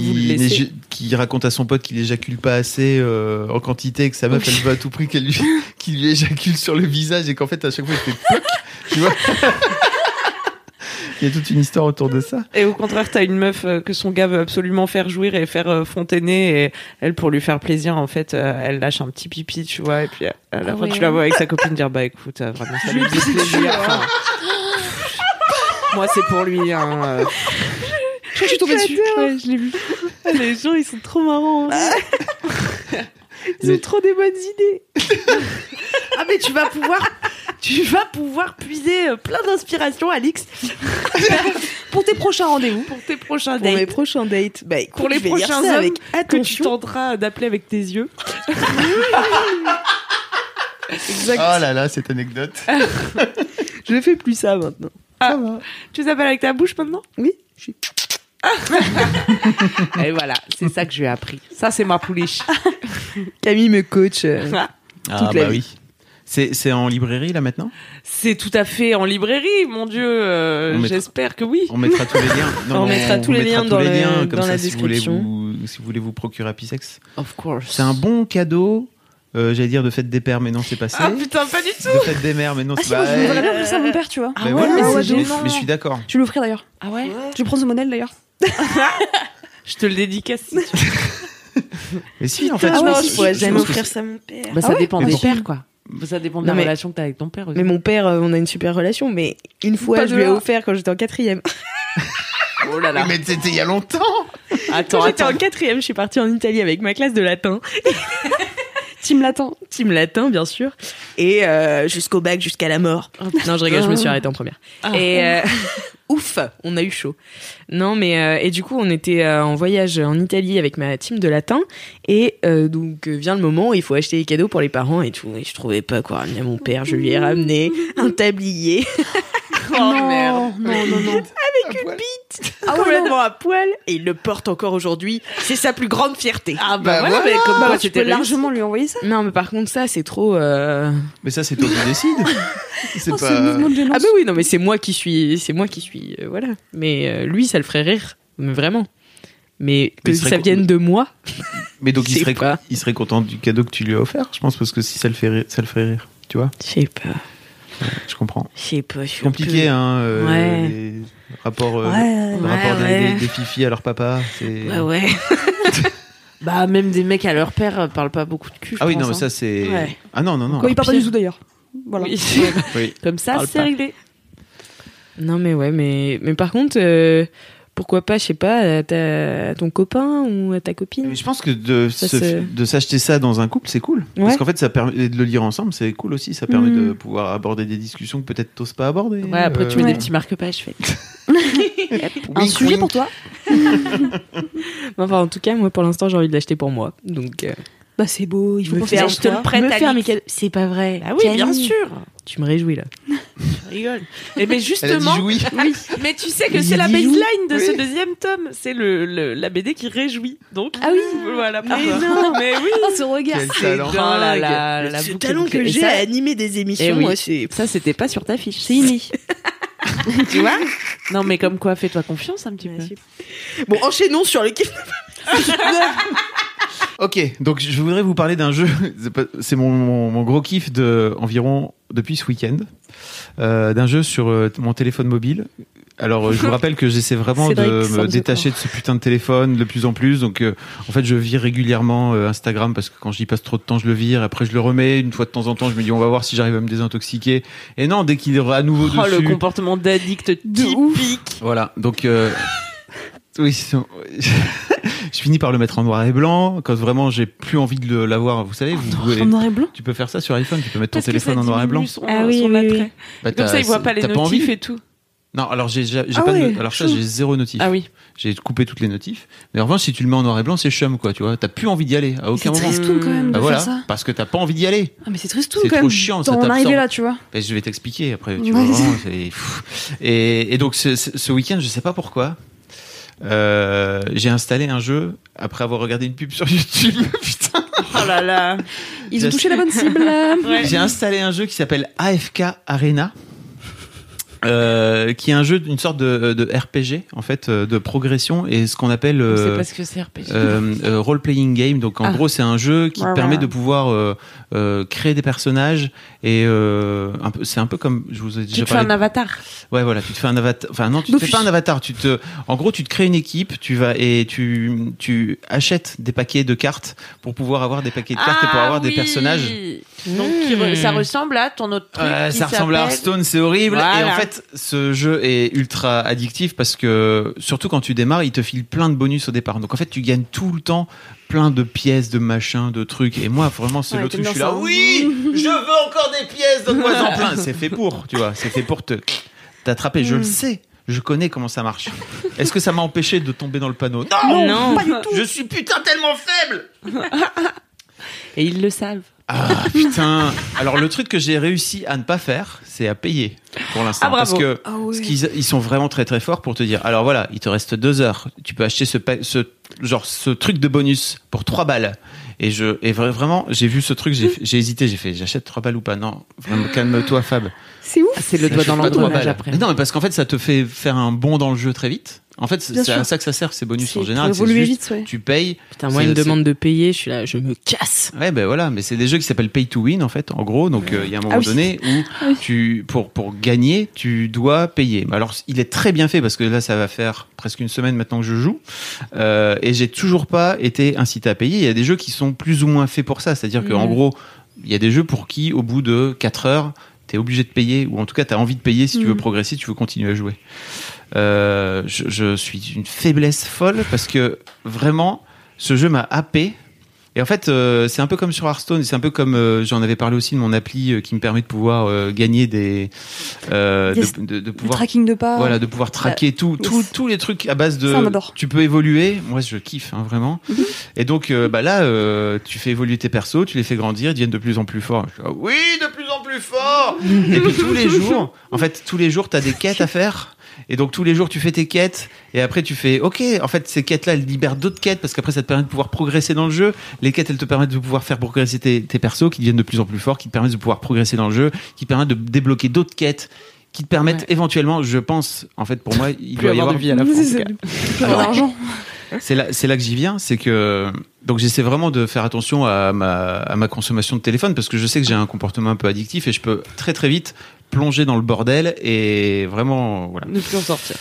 S3: raconte à son pote qu'il éjacule pas assez euh, en quantité et que sa meuf elle veut à tout prix qu'elle lui, qu'il lui éjacule sur le visage et qu'en fait à chaque fois il fait ploc, tu vois. Il y a toute une histoire autour de ça.
S1: Et au contraire, t'as une meuf euh, que son gars veut absolument faire jouir et faire euh, fontainer. Et elle, pour lui faire plaisir, en fait, elle lâche un petit pipi, tu vois. Et puis à la
S5: Ah
S1: fin,
S5: ouais.
S1: tu la vois avec sa copine dire Bah écoute, vraiment, ça lui fait plaisir. Enfin, moi, c'est pour lui. Hein, euh.
S5: Je suis tombée dessus. Ouais, je l'ai vu.
S1: Les gens, ils sont trop marrants. hein. Ils ont trop des bonnes idées. ah mais tu vas pouvoir, tu vas pouvoir puiser euh, plein d'inspiration, Alix,
S5: Pour tes prochains rendez-vous.
S1: pour tes prochains
S8: Pour mes
S1: dates.
S8: prochains dates. Bah, écoute,
S1: Pour les prochains
S8: ça
S1: hommes
S8: avec
S1: que tu tenteras d'appeler avec tes yeux.
S2: Exact.
S3: Oh là là, cette anecdote.
S2: Je ne fais plus ça maintenant.
S1: Ah, Tu t'appelles avec ta bouche maintenant?
S2: Oui. je suis-
S1: Et voilà, c'est ça que j'ai appris. Ça, c'est ma pouliche.
S2: Camille me coach. euh,
S3: Ah
S2: Toute la
S3: bah
S2: vie.
S3: oui. C'est c'est en librairie là maintenant?
S1: C'est tout à fait en librairie, mon Dieu. euh,
S3: On mettra-
S1: J'espère que oui.
S3: On mettra tous les liens.
S2: On mettra tous les liens
S3: tous
S2: dans
S3: les
S2: le-
S3: liens, comme
S2: dans
S3: ça,
S2: la
S3: si vous voulez
S2: description.
S3: vous, si vous voulez vous procurer Apisex.
S1: Of course.
S3: C'est un bon cadeau. euh, J'allais dire de fête des pères, mais non, c'est passé.
S1: Ah putain, pas du tout.
S3: de fête des mères, mais non,
S5: Ah
S3: c'est
S5: si, moi, je voudrais bien offrir ça à mon père, tu vois.
S3: Bah
S1: Ah ouais, mais
S3: mais,
S1: c'est
S3: mais-
S1: gênant.
S3: mais je suis d'accord.
S5: Je vais l'offrir d'ailleurs.
S1: Ah ouais
S5: Je prendre ce modèle d'ailleurs.
S1: Je te le dédicace. si tu veux.
S3: Mais si, en fait,
S2: Ah
S3: je
S2: ouais,
S3: pense-
S2: je pourrais
S3: je
S2: jamais
S3: pense que
S2: offrir ça à mon père.
S1: Bah, ça
S5: Ah ouais
S1: dépend des pères, quoi. Ça dépend de
S2: Non,
S1: la
S2: mais-
S1: relation que t'as avec ton père aussi.
S2: Mais mon père, euh, on a une super relation, mais une fois,
S5: Pas
S2: je
S5: de
S2: lui ai
S5: là.
S2: offert quand j'étais en quatrième.
S1: Oh là là.
S3: Mais c'était il y a longtemps.
S1: Attends,
S2: Quand j'étais
S1: attends.
S2: en quatrième, je suis partie en Italie avec ma classe de latin.
S5: Team latin.
S2: Team latin, bien sûr. Et euh, jusqu'au bac, jusqu'à la mort. Non, je rigole, je me suis arrêtée en première.
S1: Ah.
S2: Et euh, ouf, on a eu chaud. Non, mais euh, et du coup, on était euh, en voyage en Italie avec ma team de latin. Et euh, donc euh, vient le moment où il faut acheter des cadeaux pour les parents et tout. Et je trouvais pas quoi. ramener à mon père, je lui ai ramené un tablier
S1: Oh merde.
S5: Non, non, non, non.
S2: avec une bite
S5: Ah ouais,
S2: complètement à poil. Et il le porte encore aujourd'hui. C'est sa plus grande fierté.
S1: Ah
S3: Bah
S1: bah, voilà, mais comme
S5: Bah,
S1: quoi
S5: tu
S1: c'était
S5: peux
S1: réussi.
S5: largement lui envoyer ça.
S2: Non, mais par contre, ça, c'est trop. euh,
S3: Mais ça, c'est toi qui décides. C'est
S5: Oh,
S3: pas.
S5: ce mouvement de violence.
S2: Ah bah oui, non, mais c'est moi qui suis, c'est moi qui suis, euh, voilà. Mais euh, lui, ça le ferait rire, mais vraiment. Mais que
S3: Mais il serait
S2: ça vienne de moi,
S3: Mais donc, il
S2: sais
S3: serait,
S2: pas.
S3: il serait content du cadeau que tu lui as offert, je pense, parce que si ça le fait rire, ça le ferait rire. Tu vois
S2: je sais pas,
S3: Je comprends.
S2: je sais pas. je suis
S3: C'est compliqué, hein. euh,
S2: Ouais.
S3: Les rapports, euh,
S5: Ouais,
S3: le rapport des,
S2: ouais.
S3: des- des fifis à leur papa.
S2: Ouais, ouais.
S1: Bah même des mecs à leur père euh, parlent pas beaucoup de cul. je
S3: Ah oui,
S1: pense,
S3: non, mais
S1: hein.
S3: ça, c'est.
S1: Ouais.
S3: Ah non, non, non.
S5: Quoi, il parle pas du tout d'ailleurs. Voilà.
S1: Oui.
S3: Oui.
S1: Comme ça, c'est réglé.
S2: Non, mais ouais, mais, mais par contre, euh, pourquoi pas, je sais pas, à, ta- à ton copain ou à ta copine
S3: Mais je pense que de,
S2: Ça,
S3: se-
S2: c'est-
S3: de s'acheter ça dans un couple, c'est cool.
S2: Ouais.
S3: Parce qu'en fait, ça permet de le lire ensemble, c'est cool aussi. Ça permet de pouvoir aborder des discussions que peut-être t'oses pas aborder.
S1: Ouais, après tu
S3: Euh,
S1: mets
S5: Ouais.
S1: des petits marque-pages. Fait.
S5: Un
S3: wink,
S5: sujet
S3: wink.
S5: pour toi
S2: Enfin, en tout cas, moi, pour l'instant, j'ai envie de l'acheter pour moi. Donc, euh,
S5: Bah c'est beau, il faut
S2: me faire, je te le prête,
S1: Me faire
S2: mais quel- c'est pas vrai.
S1: Ah oui, bien sûr.
S2: Tu me réjouis là.
S1: Je rigole. Et mais
S3: Elle a dit
S1: justement, oui. Mais tu sais que c'est la baseline de ce deuxième tome. C'est le, le- la BD qui réjouit. Donc
S5: Ah oui.
S1: voilà.
S5: Mais non.
S1: Mais oui.
S5: Oh ce regard
S3: Quel
S1: C'est
S3: talent.
S1: dingue. Oh là là, la
S2: Ce talent que j'ai à animer des émissions,
S1: Eh oui.
S2: moi, c'est.
S1: Ça, c'était pas sur ta fiche.
S5: C'est inné.
S1: tu vois Non, mais comme quoi, fais-toi confiance un petit peu.
S2: Bon, enchaînons sur l'équipe.
S3: Ok, donc je voudrais vous parler d'un jeu. c'est pas- C'est mon, mon, mon gros kiff de environ depuis ce week-end, euh, d'un jeu sur euh, mon téléphone mobile. Alors, euh, je vous rappelle que j'essaie vraiment de me détacher de ce putain de téléphone de plus en plus. Donc, euh, en fait, je vire régulièrement euh, Instagram parce que quand j'y passe trop de temps, je le vire. Après, je le remets une fois de temps en temps. Je me dis, on va voir si j'arrive à me désintoxiquer. Et non, dès qu'il est à nouveau
S1: Oh, le
S3: dessus.
S1: comportement d'addict typique.
S3: Voilà, donc euh, oui, je finis par le mettre en noir et blanc quand vraiment j'ai plus envie de le- l'avoir. Vous savez, vous pouvez-
S5: En noir et blanc?
S3: tu peux faire ça sur iPhone, tu peux mettre ton
S1: Parce
S3: téléphone en noir et blanc.
S1: Son,
S2: Ah oui,
S1: son
S2: oui, oui.
S3: Bah,
S1: Comme ça, il voit pas les notifs
S3: envie
S1: et tout.
S3: Non, alors j'ai j'ai j'ai
S5: Ah
S3: pas de
S5: ouais,
S3: alors ça j'ai zéro notif.
S1: Ah oui.
S3: J'ai coupé toutes les notifs. Mais en revanche, si tu le mets en noir et blanc, c'est chum quoi, tu vois. T'as plus envie d'y aller à aucun
S5: C'est
S3: moment.
S5: tristoun quand même de
S3: Bah
S5: faire
S3: voilà,
S5: ça.
S3: parce que t'as pas envie d'y aller.
S5: Ah mais c'est tristoun
S3: C'est
S5: quand
S3: trop
S5: même.
S3: chiant, ça t'absorbe.
S5: arriver là, tu vois.
S3: Ben, je vais t'expliquer après. Tu
S5: Ouais.
S3: vois, vraiment, c'est- et, et donc ce, ce- ce week-end, je sais pas pourquoi, euh, j'ai installé un jeu après avoir regardé une pub sur YouTube. Putain.
S1: Oh là là.
S5: Ils ont touché la bonne cible. là.
S1: Ouais.
S3: J'ai installé un jeu qui s'appelle AFK Arena. Euh, qui est un jeu d'une sorte de, de RPG en fait euh, de progression et ce qu'on appelle euh,
S1: pas ce que c'est RPG.
S3: euh, role playing game donc en
S1: Ah.
S3: gros c'est un jeu qui
S5: Ouais,
S3: permet
S5: ouais.
S3: de pouvoir créer des personnages et euh, c'est un peu comme je vous ai déjà
S1: tu te fais un avatar.
S3: Ouais, voilà, tu te fais un avatar. Enfin, non, tu te fais pas un avatar. Tu te, en gros, tu te crées une équipe. Tu vas et tu, tu achètes des paquets de cartes pour pouvoir avoir des paquets de cartes et pour
S1: Ah
S3: avoir des personnages.
S1: Donc ça ressemble à ton autre truc. Qui
S3: ça ressemble à Hearthstone, c'est horrible. Et en fait, ce jeu est ultra addictif parce que surtout quand tu démarres, il te file plein de bonus au départ. Donc en fait, tu gagnes tout le temps plein de pièces, de machins, de trucs. Et moi, vraiment, c'est
S5: Ouais,
S3: le truc. Je suis là, oui, je veux encore des pièces, donne-moi en plein. C'est fait pour, tu vois. C'est fait pour te t'attraper. Je le sais. Je connais comment ça marche. Est-ce que ça m'a empêché de tomber dans le panneau? Non,
S2: Non.
S3: pas du tout. Je suis putain tellement faible.
S1: Et ils le savent.
S3: Ah putain Alors le truc que j'ai réussi à ne pas faire, c'est à payer pour l'instant.
S2: Ah.
S3: Parce que
S5: Ah ouais.
S3: ce qu'ils- ils sont vraiment très très forts pour te dire. Alors voilà, il te reste deux heures. Tu peux acheter ce, ce genre ce truc de bonus pour trois balles. Et je et vra- vraiment, j'ai vu ce truc, j'ai hésité, j'ai fait, j'achète trois balles ou pas? Non, vraiment, calme-toi, Fab.
S5: C'est ouf.
S1: Ah, c'est le doigt dans l'engrenage après.
S3: Mais non, mais parce qu'en fait, ça te fait faire un bond dans le jeu très vite. En fait, c'est à ça que ça sert ces bonus en général.
S5: pour
S3: c'est
S5: évoluer
S3: juste,
S5: vite, ouais.
S3: Tu payes.
S2: Putain, moi,
S3: C'est-
S2: il me
S3: c'est-
S2: demande de payer, je suis là, je me casse.
S3: Ouais, ben voilà, mais c'est des jeux qui s'appellent pay to win en fait, en gros. Donc euh, il y a un moment
S5: Ah oui.
S3: donné où
S5: Ah oui.
S3: tu pour pour gagner, tu dois payer. Alors il est très bien fait parce que là ça va faire presque une semaine maintenant que je joue euh, et j'ai toujours pas été incité à payer. Il y a des jeux qui sont plus ou moins faits pour ça, c'est-à-dire qu'en
S2: Mhm.
S3: gros il y a des jeux pour qui au bout de 4 heures T'es obligé de payer, ou en tout cas, t'as envie de payer si tu veux
S5: Mhm.
S3: progresser, si tu veux continuer à jouer. Euh, je, je suis une faiblesse folle parce que vraiment, ce jeu m'a happé. Et en fait, euh, c'est un peu comme sur Hearthstone, c'est un peu comme euh, j'en avais parlé aussi de mon appli euh, qui me permet de pouvoir euh, gagner des, euh,
S5: Des-
S3: de, de- de
S5: Le
S3: pouvoir,
S5: tracking de pas.
S3: voilà, de pouvoir traquer tout, tout- tous les trucs à base de.
S5: Ça.
S3: Tu peux évoluer. Moi, je kiffe hein, vraiment. Et donc, bah là, euh, tu fais évoluer tes persos, tu les fais grandir, ils deviennent de plus en plus forts. Là, oui, de plus en plus forts. Et puis tous les jours, en fait, tous les jours, t'as des quêtes à faire. Et donc tous les jours, tu fais tes quêtes. Et après, tu fais, ok, en fait, ces quêtes-là, elles libèrent d'autres quêtes parce qu'après, ça te permet de pouvoir progresser dans le jeu. Les quêtes, elles te permettent de pouvoir faire progresser tes, tes persos qui deviennent de plus en plus forts, qui te permettent de pouvoir progresser dans le jeu, qui te permettent de débloquer d'autres quêtes, qui te permettent
S1: Ouais.
S3: éventuellement, je pense, en fait, pour moi, il doit y
S1: avoir de vie à la
S5: d'argent.
S3: C'est là, c'est là que j'y viens, c'est que donc j'essaie vraiment de faire attention à ma, à ma consommation de téléphone parce que je sais que j'ai un comportement un peu addictif et je peux très très vite plonger dans le bordel et vraiment voilà.
S2: Ne plus en sortir.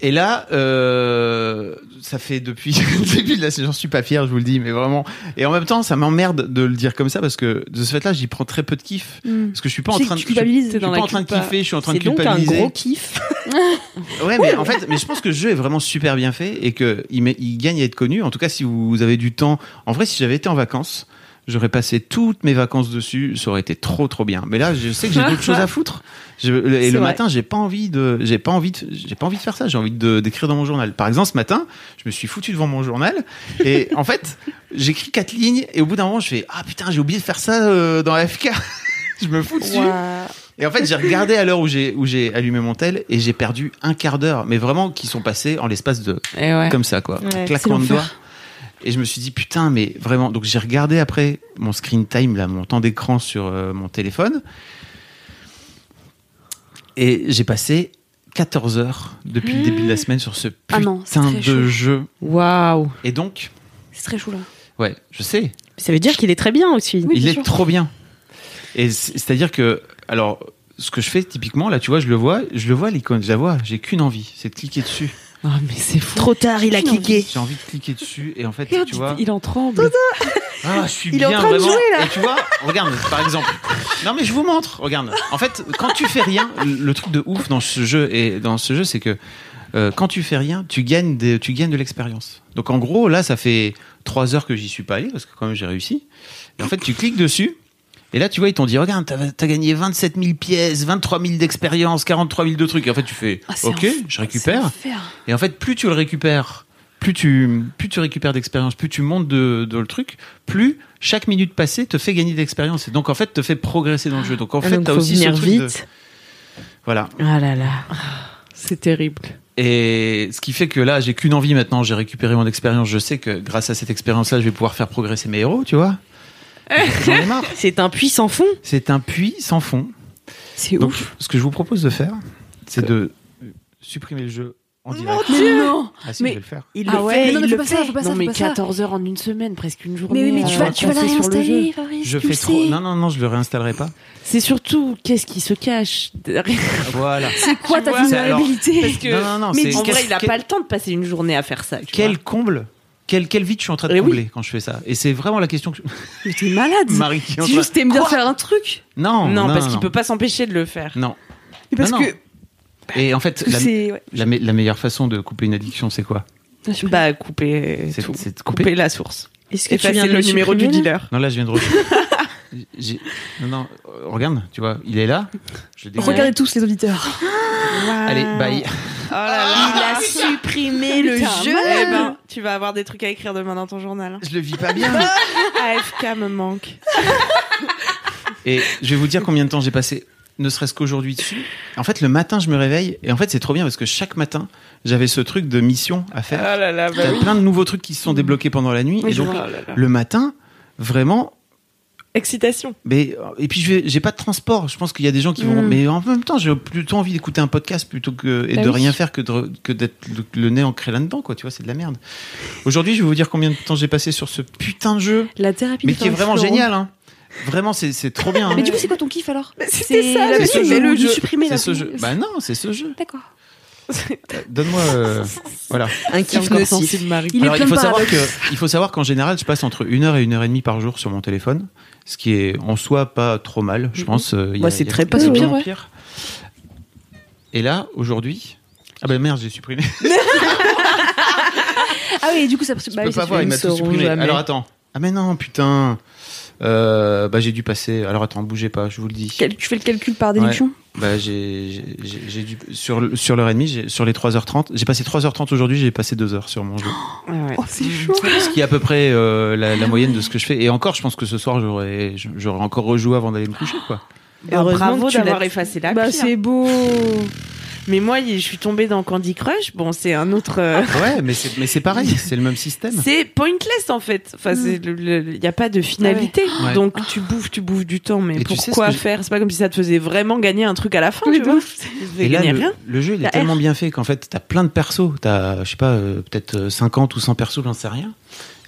S3: Et là, euh, ça fait depuis le début de la j'en suis pas fier, je vous le dis, mais vraiment. Et en même temps, ça m'emmerde de le dire comme ça parce que de ce fait-là, j'y prends très peu de kiff
S5: Mm.
S3: parce que je suis pas en train de, je, suis- je pas en train de kiffer, je suis en train de
S2: C'est donc un
S3: culpabiliser.
S2: gros kiff.
S3: Ouais, mais en fait, mais je pense que le jeu est vraiment super bien fait et que il, met- il gagne à être connu. En tout cas, si vous avez du temps, en vrai, si j'avais été en vacances, j'aurais passé toutes mes vacances dessus. Ça aurait été trop, trop bien. Mais là, je sais que j'ai d'autres choses à foutre. Je- et le
S2: vrai.
S3: matin, j'ai pas envie de, j'ai pas envie j'ai pas envie de faire ça. J'ai envie de d'écrire dans mon journal. Par exemple, ce matin, je me suis foutu devant mon journal et en fait, j'écris quatre lignes et au bout d'un moment, je fais ah putain, j'ai oublié de faire ça euh, dans AFK. je me fous dessus. Et en fait, j'ai regardé à l'heure où j'ai où j'ai allumé mon tel et j'ai perdu un quart d'heure, mais vraiment qui sont passés en l'espace de
S1: ouais.
S3: comme ça quoi,
S2: Ouais,
S3: claquement de doigts. Et je me suis dit putain, mais vraiment. Donc j'ai regardé après mon screen time là, mon temps d'écran sur euh, mon téléphone, et j'ai passé 14 heures depuis le début de la semaine sur ce putain
S5: Ah non, c'est très
S3: de
S5: chaud.
S3: jeu.
S2: Waouh.
S3: Et donc,
S5: C'est très chaud là.
S3: ouais, je sais,
S2: Ça veut dire qu'il est très bien aussi.
S5: Oui,
S3: il
S5: bien
S3: est
S5: sûr.
S3: trop bien. Et c'est- c'est-à-dire que, alors, ce que je fais typiquement, là, tu vois, je le vois, je le vois l'icône, je la vois, j'ai qu'une envie, c'est de cliquer dessus.
S1: Oh, mais c'est fou.
S2: Trop tard, il a cliqué.
S3: J'ai envie de cliquer dessus et en fait,
S1: Regarde,
S3: tu vois,
S1: il en tremble.
S3: ah, je suis
S2: Il est en
S3: bien
S2: train de jouer, là.
S3: Et tu vois, regarde, par exemple. Non, mais je vous montre. Regarde. En fait, quand tu fais rien, le truc de ouf dans ce jeu et dans ce jeu, c'est que euh, quand tu fais rien, tu gagnes de, tu gagnes de l'expérience. Donc en gros, là, ça fait trois heures que j'y suis pas allé parce que quand même j'ai réussi. Et en fait, tu cliques dessus. Et là, tu vois, ils t'ont dit, regarde, t'as as gagné 27 000 pièces, 23 000 d'expérience, 43 000 de trucs. Et en fait, tu fais,
S5: Ah,
S3: ok,
S5: un-
S3: je récupère. Et en fait, plus tu le récupères, plus tu, plus tu récupères d'expérience, plus tu montes de, de le truc, plus chaque minute passée te fait gagner d'expérience. Et donc, en fait, te fait progresser dans le jeu. Donc, en
S2: Ah,
S3: fait, t'as aussi
S2: venir
S3: ce truc de-
S2: vite.
S3: Voilà.
S2: Ah là là.
S1: C'est terrible.
S3: Et ce qui fait que là, j'ai qu'une envie maintenant. J'ai récupéré mon expérience. Je sais que grâce à cette expérience-là, je vais pouvoir faire progresser mes héros, tu vois. J'en ai marre.
S2: C'est un puits sans fond.
S3: C'est un puits sans fond.
S5: C'est
S3: Donc,
S5: ouf.
S3: ce que je vous propose de faire, c'est de supprimer le jeu en direct.
S5: Mais non.
S3: Ah si,
S5: Mais-
S3: je vais le faire.
S2: Il
S5: Ah
S2: le
S5: ouais,
S2: fait,
S5: mais non, mais
S2: il
S5: faut
S2: le
S5: pas ça,
S2: fait.
S5: faut pas ça,
S1: non,
S5: faut
S1: mais
S5: pas ça.
S1: 14 heures en une semaine, presque une journée.
S5: Mais oui, mais
S1: à
S5: tu vas, tu vas la réinstaller, Fabrice.
S3: Je fais trop. Non, non, non, je le réinstallerai pas.
S1: C'est surtout qu'est-ce qui se cache derrière.
S3: Voilà.
S5: C'est quoi
S1: Tu
S5: ta vulnérabilité
S1: Parce que
S3: Non, non, non,
S1: mais en vrai, il a pas le temps de passer une journée à faire ça.
S3: Quel comble quel, quel vide je suis en train de
S1: Eh oui.
S3: combler quand je fais ça? Et c'est vraiment la question que
S5: Mais t'es malade.
S3: Marie qui est en
S5: C'est
S3: train-
S5: juste t'aimes bien faire un truc?
S3: Non,
S1: Non, parce qu'il peut pas s'empêcher de le faire.
S3: Non.
S5: Mais parce
S3: Non, non.
S5: que
S3: Et en fait, la,
S5: c'est. ouais.
S3: la me- la meilleure façon de couper une addiction, c'est quoi?
S1: Bah, couper
S3: C'est-
S1: tout.
S3: de
S1: couper.
S3: couper.
S1: la source.
S2: Est-ce que tu viens de
S1: le numéro du
S2: là?
S1: Dealer.
S3: Non, là, je viens de. Non, non, regarde, tu vois, il est là. Je.
S5: Regardez tous les auditeurs.
S3: Allez, bye.
S2: Il a supprimé supprimer le jeu.
S1: Eh ben, tu vas avoir des trucs à écrire demain dans ton journal.
S3: Je le vis pas bien.
S1: AFK me manque.
S3: Et je vais vous dire combien de temps j'ai passé, ne serait-ce qu'aujourd'hui dessus. En fait, le matin, je me réveille. Et en fait, c'est trop bien parce que chaque matin, j'avais ce truc de mission à faire.
S1: Ah là là, bah oui.
S3: plein de nouveaux trucs qui se sont débloqués pendant la nuit.
S1: Oui,
S3: et donc.
S1: Oh là là.
S3: le matin, vraiment,
S1: Excitation.
S3: mais et puis je vais, j'ai pas de transport. Je pense qu'il y a des gens qui vont,
S1: Mm.
S3: mais en même temps, j'ai plutôt envie d'écouter un podcast plutôt que et
S5: Bah
S3: de
S5: oui.
S3: rien faire que de, que d'être le, le nez ancré là-dedans, quoi. Tu vois, c'est de la merde. Aujourd'hui, je vais vous dire combien de temps j'ai passé sur ce putain de jeu,
S5: La thérapie
S3: mais qui est vraiment
S5: Florent.
S3: génial. Hein. Vraiment, c'est c'est trop bien. hein.
S5: Mais du coup, c'est quoi ton kiff alors
S2: c'était ça,
S5: la
S3: c'est ce jeu.
S5: du supprimer
S3: C'est ce jeu. Bah non, c'est ce jeu.
S5: D'accord.
S3: Euh, Donne-moi, euh, voilà.
S2: Un kiff nocif.
S5: Il
S3: Alors, il faut savoir que, il faut savoir qu'en général, je passe entre une heure et une heure et demie par jour sur mon téléphone, ce qui est en soi pas trop mal, je pense. euh, il y a-
S2: Bah, c'est très pas si
S5: pire, ouais.
S3: pire. Et là, aujourd'hui, ah ben merde, j'ai supprimé.
S5: Ah oui, du coup, ça.
S3: Je
S5: bah
S3: peux
S5: oui,
S3: pas voir, il m'a tout supprimé.
S2: jamais.
S3: Alors attends. Ah mais non, putain. Euh, bah j'ai dû passer. Alors attends, bougez pas, je vous le dis.
S5: Quel- Tu fais le calcul par déduction?
S3: Bah j'ai j'ai- j'ai j'ai dû sur sur l'heure et demie, j'ai- sur les 3h30, j'ai passé 3h30 aujourd'hui, j'ai passé 2 heures sur mon jeu.
S5: Oh, c'est chaud.
S3: Ce qui est à peu près euh, la, la moyenne de ce que je fais. Et encore, je pense que ce soir, j'aurais j'aurais encore rejoué avant d'aller me coucher, quoi.
S1: Bah,
S2: Heureusement
S1: bravo
S2: que tu
S1: d'avoir
S2: l'as-
S1: effacé la
S5: Bah,
S1: pire.
S5: c'est beau.
S1: Mais moi, je suis tombée dans Candy Crush. Bon, c'est un autre. euh,
S3: Ouais, mais c'est mais c'est pareil, c'est le même système.
S1: C'est pointless en fait. Enfin, il n'y a pas de finalité.
S3: Ouais.
S1: Donc tu bouffes, tu bouffes du temps. Mais
S3: Et tu sais ce
S1: pourquoi faire? C'est pas comme si ça te faisait vraiment gagner un truc à la fin.
S5: Oui,
S1: tu vois
S3: Et là,
S1: gagner
S3: le,
S1: rien.
S3: le jeu, il est
S5: La
S3: tellement
S5: R.
S3: bien fait qu'en fait, t'as plein de persos. T'as, je sais pas, euh, peut-être euh, 50 ou 100 persos, j'en sais rien.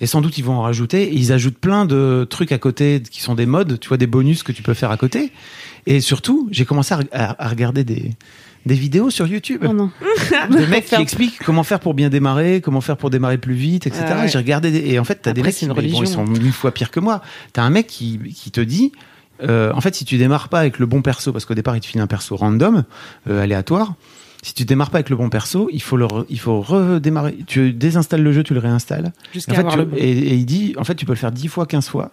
S3: Et sans doute, ils vont en rajouter. Et ils ajoutent plein de trucs à côté qui sont des modes, tu vois, des bonus que tu peux faire à côté. Et surtout, j'ai commencé à, re- à- à regarder des, des vidéos sur YouTube.
S5: Oh non.
S3: de mecs qui expliquent comment faire pour bien démarrer, comment faire pour démarrer plus vite, etc.
S1: Ah ouais.
S3: J'ai regardé des- et en fait t'as des mecs qui bon, ils sont mille fois pires que moi. T'as un mec qui, qui te dit euh, en fait si tu démarres pas avec le bon perso parce qu'au départ il te file un perso random euh, aléatoire. Si tu démarres pas avec le bon perso, il faut le re- il faut redémarrer. Tu désinstalles le jeu, tu le réinstalles.
S1: Jusqu'à
S3: En fait, tu-
S1: le
S3: et, et il dit en fait tu peux le faire 10 fois, 15 fois.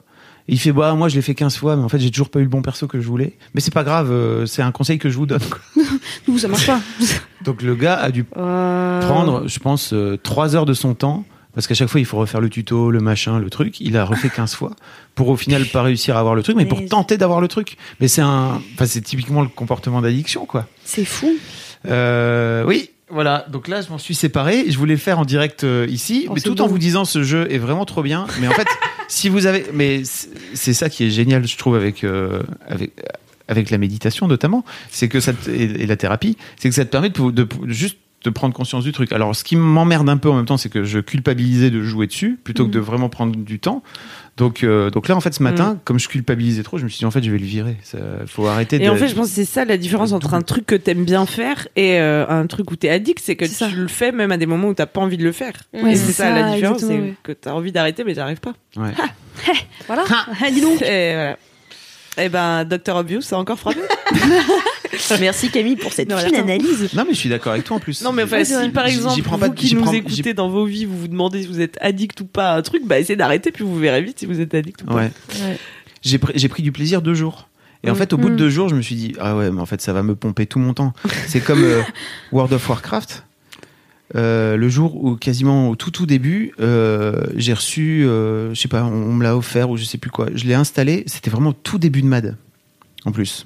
S3: Et il fait bah moi je l'ai fait 15 fois mais en fait j'ai toujours pas eu le bon perso que je voulais. Mais c'est pas grave, euh, c'est un conseil que je vous donne.
S5: Nous, ça marche pas.
S3: Donc le gars a dû
S5: Euh,
S3: prendre, je pense, euh, trois heures de son temps. Parce qu'à chaque fois, il faut refaire le tuto, le machin, le truc. Il a refait 15 fois pour au final pas réussir à avoir le truc, mais pour tenter d'avoir le truc. Mais c'est un, enfin, c'est typiquement le comportement d'addiction, quoi.
S5: C'est fou.
S3: Euh, oui, voilà. Donc là, je m'en suis séparé. Je voulais le faire en direct euh, ici,
S5: Oh,
S3: mais tout en vous disant ce jeu est vraiment trop bien. Mais en fait, si vous avez, mais c'est ça qui est génial, je trouve, avec euh, avec avec la méditation notamment, c'est que ça te- et, la thérapie, c'est que ça te permet de, de juste de prendre conscience du truc. Alors, ce qui m'emmerde un peu en même temps, c'est que je culpabilisais de jouer dessus plutôt que de vraiment prendre du temps. Donc, euh, donc là, en fait, ce matin, comme je culpabilisais trop, je me suis dit en fait, je vais le virer. Il faut arrêter.
S1: Et
S3: de...
S1: en fait, je pense que c'est ça la différence entre un truc que t'aimes bien faire et euh, un truc où t'es addict, c'est que
S5: ça.
S1: tu le fais même à des moments où t'as pas envie de le faire.
S5: Ouais,
S1: et
S5: c'est
S1: ça,
S5: ça,
S1: la différence, c'est
S5: ouais.
S1: que t'as envie d'arrêter mais t'arrives pas.
S3: Ouais.
S5: Voilà. Dis donc.
S1: Et voilà. Eh ben, Dr Obvious, ça a encore frappé.
S2: Merci Camille pour cette
S1: Non,
S2: fine
S1: attends.
S2: analyse.
S3: Non, mais je suis d'accord avec toi en plus.
S1: Non, mais enfin, si par exemple,
S3: prends pas
S1: vous
S3: de-
S1: qui
S3: j'y
S1: nous
S3: prends-
S1: écoutez dans vos vies, vous vous demandez si vous êtes addict ou pas à un truc, bah essayez d'arrêter, puis vous verrez vite si vous êtes addict ou pas.
S3: Ouais. J'ai pris, j'ai pris du plaisir deux jours. Et en fait, au bout de
S5: Mm.
S3: deux jours, je me suis dit, ah ouais, mais en fait, ça va me pomper tout mon temps. C'est comme euh, World of Warcraft. Euh, le jour où quasiment au tout tout début, euh, j'ai reçu, euh, je sais pas, on, on me l'a offert ou je sais plus quoi. Je l'ai installé. C'était vraiment au tout début de Mad, en plus.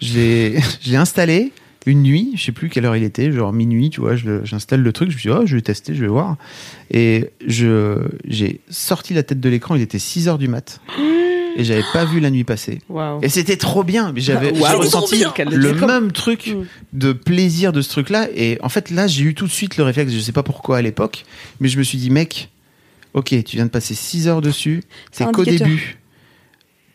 S3: Je l'ai, installé une nuit. Je sais plus quelle heure il était, genre minuit, tu vois. J'installe le truc. Je me suis dit, oh, je vais tester, je vais voir. Et je, j'ai sorti la tête de l'écran. Il était 6 heures du mat. Et j'avais pas vu la nuit passer. Et c'était trop bien. Mais j'avais j'ai ressenti le
S1: Comme-
S3: même truc
S1: Mm.
S3: de plaisir de ce truc-là. Et en fait, là, j'ai eu tout de suite le réflexe. Je sais pas pourquoi à l'époque, mais je me suis dit, mec, ok, tu viens de passer 6 heures dessus.
S5: C'est
S3: qu'au début,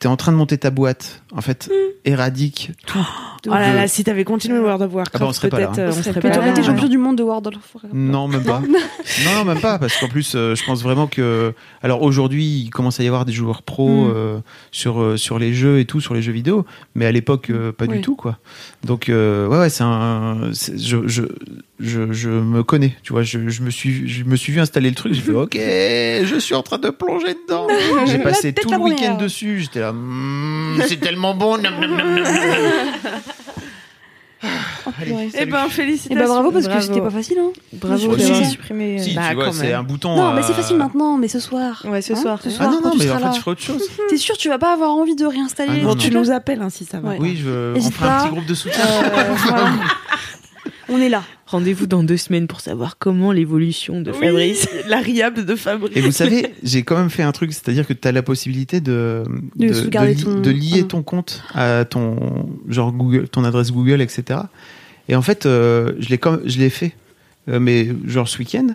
S3: t'es en train de monter ta boîte. En fait,
S1: Mm.
S3: éradique tout.
S1: Oh là là, si t'avais continué World of Warcraft,
S3: Ah bah, on serait pas là,
S1: peut-être,
S3: hein.
S1: euh,
S5: On
S1: on
S5: serait
S1: serait
S5: peut-être
S1: pas
S5: été champion du monde de World of Warcraft.
S3: Non, même pas. non, même pas, parce qu'en plus, euh, je pense vraiment que. Alors aujourd'hui, il commence à y avoir des joueurs pro
S5: Mm.
S3: euh, sur euh, sur les jeux et tout, sur les jeux vidéo, mais à l'époque, euh, pas
S5: Oui.
S3: du tout, quoi. Donc euh, ouais, ouais, c'est un. Je, je je je me connais, tu vois. Je, je me suis je me suis vu installer le truc. J'ai fait ok, je suis en train de plonger dedans. J'ai passé tout le week-end dessus. J'étais là, Mm, c'est tellement bon. nom, nom, nom. Allez,
S2: Eh ben,
S5: Et
S2: félicitations.
S5: bah bravo parce que
S2: Bravo.
S5: c'était pas facile. Hein.
S2: Bravo
S3: Oui,
S2: d'avoir
S3: si.
S2: supprimé.
S3: Si,
S2: Bah,
S3: tu vois,
S2: quand
S3: c'est
S2: même.
S3: un bouton.
S5: Non, mais
S3: euh,
S5: c'est facile maintenant, mais ce soir.
S2: Ouais, ce
S5: Hein,
S2: soir.
S5: Ce
S3: Ah
S5: soir,
S3: non,
S5: quand
S3: non,
S5: tu
S3: mais
S5: seras
S3: en fait,
S5: là.
S3: je ferai autre chose.
S5: T'es sûr, tu vas pas avoir envie de réinstaller
S3: Ah, non,
S2: Bon, tu nous appelles hein, si ça va.
S5: Ouais.
S3: Oui, je, on fera un
S5: pas.
S3: petit groupe de soutien.
S5: Euh, voilà. On est là.
S2: Rendez-vous dans deux semaines pour savoir comment l'évolution de Fabrice, la riable de Fabrice.
S3: Et vous savez, j'ai quand même fait un truc, c'est-à-dire que tu as la possibilité de,
S5: De sauvegarder
S3: li-
S5: ton-
S3: de lier
S5: Ah.
S3: ton compte à ton genre Google, ton adresse Google, etc. Et en fait, euh, je l'ai comme je l'ai fait, euh, mais genre ce week-end.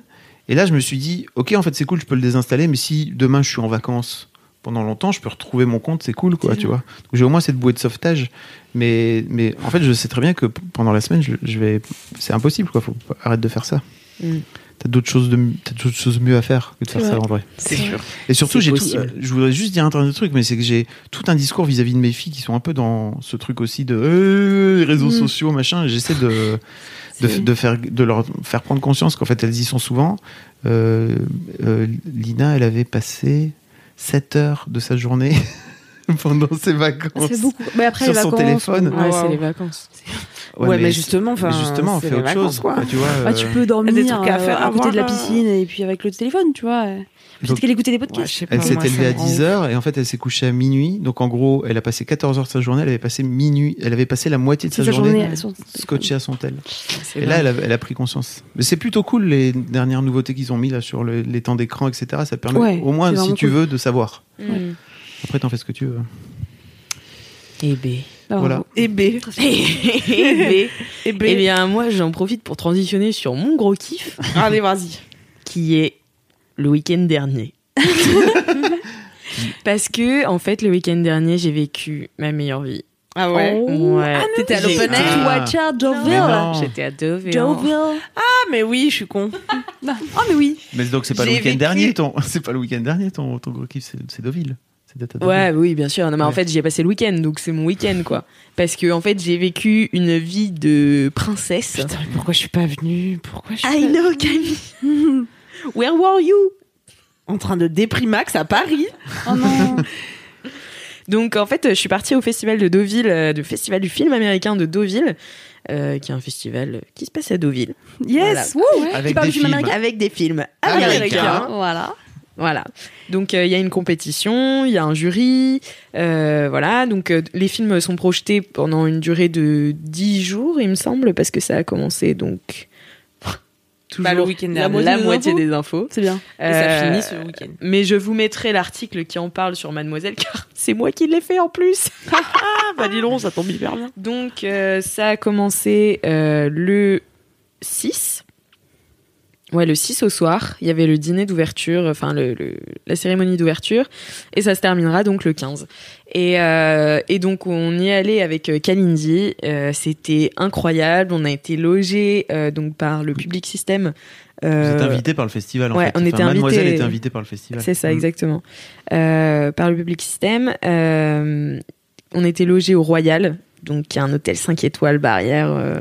S3: Et là, je me suis dit, ok, en fait, c'est cool, je peux le désinstaller, mais si demain je suis en vacances pendant longtemps, je peux retrouver mon compte, c'est cool, quoi, tu vois. J'ai au moins cette bouée de sauvetage. Mais, mais en fait, je sais très bien que pendant la semaine, je, je vais, c'est impossible, quoi. Faut arrêter de faire ça.
S2: Mm.
S3: T'as d'autres choses de, d'autres choses mieux à faire que de faire ça en vrai.
S2: C'est sûr.
S3: Et surtout, j'ai tout, euh, je voudrais juste dire un dernier truc, mais c'est que j'ai tout un discours vis-à-vis de mes filles qui sont un peu dans ce truc aussi de euh, les réseaux
S5: Mm.
S3: sociaux, machin. J'essaie de, de faire, de leur faire prendre conscience qu'en fait, elles y sont souvent. Euh, euh, Lina, elle avait passé 7 heures de sa journée pendant ses vacances.
S5: C'est beaucoup. Mais après,
S3: Sur
S5: les
S3: son téléphone.
S5: euh,
S2: Ouais,
S5: waouh.
S2: c'est les vacances. Ouais, mais justement, enfin,
S3: justement, on fait autre
S2: vacances,
S3: chose.
S2: quoi.
S3: tu vois,
S5: Bah, tu
S3: euh,
S5: peux dormir
S2: des trucs à
S5: euh,
S2: faire,
S5: à,
S2: à
S5: côté de la piscine et puis avec le téléphone, tu vois. Peut-être qu'elle écoutait des podcasts.
S3: Elle s'est élevée à
S2: me rend
S3: 10
S2: ouf.
S3: heures et en fait elle s'est couchée à minuit. Donc en gros, elle a passé 14 heures de sa journée, elle avait passé minuit, elle avait passé la moitié de sa, journée,
S5: journée, son-
S3: scotchée à son tel. Et là, elle a, elle a pris conscience. Mais c'est plutôt cool les dernières nouveautés qu'ils ont mis là sur le- les temps d'écran, etc. Ça permet
S5: Ouais,
S3: au moins, si tu
S5: cool.
S3: veux, de savoir. Après, t'en fais ce que tu veux.
S2: Et B.
S5: Bah,
S3: Voilà.
S5: bravo.
S2: Et B. Et B. Eh bien, moi, j'en profite pour transitionner sur mon gros kiff. Allez, vas-y. Qui est le week-end dernier. Parce que, en fait, le week-end dernier, j'ai vécu ma meilleure vie.
S9: Ah
S2: ouais Ouais.
S9: T'étais à l'open air
S3: Ah.
S5: Watch out, Deauville.
S2: J'étais à Deauville.
S5: Deauville.
S2: Ah, mais oui, je suis con.
S5: Ah, mais oui.
S3: Mais donc, c'est pas le week-end
S2: vécu-
S3: dernier, ton, c'est pas le week-end dernier, ton, ton gros kiff, c'est, c'est Deauville. C'est d'être à Deauville.
S2: Ouais, oui, bien sûr. Non, mais en fait, j'y ai passé le week-end, donc c'est mon week-end, quoi. Parce que, en fait, j'ai vécu une vie de princesse.
S1: Putain, mais pourquoi je suis pas venue? Pourquoi je suis
S2: I
S1: pas...
S2: know, Camille. Where were you? En train de déprimax à Paris.
S5: Oh non.
S2: Donc en fait, je suis partie au festival de Deauville, euh, du festival du film américain de Deauville, euh, qui est un festival qui se passe à Deauville.
S5: Yes. Wouh.
S3: Avec des films.
S5: américain
S2: Avec des films
S3: Américains.
S2: américains.
S5: Voilà.
S2: Voilà. Donc euh, il y a une compétition, il y a un jury, euh, voilà. Donc euh, les films sont projetés pendant une durée de 10 jours, il me semble, parce que ça a commencé donc toujours
S1: Bah, le week-end
S2: la, moitié des infos.
S5: C'est bien.
S1: Et ça
S2: Euh,
S1: finit ce week-end.
S2: Mais je vous mettrai l'article qui en parle sur Mademoiselle, car c'est moi qui l'ai fait en plus.
S1: bah dis donc, ça tombe hyper bien.
S2: Donc, euh, ça a commencé euh, le 6. Ouais, le 6 au soir. Il y avait le dîner d'ouverture, enfin, le, le- la cérémonie d'ouverture. Et ça se terminera donc le 15. Et, euh, et donc, on y est allé avec euh, Kalindi. Euh, C'était incroyable. On a été logé donc par le Public System.
S3: Vous êtes invité par le festival, en
S2: ouais,
S3: fait.
S2: on était
S3: Mademoiselle
S2: invité-
S3: était invitée par le festival.
S2: c'est ça,
S3: Mm.
S2: exactement. Euh, par le public système. Euh, on était logé au Royal, donc qui est un hôtel 5 étoiles barrière euh,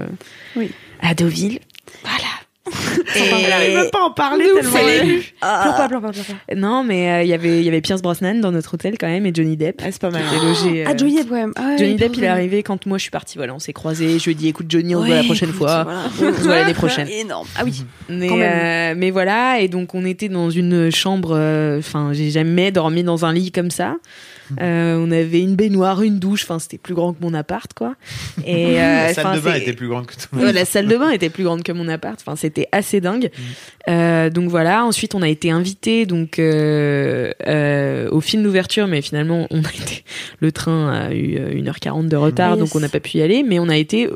S5: Oui.
S2: à Deauville. Voilà.
S1: Arrive même pas en parler
S2: Nous,
S1: tellement elle.
S2: Ah.
S5: Pleure pas.
S2: Non, mais euh, il y avait il y avait Pierce Brosnan dans notre hôtel quand même et Johnny Depp.
S1: Ah, c'est pas mal.
S2: qui était logé.
S5: Ah,
S2: euh,
S5: Johnny Depp, quand même. Ah, ouais,
S2: Johnny Depp, il est arrivé quand moi je suis partie. Voilà, on s'est croisés. Je lui ai dit, écoute Johnny, on se
S5: Ouais,
S2: voit la prochaine
S5: écoute,
S2: fois.
S5: voilà.
S2: On se voit l'année prochaine.
S5: Énorme. Ah oui.
S2: Mais,
S5: Quand même.
S2: euh, mais voilà, et donc on était dans une chambre. euh, Enfin, j'ai jamais dormi dans un lit comme ça. Euh, on avait une baignoire, une douche. Enfin, c'était plus grand que mon appart, quoi. Et euh,
S3: La salle de bain était plus grande que tout.
S2: Ouais, la salle de bain était plus grande que mon appart. Enfin, c'était assez dingue. Euh, donc voilà. Ensuite, on a été invité donc euh, euh, au film d'ouverture, mais finalement, on a été. Le train a eu euh, 1h40 de retard,
S5: Yes.
S2: donc on n'a pas pu y aller. Mais on a été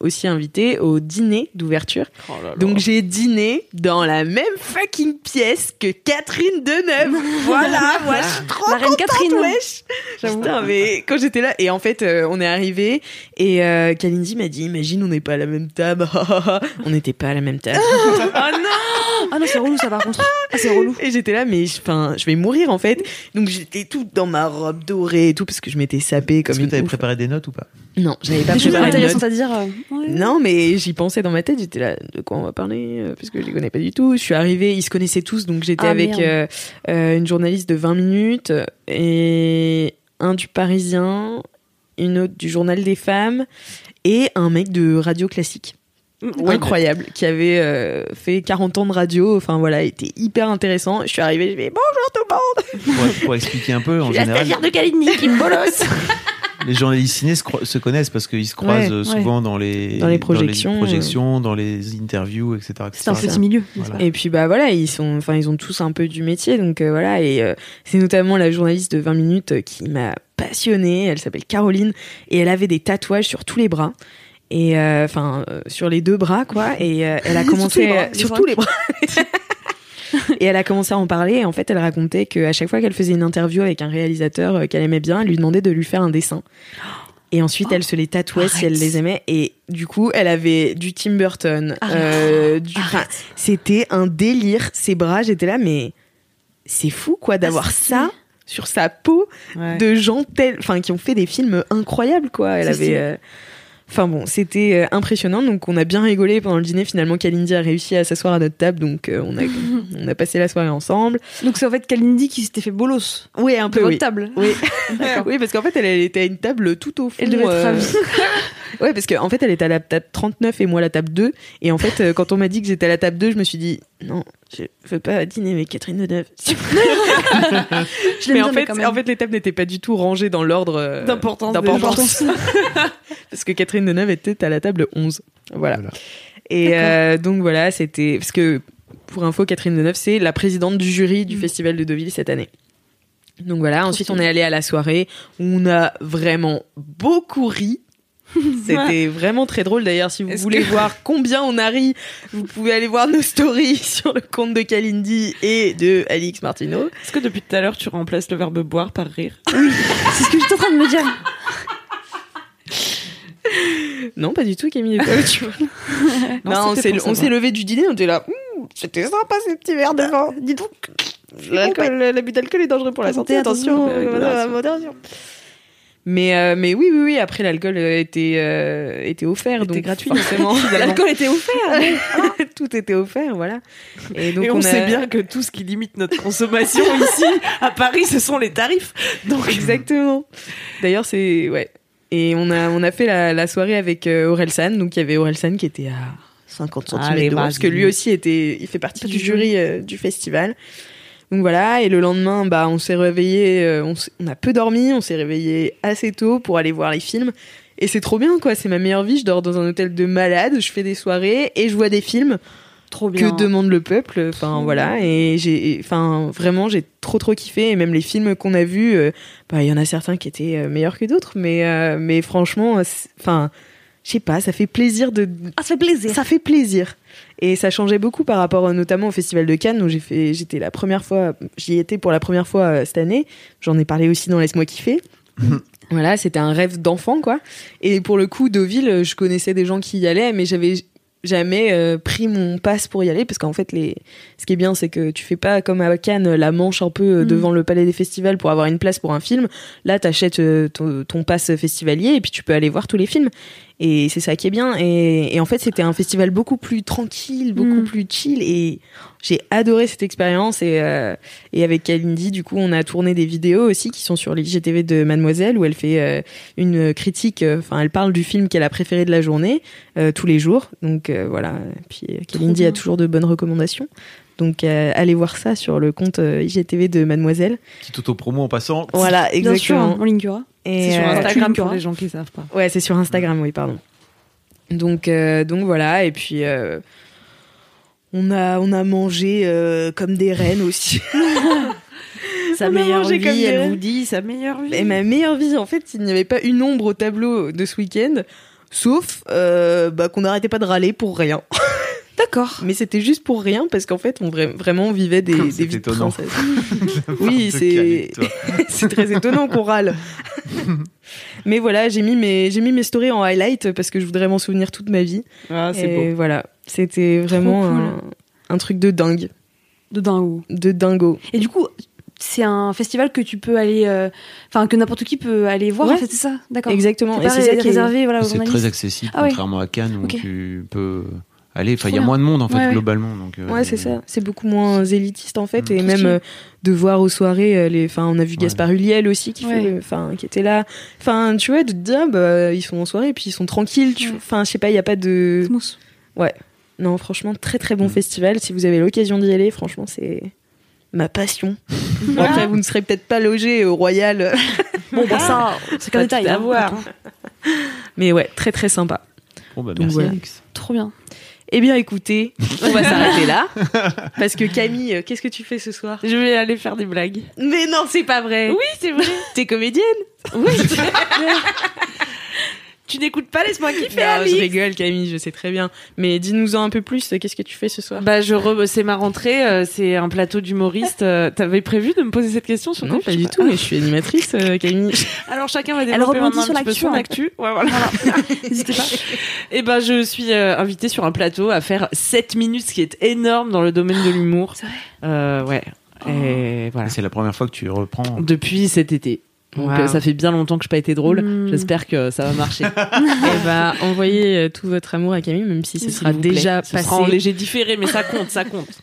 S2: aussi invité au dîner d'ouverture. Donc j'ai dîné dans la même fucking pièce que Catherine Deneuve. voilà, moi je suis trop
S5: La reine
S2: contente,
S5: Catherine.
S2: wesh. Putain, mais quand j'étais là, et en fait, euh, on est arrivé et euh, Kalindi m'a dit, imagine, on n'est pas à la même table. on n'était pas à la même table. oh non
S5: Ah non, c'est relou ça par contre. Ah, c'est relou.
S2: Et j'étais là, mais enfin, je vais mourir en fait. Donc j'étais toute dans ma robe dorée et tout parce que je m'étais sapée comme
S3: Est-ce que t'avais
S2: ouf.
S3: préparé des notes ou pas
S2: Non, j'avais pas
S5: Des
S2: préparé de
S5: intéressantes
S2: notes.
S5: à dire. euh, ouais.
S2: Non, mais j'y pensais dans ma tête. J'étais là, de quoi on va parler euh, Parce que je les connais pas du tout. Je suis arrivée, ils se connaissaient tous, donc j'étais
S5: Ah,
S2: avec euh, euh, une journaliste de 20 minutes et un du Parisien une autre du journal des femmes et un mec de radio classique. Incroyable, qui avait euh, fait 40 ans de radio, enfin voilà, était hyper intéressant. Je suis arrivée, je vais bonjour tout le monde.
S3: Pour, pour expliquer un peu, en
S2: Je suis la
S3: général,
S2: stagiaire de Kalindi qui me bolosse.
S3: les journalistes ciné se, se connaissent parce qu'ils se croisent
S2: Ouais,
S3: euh, souvent dans les
S2: Dans les projections,
S3: dans les, projections, dans les interviews, etc.
S2: C'est un petit milieu.
S3: Voilà.
S2: Et puis bah voilà, ils sont, enfin ils ont tous un peu du métier, donc euh, voilà. Et euh, c'est notamment la journaliste de 20 minutes euh, qui m'a passionnée. Elle s'appelle Caroline et elle avait des tatouages sur tous les bras. Et euh, enfin euh, sur les deux bras quoi. Et euh, elle a
S5: Sur
S2: commencé
S5: tous les bras,
S2: sur tous les bras. et elle a commencé à en parler. Et en fait, elle racontait qu'à chaque fois qu'elle faisait une interview avec un réalisateur qu'elle aimait bien, elle lui demandait de lui faire un dessin. Et ensuite, elle se les tatouait si elle les aimait. Et du coup, elle avait du Tim Burton. euh, c'était un délire. Ses bras, j'étais là, mais c'est fou, quoi, d'avoir ça sur sa peau de gens tels, enfin, qui ont fait des films incroyables, quoi. Elle avait. Enfin bon, c'était euh, impressionnant. Donc on a bien rigolé pendant le dîner. Finalement, Kalindi a réussi à s'asseoir à notre table. Donc euh, on, a, on a passé la soirée ensemble.
S5: Donc c'est en fait Kalindi qui s'était fait bolos.
S2: Oui, un
S5: de
S2: peu.
S5: votre
S2: oui.
S5: table.
S2: Oui. oui, parce qu'en fait, elle, elle était à une table tout au fond.
S5: Elle devait être
S2: euh,
S5: ravie.
S2: Ouais, parce qu'en fait, elle était à la table 39 et moi à la table 2. Et en fait, euh, quand on m'a dit que j'étais à la table 2, je me suis dit, non, je veux pas dîner avec Catherine Deneuve. Mais en
S5: mais
S2: fait,
S5: même.
S2: en fait, les tables n'étaient pas du tout rangées dans l'ordre euh,
S5: D'importance
S2: parce que Catherine Deneuve était à la table 11. Voilà. Et euh, donc voilà, c'était parce que pour info, Catherine Deneuve, c'est la présidente du jury du Festival de Deauville cette année. Donc voilà, ensuite on est allé à la soirée où on a vraiment beaucoup ri. C'était vraiment très drôle d'ailleurs. Si vous voulez
S1: que-
S2: voir combien on a ri, vous pouvez aller voir nos stories sur le compte de Kalindi et de Alix Martineau.
S1: Est-ce que depuis tout à l'heure, tu remplaces le verbe boire par rire?
S5: C'est ce que j'étais en train de me dire.
S2: Non, pas du tout, Camille. Tu vois.
S1: Non,
S2: Non, on s'est levé du dîner, on était là. C'était sympa ces petits verres de vin. Dis donc. L'alcool- L'abus d'alcool est dangereux pour la santé. Attention,
S5: attention,
S2: euh,
S5: modération.
S2: modération. Mais, euh, mais oui, oui, oui. Après, l'alcool euh, était, euh, était offert. donc
S1: gratuit,
S2: forcément.
S1: L'alcool était offert.
S2: Tout était offert, voilà. Et donc,
S1: Et on,
S2: a-
S1: sait bien que tout ce qui limite notre consommation ici, à Paris, ce sont les tarifs. Donc,
S2: Exactement. D'ailleurs, c'est. Ouais. Et on a, on a fait la, la soirée avec Orelsan. Donc, il y avait Orelsan qui était à 50 cm de parce que lui aussi était, il fait partie du jury euh, du festival. Donc voilà, et le lendemain, bah, on s'est réveillé, euh, on, a peu dormi, on s'est réveillé assez tôt pour aller voir les films. Et c'est trop bien, quoi. C'est ma meilleure vie. Je dors dans un hôtel de malade, je fais des soirées et je vois des films.
S5: Trop bien.
S2: Que demande le peuple Enfin voilà, et j'ai, enfin vraiment, j'ai trop trop kiffé. Et même les films qu'on a vus, euh, bah, il y en a certains qui étaient euh, meilleurs que d'autres, mais euh, mais franchement, enfin, je sais pas, ça fait plaisir de.
S5: Ah, ça fait plaisir.
S2: Ça fait plaisir. Et ça changeait beaucoup par rapport euh, notamment au Festival de Cannes où j'ai fait, j'étais la première fois, j'y étais pour la première fois euh, cette année. J'en ai parlé aussi dans Laisse-moi kiffer. Voilà, c'était un rêve d'enfant, quoi. Et pour le coup, Deauville, euh, je connaissais des gens qui y allaient, mais j'avais jamais euh, pris mon passe pour y aller parce qu'en fait les ce qui est bien c'est que tu fais pas comme à Cannes la manche un peu euh,
S5: Mm.
S2: devant le palais des festivals pour avoir une place pour un film là t'achètes euh, ton, ton passe festivalier et puis tu peux aller voir tous les films et c'est ça qui est bien. Et, et en fait c'était un festival beaucoup plus tranquille beaucoup
S5: Mm.
S2: plus chill. Et j'ai adoré cette expérience. Et, euh, et avec Kalindi du coup on a tourné des vidéos aussi qui sont sur l'IGTV de Mademoiselle où elle fait euh, une critique euh, enfin elle parle du film qu'elle a préféré de la journée tous les jours. Donc voilà. Et puis Kalindi a toujours de bonnes recommandations donc euh, allez voir ça sur le compte euh, IGTV de Mademoiselle
S3: Petite auto-promo en passant.
S2: voilà
S5: Bien sûr,
S2: exactement
S5: on linkera.
S2: et
S1: c'est sur
S2: euh,
S1: Instagram
S5: tu
S1: pour
S5: le
S1: les gens qui savent pas.
S2: Ouais, c'est sur Instagram, oui, pardon. Donc, euh, donc voilà, et puis euh, on a on a mangé euh, comme des reines aussi.
S1: Sa
S2: On
S1: meilleure
S2: comme
S1: vie,
S2: des
S1: elle
S2: reines.
S1: vous dit sa meilleure vie.
S2: Et ma meilleure vie, en fait, il n'y avait pas une ombre au tableau de ce week-end, sauf euh, bah, qu'on n'arrêtait pas de râler pour rien.
S5: D'accord.
S2: Mais c'était juste pour rien parce qu'en fait, on vra- vraiment vivait des, des
S3: C'est
S2: vies de
S3: étonnant.
S2: princesse. oui, c'est c'est très étonnant qu'on râle. Mais voilà, j'ai mis mes j'ai mis mes stories en highlight parce que je voudrais m'en souvenir toute ma vie.
S1: Ah, c'est
S2: Et
S1: beau.
S2: voilà, c'était vraiment
S5: cool.
S2: un, un truc de dingue,
S5: De dingo.
S2: de dingo.
S5: Et du coup, c'est un festival que tu peux aller, euh, enfin que n'importe qui peut aller voir.
S2: Ouais.
S5: En fait, c'est ça? D'accord.
S2: Exactement.
S5: C'est
S2: Et c'est est-
S5: réservé, voilà, aux
S3: C'est très accessible,
S5: Ah ouais.
S3: contrairement à Cannes où tu peux allez, enfin, il y a moins de monde en fait
S2: Ouais, ouais.
S3: globalement. Donc, euh,
S2: Ouais, c'est ça. C'est beaucoup moins élitiste en fait, et
S3: Trop
S2: même euh, de voir aux soirées euh, les. Enfin, on a vu Gaspard Huliel aussi qui fait,
S5: Ouais.
S2: le- enfin, qui était là. Enfin, tu vois, de te dire, bah, ils sont en soirée, puis ils sont tranquilles. tu- Enfin, je sais pas, il y a pas de. Ouais. Non, franchement, très très bon
S3: Mm.
S2: festival. Si vous avez l'occasion d'y aller, franchement, c'est ma passion. Bon, après, vous ne serez peut-être pas logé au Royal.
S5: Bon, bah, ça, c'est qu'un détail,
S2: à
S5: hein.
S2: voir.
S5: Attends.
S2: Mais ouais, très très sympa.
S3: Bon, bah,
S2: Donc
S3: merci,
S2: voilà.
S3: Alex.
S5: Trop bien.
S2: Eh bien, écoutez, on va s'arrêter là. Parce que Camille, euh, qu'est-ce que tu fais ce soir?
S1: Je vais aller faire des blagues.
S2: Mais non, c'est pas vrai.
S1: Oui, c'est vrai.
S2: T'es comédienne?
S1: Oui. tu n'écoutes pas Laisse-moi kiffer,
S2: Non, je rigole, Camille, je sais très bien. Mais dis-nous-en un peu plus. Qu'est-ce que tu fais ce soir?
S1: Bah, je re... c'est ma rentrée, euh, c'est un plateau d'humoristes. Euh, T'avais prévu de me poser cette question sur
S2: Non, pas du tout, mais je suis animatrice, euh, Camille.
S1: Alors chacun va
S5: Elle
S1: développer
S5: rebondit
S1: maintenant
S5: sur
S1: un petit peu son actu. Ouais, voilà.
S5: N'hésitez pas.
S1: Et ben je suis euh, invitée sur un plateau à faire 7 minutes, ce qui est énorme dans le domaine de l'humour. Euh, ouais. Et voilà.
S3: C'est la première fois que tu reprends.
S1: Depuis cet été. Donc
S2: Wow.
S1: euh, ça fait bien longtemps que je n'ai pas été drôle.
S2: Mm.
S1: J'espère que ça va marcher.
S2: Eh bah, envoyez euh, tout votre amour à Camille, même si ce sera déjà
S1: Ce
S2: passé.
S1: sera en léger différé, mais ça compte, ça compte.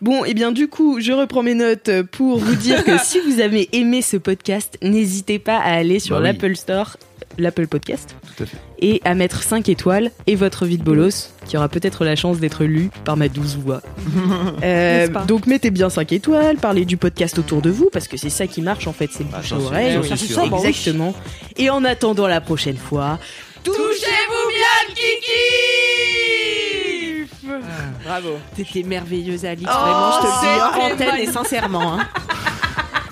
S2: Bon, et bien du coup, je reprends mes notes pour vous dire que si vous avez aimé ce podcast, n'hésitez pas à aller sur
S3: Bah oui.
S2: l'Apple Store, l'Apple Podcast,
S3: Tout à fait.
S2: et à mettre 5 étoiles et votre vie de bolos, qui aura peut-être la chance d'être lu par ma douce voix. Euh, donc mettez bien 5 étoiles, parlez du podcast autour de vous, parce que c'est ça qui marche en fait, c'est le bouche à oreille.
S3: oui.
S2: Exactement. Et en attendant la prochaine fois,
S1: Touchez-vous bien kiki
S2: Bravo.
S1: T'étais merveilleuse, Alix.
S2: Oh,
S1: Vraiment, je te le dis antenne et sincèrement. hein.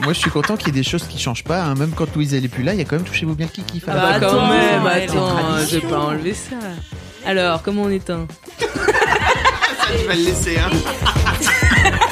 S3: Moi, je suis content qu'il y ait des choses qui changent pas. hein. Même quand Louise elle est plus là, il y a quand même touchez-vous bien le kiki.
S2: Ah bah
S1: attends,
S2: quand même,
S1: ouais,
S2: attends,
S1: traditions.
S2: vais pas enlever ça. Alors, comment on éteint?
S3: Tu vas le laisser, hein.